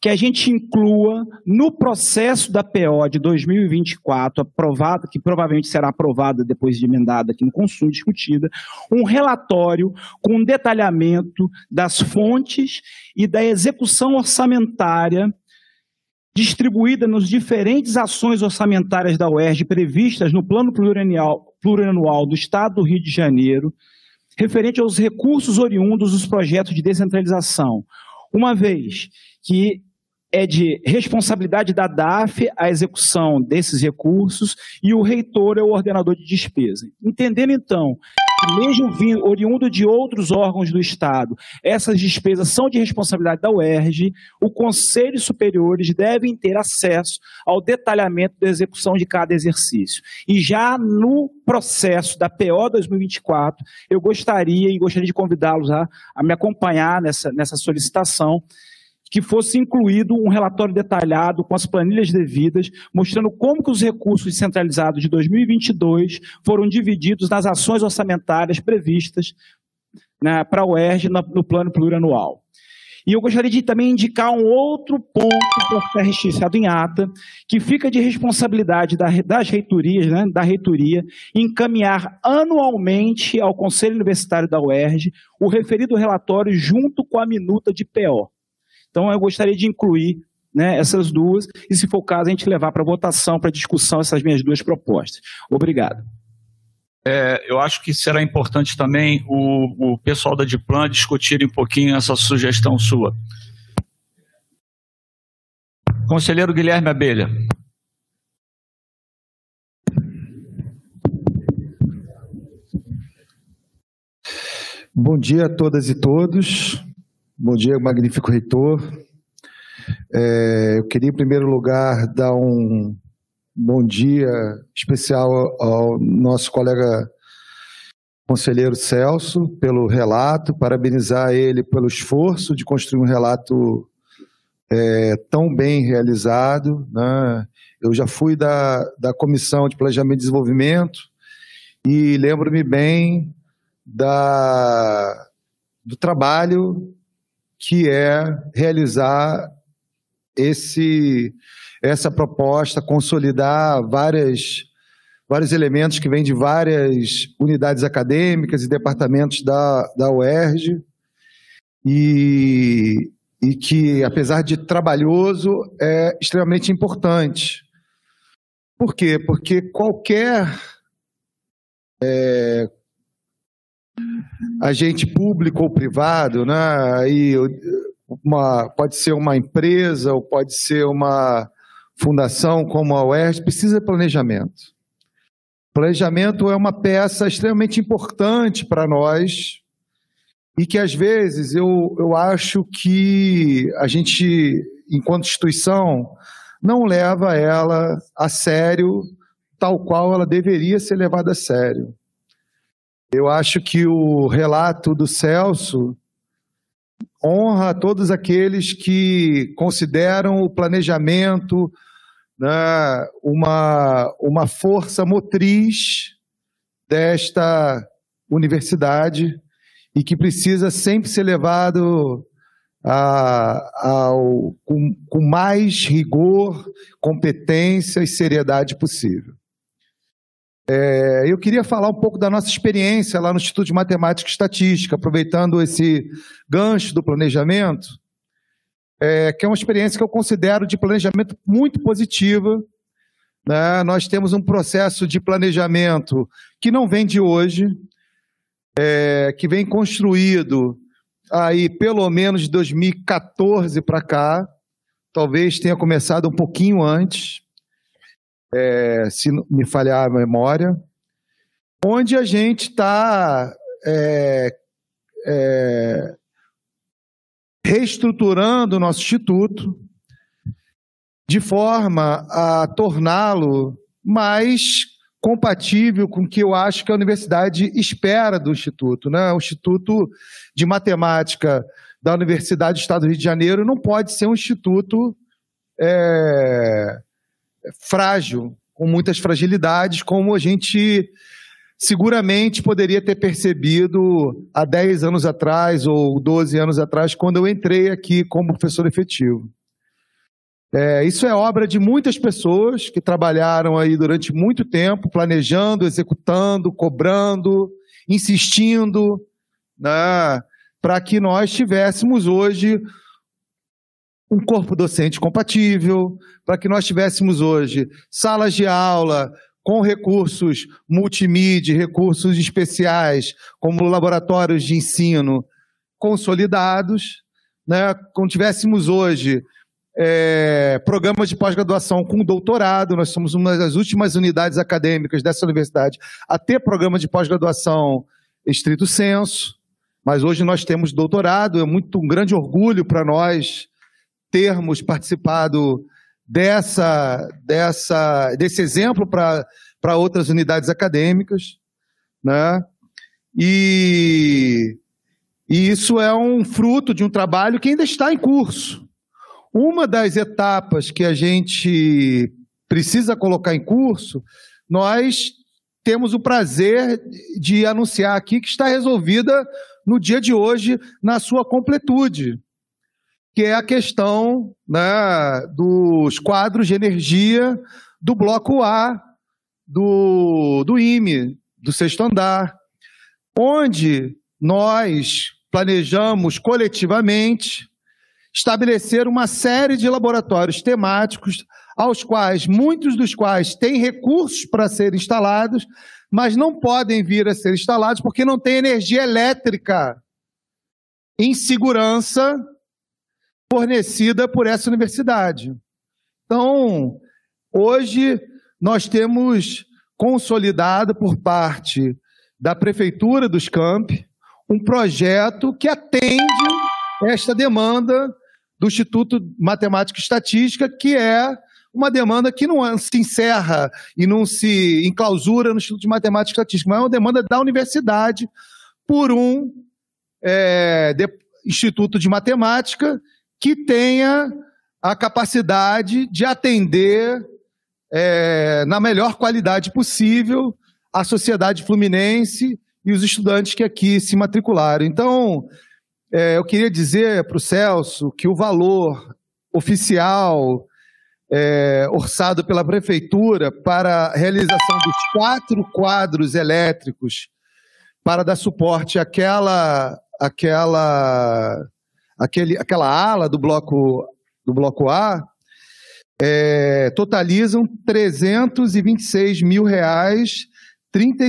que a gente inclua no processo da PO de 2024, aprovada, que provavelmente será aprovada depois de emendada aqui no consumo discutida, um relatório com um detalhamento das fontes e da execução orçamentária distribuída nos diferentes ações orçamentárias da UERJ previstas no plano plurianual, plurianual do Estado do Rio de Janeiro, referente aos recursos oriundos dos projetos de descentralização, uma vez que é de responsabilidade da DAF a execução desses recursos e o reitor é o ordenador de despesa. Entendendo, então, mesmo vindo, oriundo de outros órgãos do Estado, essas despesas são de responsabilidade da UERJ, o Conselho Superiores devem ter acesso ao detalhamento da execução de cada exercício. E já no processo da PO 2024, eu gostaria e gostaria de convidá-los a, a me acompanhar nessa, nessa solicitação, que fosse incluído um relatório detalhado com as planilhas devidas, mostrando como que os recursos centralizados de 2022 foram divididos nas ações orçamentárias previstas né, para a UERJ no, no plano plurianual. E eu gostaria de também indicar um outro ponto para ficar registrado em ata, que fica de responsabilidade das reitorias, né, da reitoria, encaminhar anualmente ao Conselho Universitário da UERJ o referido relatório junto com a minuta de PO. Então, eu gostaria de incluir né, essas duas, e se for o caso, a gente levar para votação, para discussão, essas minhas duas propostas. Obrigado. É, eu acho que será importante também o, o pessoal da Diplan discutir um pouquinho essa sugestão sua. Conselheiro Guilherme Abelha. Bom dia a todas e todos. Bom dia, magnífico reitor. É, eu queria, em primeiro lugar, dar um bom dia especial ao nosso colega conselheiro Celso pelo relato, parabenizar ele pelo esforço de construir um relato é, tão bem realizado. Né? Eu já fui da, da Comissão de Planejamento e Desenvolvimento e lembro-me bem da, do trabalho que é realizar esse essa proposta, consolidar várias vários elementos que vêm de várias unidades acadêmicas e departamentos da, da UERJ e, e que, apesar de trabalhoso, é extremamente importante. Por quê? Porque qualquer é, agente público ou privado, né? E uma, pode ser uma empresa ou pode ser uma fundação como a UERJ, precisa de planejamento. Planejamento é uma peça extremamente importante para nós e que às vezes eu, eu acho que a gente, enquanto instituição, não leva ela a sério tal qual ela deveria ser levada a sério. Eu acho que o relato do Celso honra todos aqueles que consideram o planejamento né, uma, uma força motriz desta universidade e que precisa sempre ser levado a, ao, com, com mais rigor, competência e seriedade possível. É, eu queria falar um pouco da nossa experiência lá no Instituto de Matemática e Estatística, aproveitando esse gancho do planejamento, é, que é uma experiência que eu considero de planejamento muito positiva. Né? Nós temos um processo de planejamento que não vem de hoje, é, que vem construído aí pelo menos de 2014 para cá, talvez tenha começado um pouquinho antes é, se me falhar a memória, onde a gente está é, é, reestruturando o nosso instituto de forma a torná-lo mais compatível com o que eu acho que a universidade espera do instituto. Né? O Instituto de Matemática da Universidade do Estado do Rio de Janeiro não pode ser um instituto é, frágil, com muitas fragilidades, como a gente seguramente poderia ter percebido há 10 anos atrás ou 12 anos atrás, quando eu entrei aqui como professor efetivo. É, isso é obra de muitas pessoas que trabalharam aí durante muito tempo, planejando, executando, cobrando, insistindo, né, para que nós tivéssemos hoje um corpo docente compatível, para que nós tivéssemos hoje salas de aula com recursos multimídia, recursos especiais, como laboratórios de ensino consolidados, né? Como tivéssemos hoje é, programas de pós-graduação com doutorado, nós somos uma das últimas unidades acadêmicas dessa universidade a ter programa de pós-graduação estrito senso, mas hoje nós temos doutorado, é muito um grande orgulho para nós termos participado dessa, dessa, desse exemplo para outras unidades acadêmicas, né? E, e isso é um fruto de um trabalho que ainda está em curso. Uma das etapas que a gente precisa colocar em curso, nós temos o prazer de anunciar aqui que está resolvida no dia de hoje na sua completude que é a questão né, dos quadros de energia do bloco A do, do IME, do sexto andar, onde nós planejamos coletivamente estabelecer uma série de laboratórios temáticos, aos quais, muitos dos quais têm recursos para serem instalados, mas não podem vir a ser instalados porque não tem energia elétrica em segurança fornecida por essa universidade. Então, hoje nós temos consolidado por parte da prefeitura dos campi um projeto que atende esta demanda do Instituto Matemática e Estatística, que é uma demanda que não se encerra e não se enclausura no Instituto de Matemática e Estatística, mas é uma demanda da universidade por um é, de, Instituto de Matemática que tenha a capacidade de atender é, na melhor qualidade possível a sociedade fluminense e os estudantes que aqui se matricularam. Então, é, eu queria dizer para o Celso que o valor oficial é, orçado pela prefeitura para a realização dos quatro quadros elétricos para dar suporte àquela, àquela aquele, aquela ala do bloco, do bloco A, é, totalizam 326 mil reais, 30,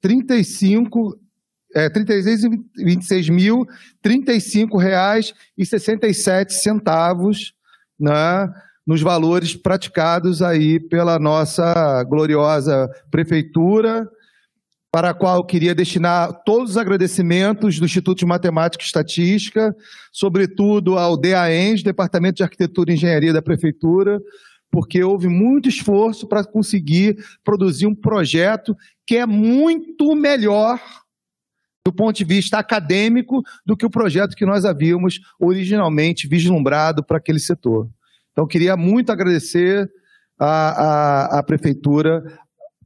35, é, 36, 26 mil, 35 reais e 67 centavos, né, nos valores praticados aí pela nossa gloriosa prefeitura, para a qual eu queria destinar todos os agradecimentos do Instituto de Matemática e Estatística, sobretudo ao DAENS, Departamento de Arquitetura e Engenharia da Prefeitura, porque houve muito esforço para conseguir produzir um projeto que é muito melhor do ponto de vista acadêmico do que o projeto que nós havíamos originalmente vislumbrado para aquele setor. Então, queria muito agradecer à, à, à Prefeitura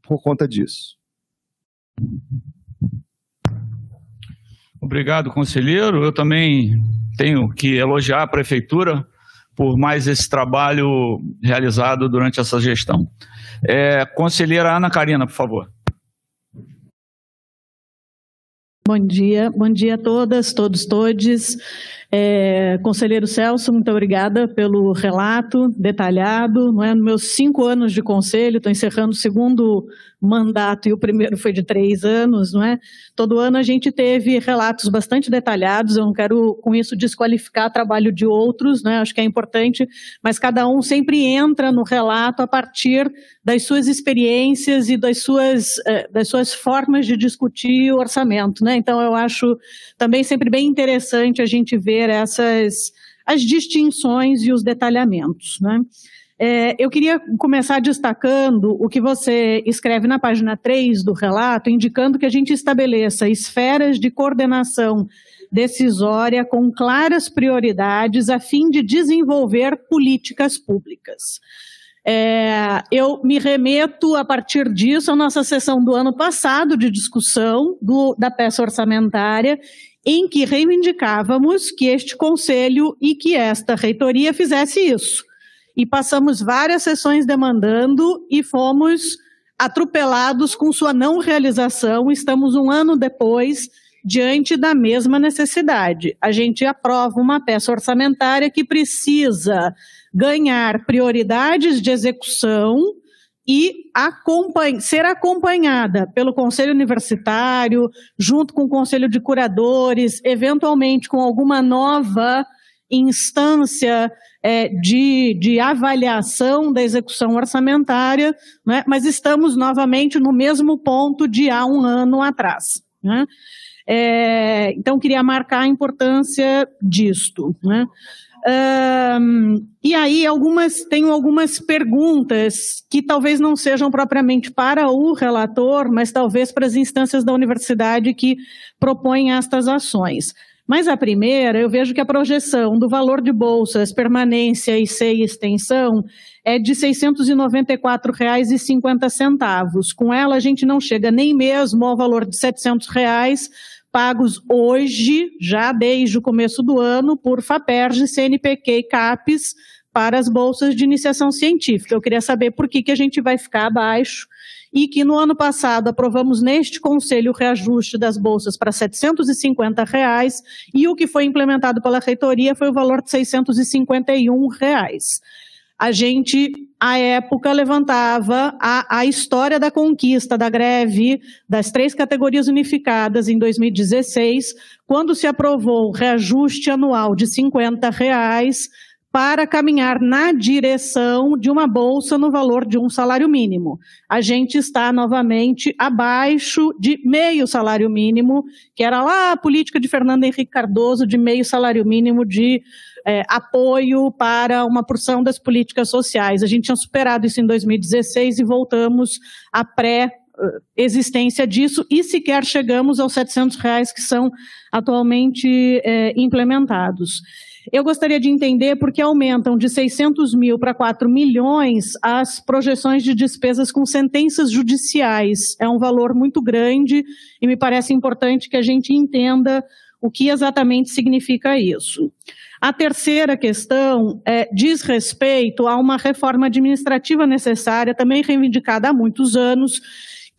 por conta disso. Obrigado, conselheiro. Eu também tenho que elogiar a prefeitura por mais esse trabalho realizado durante essa gestão. É, conselheira Ana Karina, por favor. Bom dia, bom dia a todas, todos, todes. É, conselheiro Celso, muito obrigada pelo relato detalhado. Não é? Nos meus cinco anos de conselho, estou encerrando o segundo mandato e o primeiro foi de três anos, não é? Todo ano a gente teve relatos bastante detalhados. Eu não quero com isso desqualificar o trabalho de outros, né? Acho que é importante, mas cada um sempre entra no relato a partir das suas experiências e das suas eh, das suas formas de discutir o orçamento, né? Então eu acho também sempre bem interessante a gente ver essas as distinções e os detalhamentos, né? É, eu queria começar destacando o que você escreve na página 3 do relato, indicando que a gente estabeleça esferas de coordenação decisória com claras prioridades a fim de desenvolver políticas públicas. É, eu me remeto, a partir disso, à nossa sessão do ano passado de discussão do, da peça orçamentária, em que reivindicávamos que este conselho e que esta reitoria fizesse isso e passamos várias sessões demandando e fomos atropelados com sua não realização. Estamos um ano depois diante da mesma necessidade. A gente aprova uma peça orçamentária que precisa ganhar prioridades de execução e acompanha, ser acompanhada pelo conselho universitário, junto com o conselho de curadores, eventualmente com alguma nova instância é, de, de avaliação da execução orçamentária, né, mas estamos novamente no mesmo ponto de há um ano atrás. Né? É, então, queria marcar a importância disto. Né? Um, e aí, algumas, tenho algumas perguntas que talvez não sejam propriamente para o relator, mas talvez para as instâncias da universidade que propõem estas ações. Mas a primeira, eu vejo que a projeção do valor de bolsas, permanência e CEI extensão é de R$ 694,50. Com ela, a gente não chega nem mesmo ao valor de 700 reais pagos hoje, já desde o começo do ano, por FAPERJ, CNPq e CAPES para as bolsas de iniciação científica. Eu queria saber por que, que a gente vai ficar abaixo e que no ano passado aprovamos neste conselho o reajuste das bolsas para 750 reais, e o que foi implementado pela reitoria foi o valor de R$ 651. Reais a gente, à época, levantava a, a história da conquista da greve das três categorias unificadas em 2016, quando se aprovou o reajuste anual de 50 reais para caminhar na direção de uma bolsa no valor de um salário mínimo. A gente está novamente abaixo de meio salário mínimo, que era lá a política de Fernando Henrique Cardoso de meio salário mínimo de é, apoio para uma porção das políticas sociais. A gente tinha superado isso em 2016 e voltamos à pré existência disso e sequer chegamos aos 700 reais que são atualmente é, implementados. Eu gostaria de entender por que aumentam de 600 mil para 4 milhões as projeções de despesas com sentenças judiciais. É um valor muito grande e me parece importante que a gente entenda o que exatamente significa isso. A terceira questão é, diz respeito a uma reforma administrativa necessária, também reivindicada há muitos anos,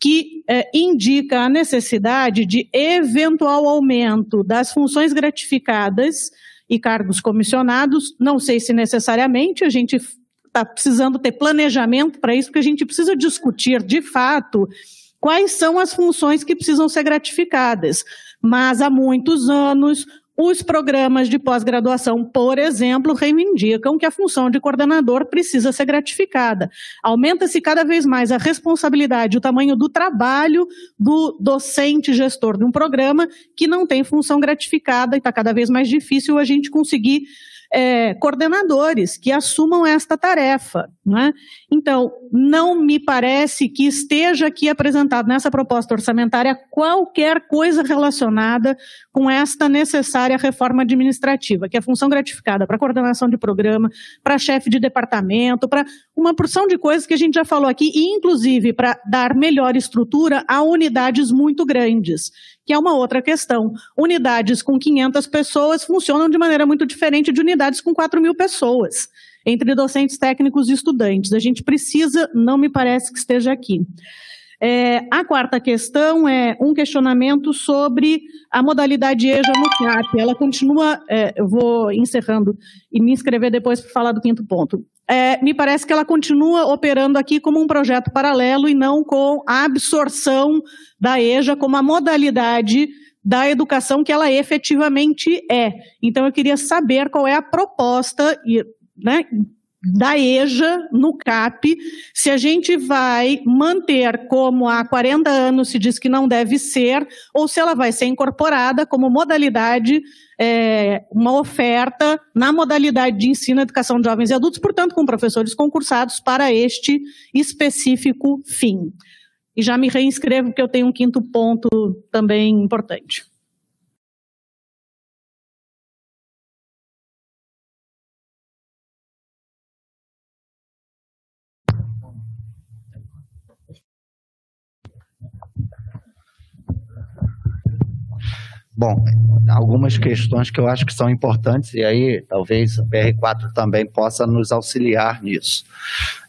que é, indica a necessidade de eventual aumento das funções gratificadas e cargos comissionados. Não sei se necessariamente a gente está precisando ter planejamento para isso, porque a gente precisa discutir de fato quais são as funções que precisam ser gratificadas. Mas há muitos anos os programas de pós-graduação, por exemplo, reivindicam que a função de coordenador precisa ser gratificada. Aumenta-se cada vez mais a responsabilidade, o tamanho do trabalho do docente gestor de um programa que não tem função gratificada e está cada vez mais difícil a gente conseguir é, coordenadores que assumam esta tarefa. Né? Então, não me parece que esteja aqui apresentado nessa proposta orçamentária qualquer coisa relacionada com esta necessária reforma administrativa, que é função gratificada para coordenação de programa, para chefe de departamento, para uma porção de coisas que a gente já falou aqui, e inclusive para dar melhor estrutura a unidades muito grandes, que é uma outra questão. Unidades com 500 pessoas funcionam de maneira muito diferente de unidades com 4 mil pessoas, entre docentes, técnicos e estudantes. A gente precisa, não me parece que esteja aqui. É, a quarta questão é um questionamento sobre a modalidade EJA no CAP. Ela continua, é, eu vou encerrando e me inscrever depois para falar do quinto ponto. É, me parece que ela continua operando aqui como um projeto paralelo e não com a absorção da EJA como a modalidade da educação que ela efetivamente é. Então, eu queria saber qual é a proposta né, da EJA no CAP, se a gente vai manter como há 40 anos se diz que não deve ser, ou se ela vai ser incorporada como modalidade, é, uma oferta na modalidade de ensino educação de jovens e adultos, portanto, com professores concursados para este específico fim. E já me reinscrevo, porque eu tenho um quinto ponto também importante. Bom, algumas questões que eu acho que são importantes, e aí talvez o PR4 também possa nos auxiliar nisso.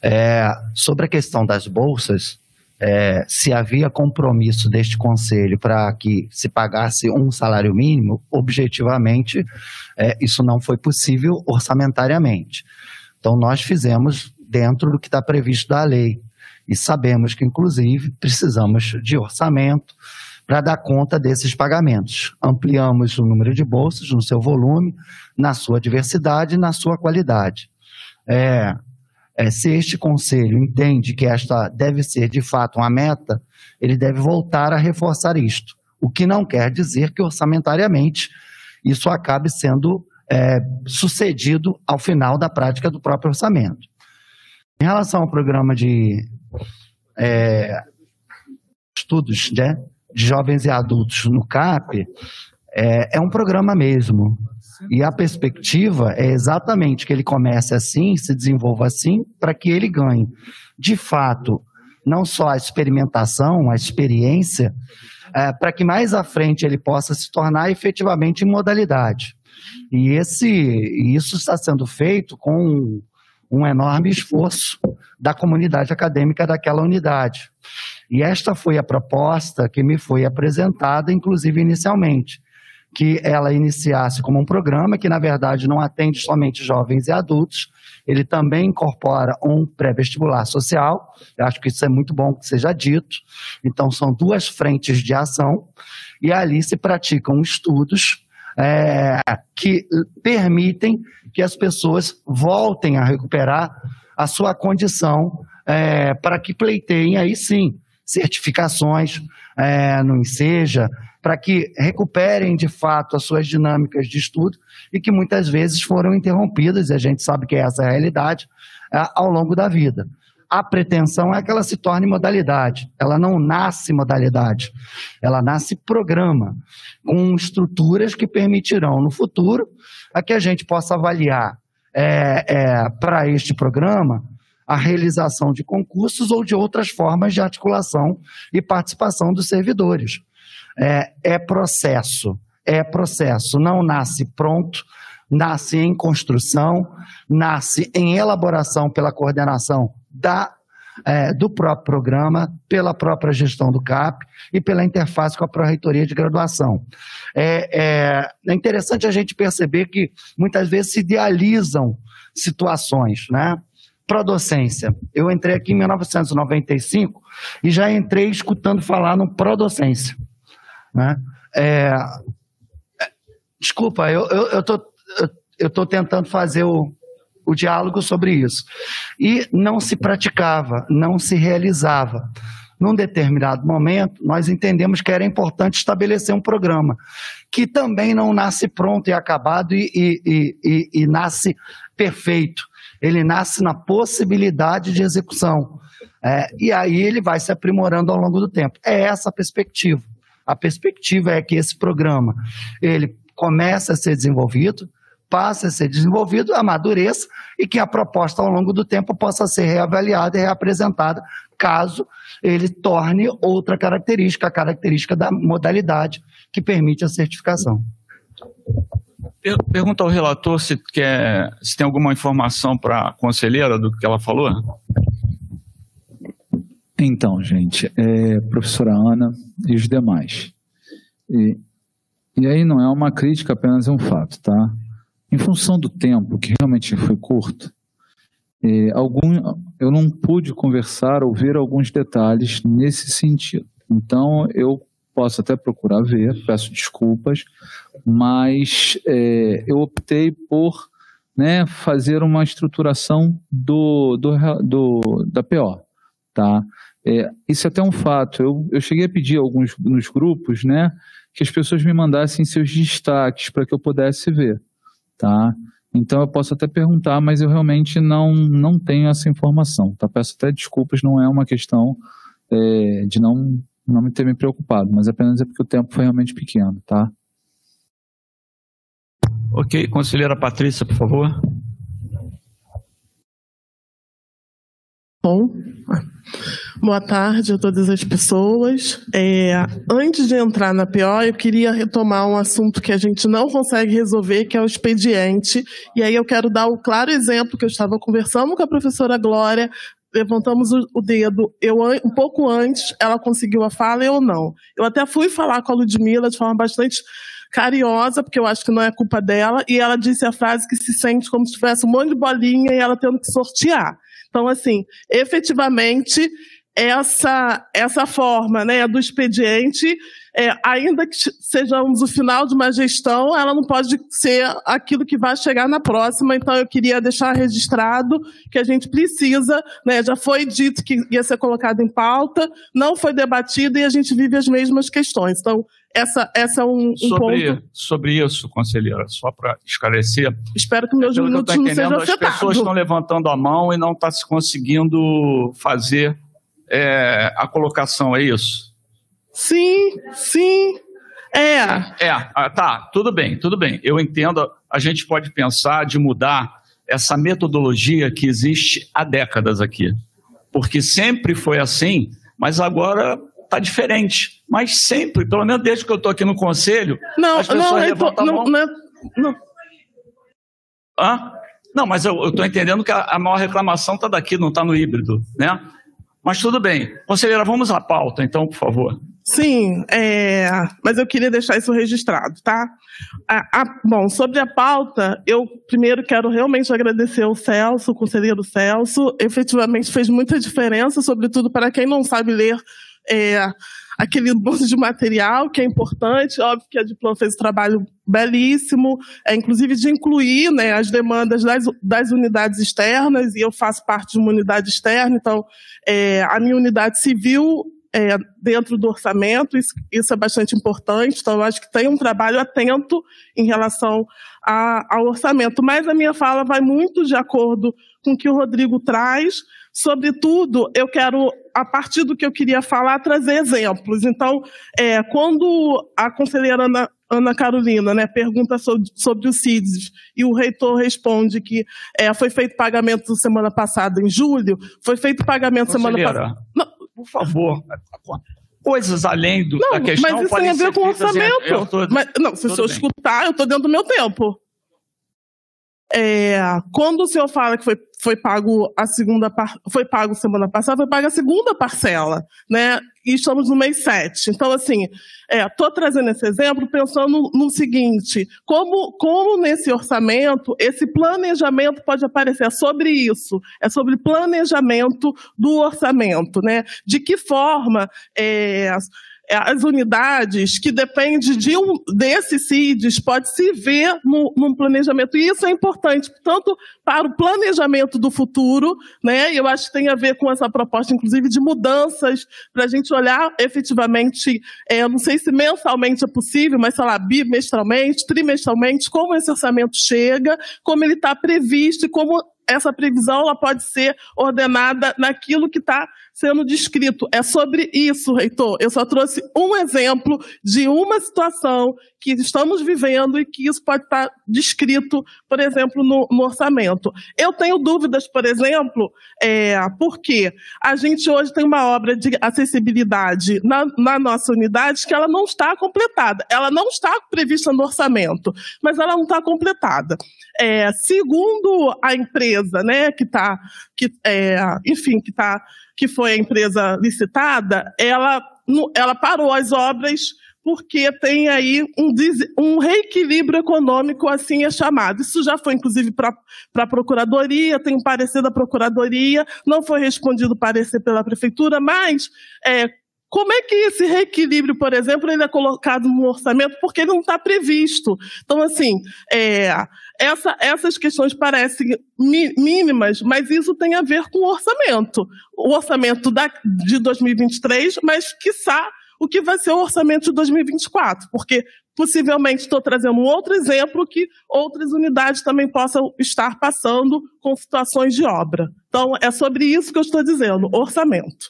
É, sobre a questão das bolsas, é, se havia compromisso deste conselho para que se pagasse um salário mínimo, objetivamente, é, isso não foi possível orçamentariamente. Então, nós fizemos dentro do que está previsto da lei. E sabemos que, inclusive, precisamos de orçamento para dar conta desses pagamentos. Ampliamos o número de bolsas no seu volume, na sua diversidade e na sua qualidade. É, é, se este conselho entende que esta deve ser de fato uma meta, ele deve voltar a reforçar isto. O que não quer dizer que orçamentariamente isso acabe sendo é, sucedido ao final da prática do próprio orçamento. Em relação ao programa de é, estudos né, de jovens e adultos no CAP, é, é um programa mesmo. E a perspectiva é exatamente que ele comece assim, se desenvolva assim, para que ele ganhe, de fato, não só a experimentação, a experiência, é, para que mais à frente ele possa se tornar efetivamente modalidade. E esse, isso está sendo feito com um enorme esforço da comunidade acadêmica daquela unidade. E esta foi a proposta que me foi apresentada, inclusive inicialmente, que ela iniciasse como um programa que, na verdade, não atende somente jovens e adultos, ele também incorpora um pré-vestibular social, eu acho que isso é muito bom que seja dito. Então, são duas frentes de ação, e ali se praticam estudos é, que permitem que as pessoas voltem a recuperar a sua condição é, para que pleiteiem aí sim certificações é, no INSEJA, para que recuperem de fato as suas dinâmicas de estudo e que muitas vezes foram interrompidas, e a gente sabe que é essa a realidade, é, ao longo da vida. A pretensão é que ela se torne modalidade, ela não nasce modalidade, ela nasce programa, com estruturas que permitirão no futuro a que a gente possa avaliar é, é, para este programa a realização de concursos ou de outras formas de articulação e participação dos servidores. É, é processo, é processo, não nasce pronto, nasce em construção, nasce em elaboração pela coordenação da é, do próprio programa, pela própria gestão do CAP e pela interface com a Pró-Reitoria de Graduação. É, é, é, interessante a gente perceber que muitas vezes se idealizam situações, né? Prodocência. Eu entrei aqui em 1995 e já entrei escutando falar no Prodocência. Né? É, desculpa, eu estou eu, tô, eu tô tentando fazer o, o diálogo sobre isso. E não se praticava, não se realizava. Num determinado momento, nós entendemos que era importante estabelecer um programa, que também não nasce pronto e acabado e, e, e, e nasce perfeito. Ele nasce na possibilidade de execução. É, e aí ele vai se aprimorando ao longo do tempo. É essa a perspectiva. A perspectiva é que esse programa ele comece a ser desenvolvido, passe a ser desenvolvido, amadureça e que a proposta ao longo do tempo possa ser reavaliada e reapresentada, caso ele torne outra característica, a característica da modalidade que permite a certificação. Pergunta ao relator se, quer, se tem alguma informação para a conselheira do que ela falou. Então, gente, é, professora Ana e os demais. E, e aí não é uma crítica, apenas é um fato, tá? Em função do tempo, que realmente foi curto, é, algum, eu não pude conversar ou ver alguns detalhes nesse sentido. Então, eu posso até procurar ver, peço desculpas, mas é, eu optei por né, fazer uma estruturação do, do, do da PO. Tá? É, isso é até um fato. Eu, eu cheguei a pedir alguns nos grupos né, que as pessoas me mandassem seus destaques para que eu pudesse ver tá? Então eu posso até perguntar, mas eu realmente não, não tenho essa informação, tá? Peço até desculpas, não é uma questão é, de não, não me ter me preocupado, mas apenas é porque o tempo foi realmente pequeno, tá? Ok, conselheira Patrícia, por favor. Bom, boa tarde a todas as pessoas. É, antes de entrar na PO, eu queria retomar um assunto que a gente não consegue resolver, que é o expediente. E aí eu quero dar o claro exemplo que eu estava conversando com a professora Glória, levantamos o dedo, eu um pouco antes, ela conseguiu a fala, eu não. Eu até fui falar com a Ludmilla de forma bastante carinhosa, porque eu acho que não é culpa dela, e ela disse a frase que se sente como se tivesse um monte de bolinha e ela tendo que sortear. Então, assim, efetivamente, essa, essa forma né, do expediente, é, ainda que sejamos o final de uma gestão, ela não pode ser aquilo que vai chegar na próxima. Então, eu queria deixar registrado que a gente precisa, né, já foi dito que ia ser colocado em pauta, não foi debatido e a gente vive as mesmas questões. Então, essa, essa é um, um sobre, ponto. sobre isso, conselheira, só para esclarecer. Espero que meus que eu minutos tô não sejam as afetados. pessoas estão levantando a mão e não está se conseguindo fazer é, a colocação, é isso? Sim, sim. É. É, ah, tá, tudo bem, tudo bem. Eu entendo, a gente pode pensar de mudar essa metodologia que existe há décadas aqui. Porque sempre foi assim, mas agora está diferente. Mas sempre, pelo menos desde que eu estou aqui no conselho, Não, as pessoas não, levantam não, não, é- não. Hã? Não, mas eu estou entendendo que a, a maior reclamação está daqui, não está no híbrido, né? Mas tudo bem. Conselheira, vamos à pauta, então, por favor. Sim, é, mas eu queria deixar isso registrado, tá? A- a- bom, sobre a pauta, eu primeiro quero realmente agradecer ao Celso, o conselheiro Celso. Efetivamente fez muita diferença, sobretudo para quem não sabe ler é, aquele monte de material que é importante. Óbvio que a Diplom fez um trabalho belíssimo, é, inclusive de incluir né, as demandas das, das unidades externas, e eu faço parte de uma unidade externa, então é, a minha unidade civil é, dentro do orçamento, isso, isso é bastante importante, então eu acho que tem um trabalho atento em relação a- ao orçamento, mas a minha fala vai muito de acordo com o que o Rodrigo traz, sobretudo eu quero, a partir do que eu queria falar, trazer exemplos, então é, quando a conselheira Ana, Ana Carolina né, pergunta sobre, sobre o CIDS e o reitor responde que é, foi feito pagamento semana passada, em julho, foi feito pagamento semana passada. Por favor, coisas além do, Não, da questão mas isso tem a ver com orçamento. tô- Mas, não, se o senhor bem. escutar, eu estou dentro do meu tempo. É, quando o senhor fala que foi, foi pago a segunda par, foi pago semana passada, foi paga a segunda parcela, né? E estamos no mês 7. Então, assim, estou trazendo esse exemplo pensando no seguinte: como, como nesse orçamento, esse planejamento pode aparecer É sobre isso, é sobre planejamento do orçamento, né? De que forma é, as unidades que dependem de um desses CIDs pode se ver no, num planejamento. E isso é importante, tanto para o planejamento do futuro, né? Eu acho que tem a ver com essa proposta, inclusive, de mudanças, para a gente olhar efetivamente, é, não sei se mensalmente é possível, mas sei lá, bimestralmente, trimestralmente, como esse orçamento chega, como ele está previsto e como essa previsão ela pode ser ordenada naquilo que está sendo descrito. É sobre isso, reitor. Eu só trouxe um exemplo de uma situação que estamos vivendo e que isso pode estar descrito, por exemplo, no, no orçamento. Eu tenho dúvidas, por exemplo, é, porque a gente hoje tem uma obra de acessibilidade na, na nossa unidade que ela não está completada. Ela não está prevista no orçamento, mas ela não está completada. É, segundo a empresa, né, que está, que, é, enfim, que tá, que foi a empresa licitada, ela, ela parou as obras porque tem aí um, um reequilíbrio econômico, assim é chamado. Isso já foi, inclusive, para a Procuradoria, tem um parecer da Procuradoria, não foi respondido o parecer pela Prefeitura, mas é, como é que esse reequilíbrio, por exemplo, ele é colocado no orçamento porque ele não está previsto? Então, assim, é, essa- essas questões parecem mínimas, mas isso tem a ver com o orçamento. O orçamento da, de 2023, mas, quiçá, o que vai ser o orçamento de 2024, porque possivelmente estou trazendo um outro exemplo que outras unidades também possam estar passando com situações de obra. Então, é sobre isso que eu estou dizendo, orçamento.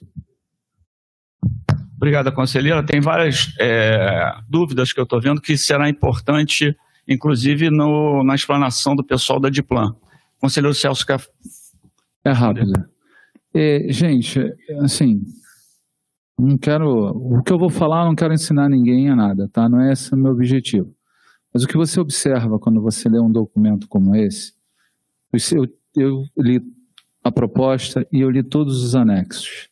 Obrigado, conselheira. Tem várias é, dúvidas que eu estou vendo que será importante, inclusive, no- na explanação do pessoal da Diplan. Conselheiro Celso quer É rápido. É, gente, assim, não quero. O que eu vou falar, não quero ensinar ninguém a nada, tá? Não é esse o meu objetivo. Mas o que você observa quando você lê um documento como esse, eu, eu li a proposta e eu li todos os anexos.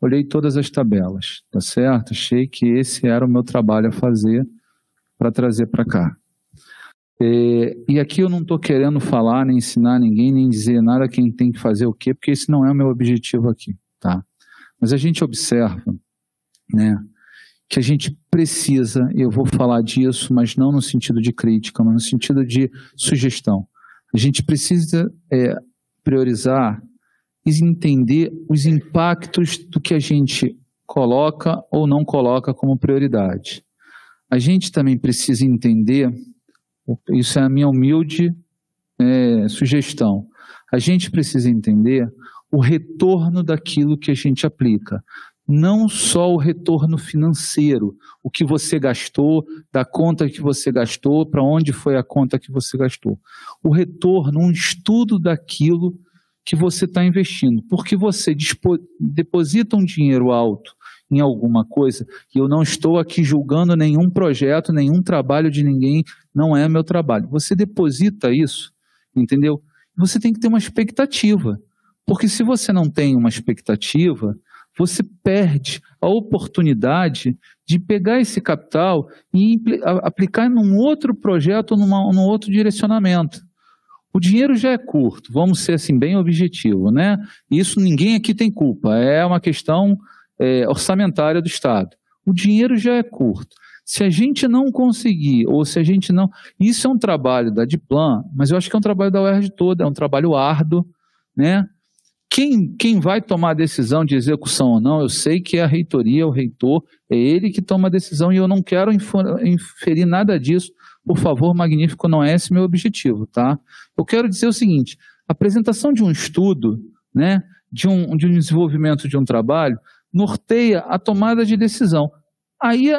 Olhei todas as tabelas, tá certo? Achei que esse era o meu trabalho a fazer para trazer para cá. É, e aqui eu não estou querendo falar, nem ensinar ninguém, nem dizer nada quem tem que fazer o quê, porque esse não é o meu objetivo aqui, tá? Mas a gente observa, né, que a gente precisa, eu vou falar disso, mas não no sentido de crítica, mas no sentido de sugestão. A gente precisa é, priorizar e entender os impactos do que a gente coloca ou não coloca como prioridade. A gente também precisa entender, isso é a minha humilde é, sugestão, a gente precisa entender o retorno daquilo que a gente aplica não só o retorno financeiro, o que você gastou, da conta que você gastou, para onde foi a conta que você gastou. O retorno, um estudo daquilo que você está investindo. Porque você deposita um dinheiro alto em alguma coisa, e eu não estou aqui julgando nenhum projeto, nenhum trabalho de ninguém, não é meu trabalho. Você deposita isso, entendeu? Você tem que ter uma expectativa. Porque se você não tem uma expectativa, você perde a oportunidade de pegar esse capital e aplicar num outro projeto ou num outro direcionamento. O dinheiro já é curto, vamos ser assim bem objetivo, né? Isso ninguém aqui tem culpa, é uma questão é, orçamentária do Estado. O dinheiro já é curto. Se a gente não conseguir, ou se a gente não. Isso é um trabalho da Diplan, mas eu acho que é um trabalho da UERJ toda, é um trabalho árduo, né? Quem, quem vai tomar a decisão de execução ou não, eu sei que é a reitoria, o reitor, é ele que toma a decisão e eu não quero inferir nada disso. Por favor, magnífico, não é esse meu objetivo, tá? Eu quero dizer o seguinte: a apresentação de um estudo, né, de um, de um desenvolvimento de um trabalho, norteia a tomada de decisão. Aí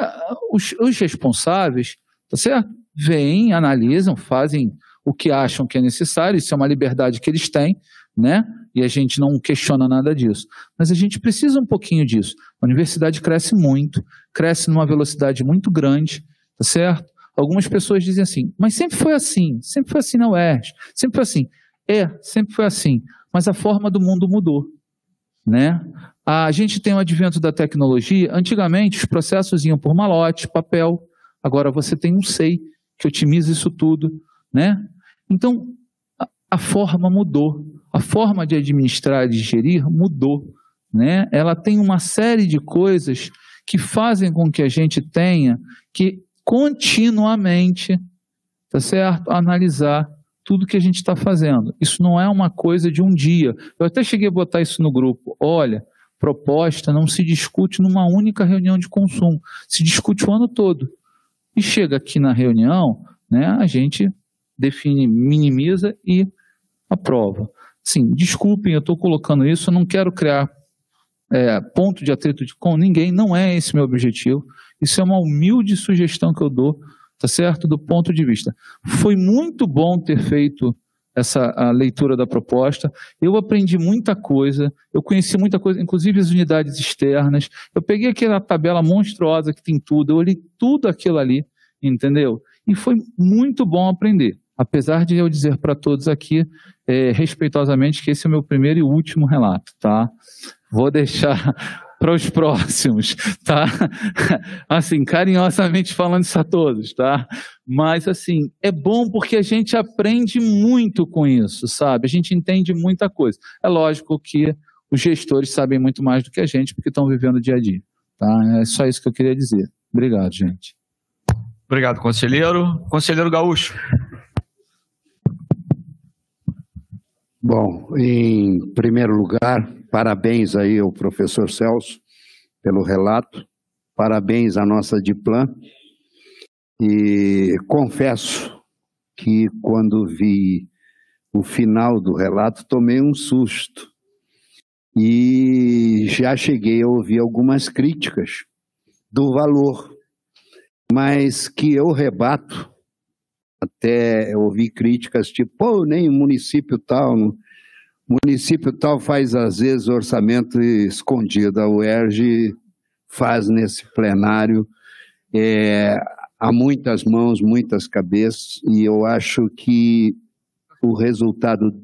os, os responsáveis, tá certo? Vêm, analisam, fazem o que acham que é necessário, isso é uma liberdade que eles têm, né? E a gente não questiona nada disso. Mas a gente precisa um pouquinho disso. A universidade cresce muito, cresce numa velocidade muito grande, tá certo? Algumas pessoas dizem assim, mas sempre foi assim, sempre foi assim na UERJ, sempre foi assim. É, sempre foi assim, mas a forma do mundo mudou, né? A gente tem o advento da tecnologia, antigamente os processos iam por malote, papel, agora você tem um SEI que otimiza isso tudo, né? Então, a, a forma mudou a forma de administrar e de gerir mudou. Né? Ela tem uma série de coisas que fazem com que a gente tenha que continuamente, tá certo, analisar tudo que a gente está fazendo. Isso não é uma coisa de um dia. Eu até cheguei a botar isso no grupo. Olha, proposta não se discute numa única reunião de consumo, se discute o ano todo. E chega aqui na reunião, né, a gente define, minimiza e aprova. Sim, desculpem, eu estou colocando isso, eu não quero criar é, ponto de atrito com ninguém, não é esse meu objetivo. Isso é uma humilde sugestão que eu dou, tá certo? Do ponto de vista. Foi muito bom ter feito essa leitura da proposta. Eu aprendi muita coisa, eu conheci muita coisa, inclusive as unidades externas. Eu peguei aquela tabela monstruosa que tem tudo, eu olhei tudo aquilo ali, entendeu? E foi muito bom aprender. Apesar de eu dizer para todos aqui, é, respeitosamente, que esse é o meu primeiro e último relato, tá? Vou deixar para os próximos, tá? Assim, carinhosamente falando isso a todos, tá? Mas, assim, é bom porque a gente aprende muito com isso, sabe? A gente entende muita coisa. É lógico que os gestores sabem muito mais do que a gente, porque estão vivendo o dia a dia, tá? É só isso que eu queria dizer. Obrigado, gente. Obrigado, conselheiro. Conselheiro Gaúcho. Bom, em primeiro lugar, parabéns aí ao professor Celso pelo relato, parabéns à nossa Diplan, e confesso que quando vi o final do relato tomei um susto. E já cheguei a ouvir algumas críticas do valor, mas que eu rebato até ouvi críticas tipo, pô, nem município tal, município tal faz às vezes orçamento escondido, a UERJ faz nesse plenário, é, há muitas mãos, muitas cabeças, e eu acho que o resultado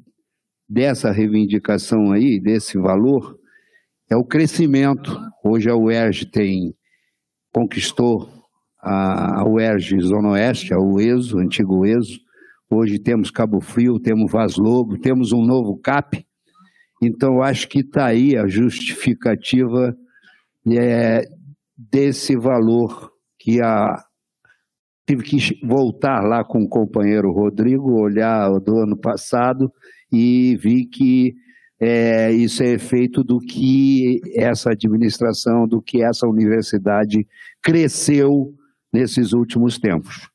dessa reivindicação aí, desse valor, é o crescimento. Hoje a UERJ tem, conquistou a UERJ Zona Oeste, a UESO, antigo ESO. Hoje temos Cabo Frio, temos Vaz Lobo, temos um novo CAP. Então, acho que está aí a justificativa é, desse valor que a. Tive que voltar lá com o companheiro Rodrigo, olhar do ano passado e vi que é, isso é efeito do que essa administração, do que essa universidade cresceu nesses últimos tempos.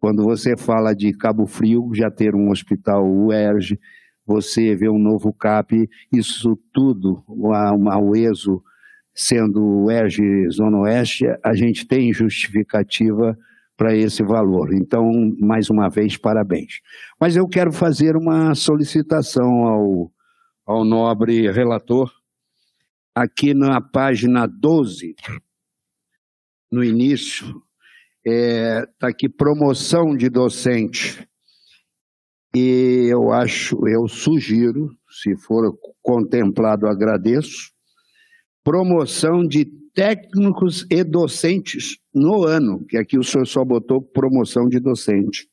Quando você fala de Cabo Frio, já ter um hospital UERJ, você vê um novo CAP, isso tudo, uma UESO sendo o UERJ Zona Oeste, a gente tem justificativa para esse valor. Então, mais uma vez, parabéns. Mas eu quero fazer uma solicitação ao, ao nobre relator. Aqui na página 12, no início, está é, tá aqui promoção de docente. E eu acho, eu sugiro, se for contemplado, agradeço, promoção de técnicos e docentes no ano, que aqui o senhor só botou promoção de docente.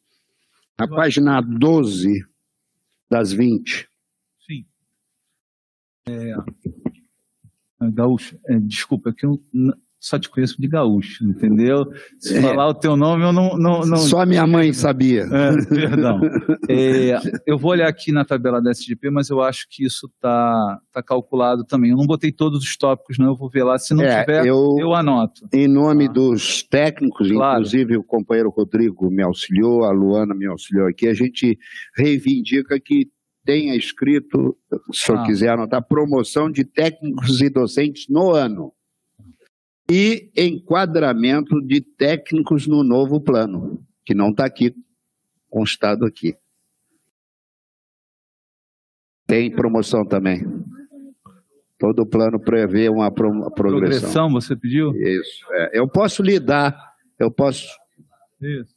A página 12 das 20. Sim. É, Gaúcho, é, desculpa, é que eu só te conheço de gaúcho, entendeu? Se é. falar o teu nome, eu não. não, não... Só minha mãe sabia. É, perdão. É, eu vou olhar aqui na tabela da SGP, mas eu acho que isso está tá calculado também. Eu não botei todos os tópicos, não, eu vou ver lá. Se não é, tiver, eu, eu, anoto. Em nome dos técnicos, claro. inclusive o companheiro Rodrigo me auxiliou, a Luana me auxiliou aqui, a gente reivindica que tenha escrito, se ah. eu quiser anotar, promoção de técnicos e docentes no ano e enquadramento de técnicos no novo plano, que não está aqui, constado aqui. Tem promoção também. Todo plano prevê uma pro, progressão. Progressão, você pediu? Isso. É. Eu posso lhe dar, eu posso. Isso.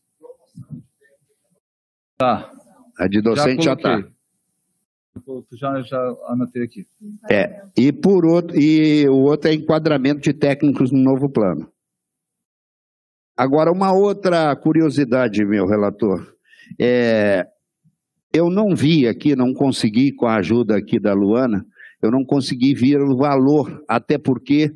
Tá. A de docente já está já, já anotei aqui. É, e, por outro, e o outro é enquadramento de técnicos no novo plano. Agora, uma outra curiosidade, meu relator. É, eu não vi aqui, não consegui, com a ajuda aqui da Luana, eu não consegui ver o valor, até porque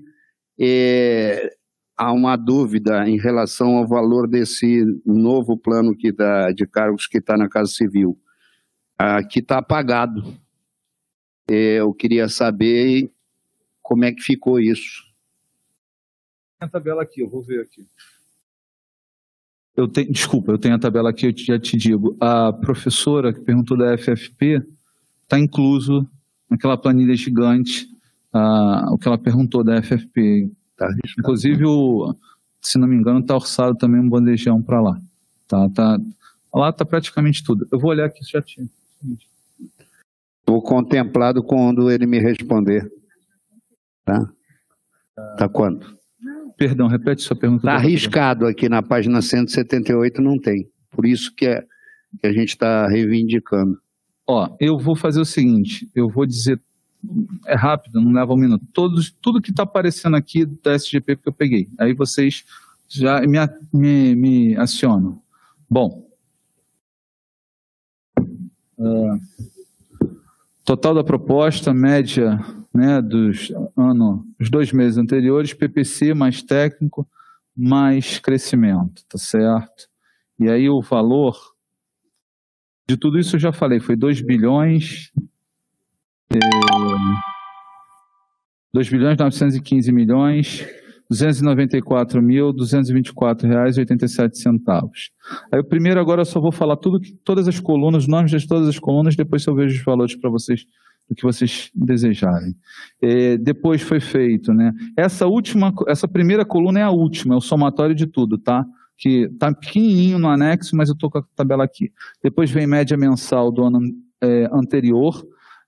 é, há uma dúvida em relação ao valor desse novo plano que dá, de cargos que está na Casa Civil ah, que está apagado. Eu queria saber como é que ficou isso. Tem a tabela aqui, eu vou ver aqui. Eu tenho, desculpa, eu tenho a tabela aqui, eu já te digo. A professora que perguntou da FFP está incluso naquela planilha gigante, o que ela perguntou da FFP. Tá Inclusive, o, se não me engano, está orçado também um bandejão para lá. Tá, tá, lá está praticamente tudo. Eu vou olhar aqui já Estou contemplado quando ele me responder. Tá? Tá quanto? Perdão, repete sua pergunta. Está arriscado aqui na página 178, não tem. Por isso que, é, que a gente está reivindicando. Ó, eu vou fazer o seguinte, eu vou dizer, é rápido, não leva um minuto. Todos, tudo que está aparecendo aqui da SGP que eu peguei. Aí vocês já me, me, me acionam. Bom, Uh, total da proposta, média né, dos ano, dois meses anteriores, PPC mais técnico, mais crescimento, tá certo? E aí o valor de tudo isso eu já falei, foi 2 bilhões. É, 2 bilhões 915 milhões 294.224,87 centavos. Aí o primeiro agora eu só vou falar tudo todas as colunas, nomes de todas as colunas, depois eu vejo os valores para vocês do que vocês desejarem. É, depois foi feito, né? Essa última, essa primeira coluna é a última, é o somatório de tudo, tá? Que tá pequenininho no anexo, mas eu estou com a tabela aqui. Depois vem média mensal do ano é, anterior,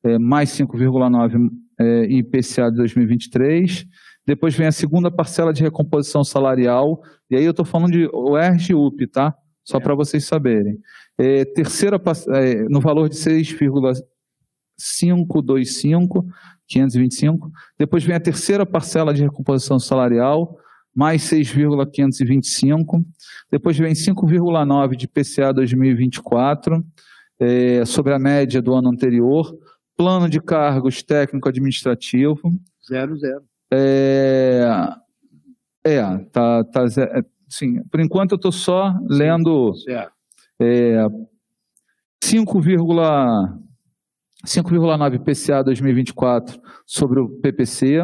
é, mais 5,9 é, IPCA de 2023 depois vem a segunda parcela de recomposição salarial, e aí eu estou falando de UERJ e UP, tá? Só é. para vocês saberem. É, terceira, é, no valor de 6,525, 525. Depois vem a terceira parcela de recomposição salarial, mais 6,525. Depois vem 5,9 de PCA 2024, é, sobre a média do ano anterior, plano de cargos técnico-administrativo. Zero, zero. É, é tá, tá, é, sim, por enquanto eu estou só lendo é, 5,9 5,9 PCA 2024 sobre o PPC,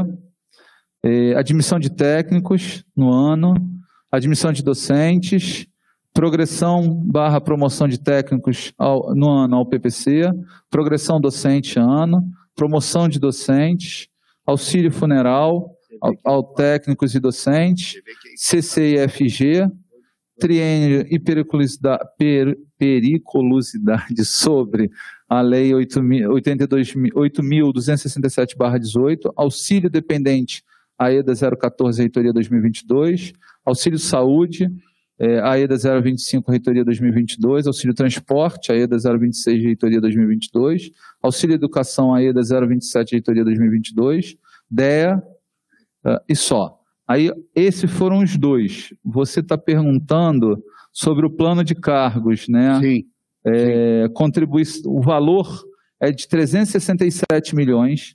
é, admissão de técnicos no ano, admissão de docentes, progressão barra promoção de técnicos ao- no ano ao PPC, progressão docente ano, promoção de docentes, auxílio funeral ao, ao técnicos e docentes, CCIFG, triênio e periculosidade, per- periculosidade sobre a Lei 8.267-18, auxílio dependente, AEDA 014, Reitoria 2022, auxílio saúde, eh, AEDA 025, Reitoria 2022, auxílio transporte, AEDA 026, Reitoria 2022, auxílio educação, AEDA 027, Reitoria 2022, DEA, ah, e só. Aí, esses foram os dois. Você está perguntando sobre o plano de cargos, né? Sim. É, contribui, o valor é de 367 milhões,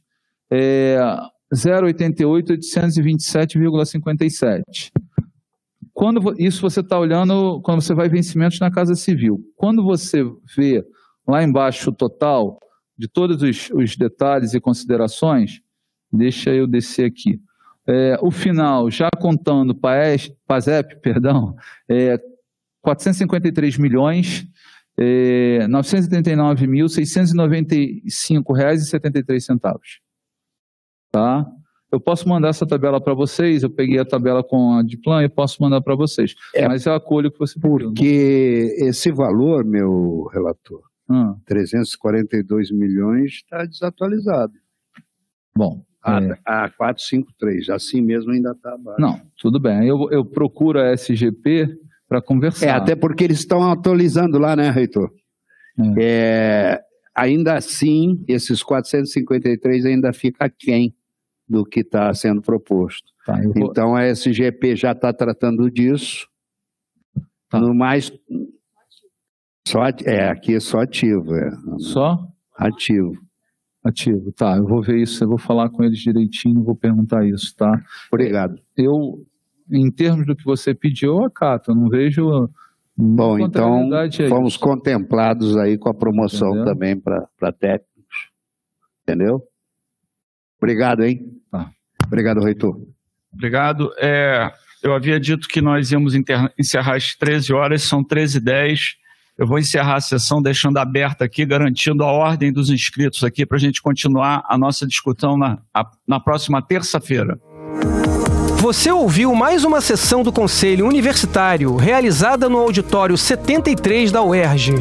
é, 088 827,57. Quando isso você está olhando quando você vai vencimentos na Casa Civil. Quando você vê lá embaixo o total de todos os, os detalhes e considerações, deixa eu descer aqui. É, o final, já contando PAES, PASEP, perdão, é 453 milhões, é, 939.695 reais e 73 centavos. Tá? Eu posso mandar essa tabela para vocês, eu peguei a tabela com a de plano e posso mandar para vocês. Mas eu acolho o que você pediu. Porque esse valor, meu relator, Ah. 342 milhões, está desatualizado. Bom. A, é. a 453, assim mesmo ainda está abaixo. Não, tudo bem. Eu, eu procuro a SGP para conversar. É, até porque eles estão atualizando lá, né, reitor? É, ainda assim, esses 453 ainda fica aquém do que está sendo proposto. Tá, Então, a SGP já está tratando disso. Tá. No mais. Só, é, aqui é só ativo. É. Só? Ativo. Ativo, tá. Eu vou ver isso, eu vou falar com eles direitinho, vou perguntar isso, tá? Obrigado. Eu, em termos do que você pediu, eu acato, eu não vejo. Bom, então fomos isso. contemplados aí com a promoção Entendeu? também para técnicos. Entendeu? Obrigado, hein? Tá. Obrigado, reitor. Obrigado. É, eu havia dito que nós íamos encerrar às 13 horas, são 13h10. Eu vou encerrar a sessão deixando aberta aqui, garantindo a ordem dos inscritos aqui para a gente continuar a nossa discussão na, a- na próxima terça-feira. Você ouviu mais uma sessão do Conselho Universitário realizada no auditório 73 da UERJ.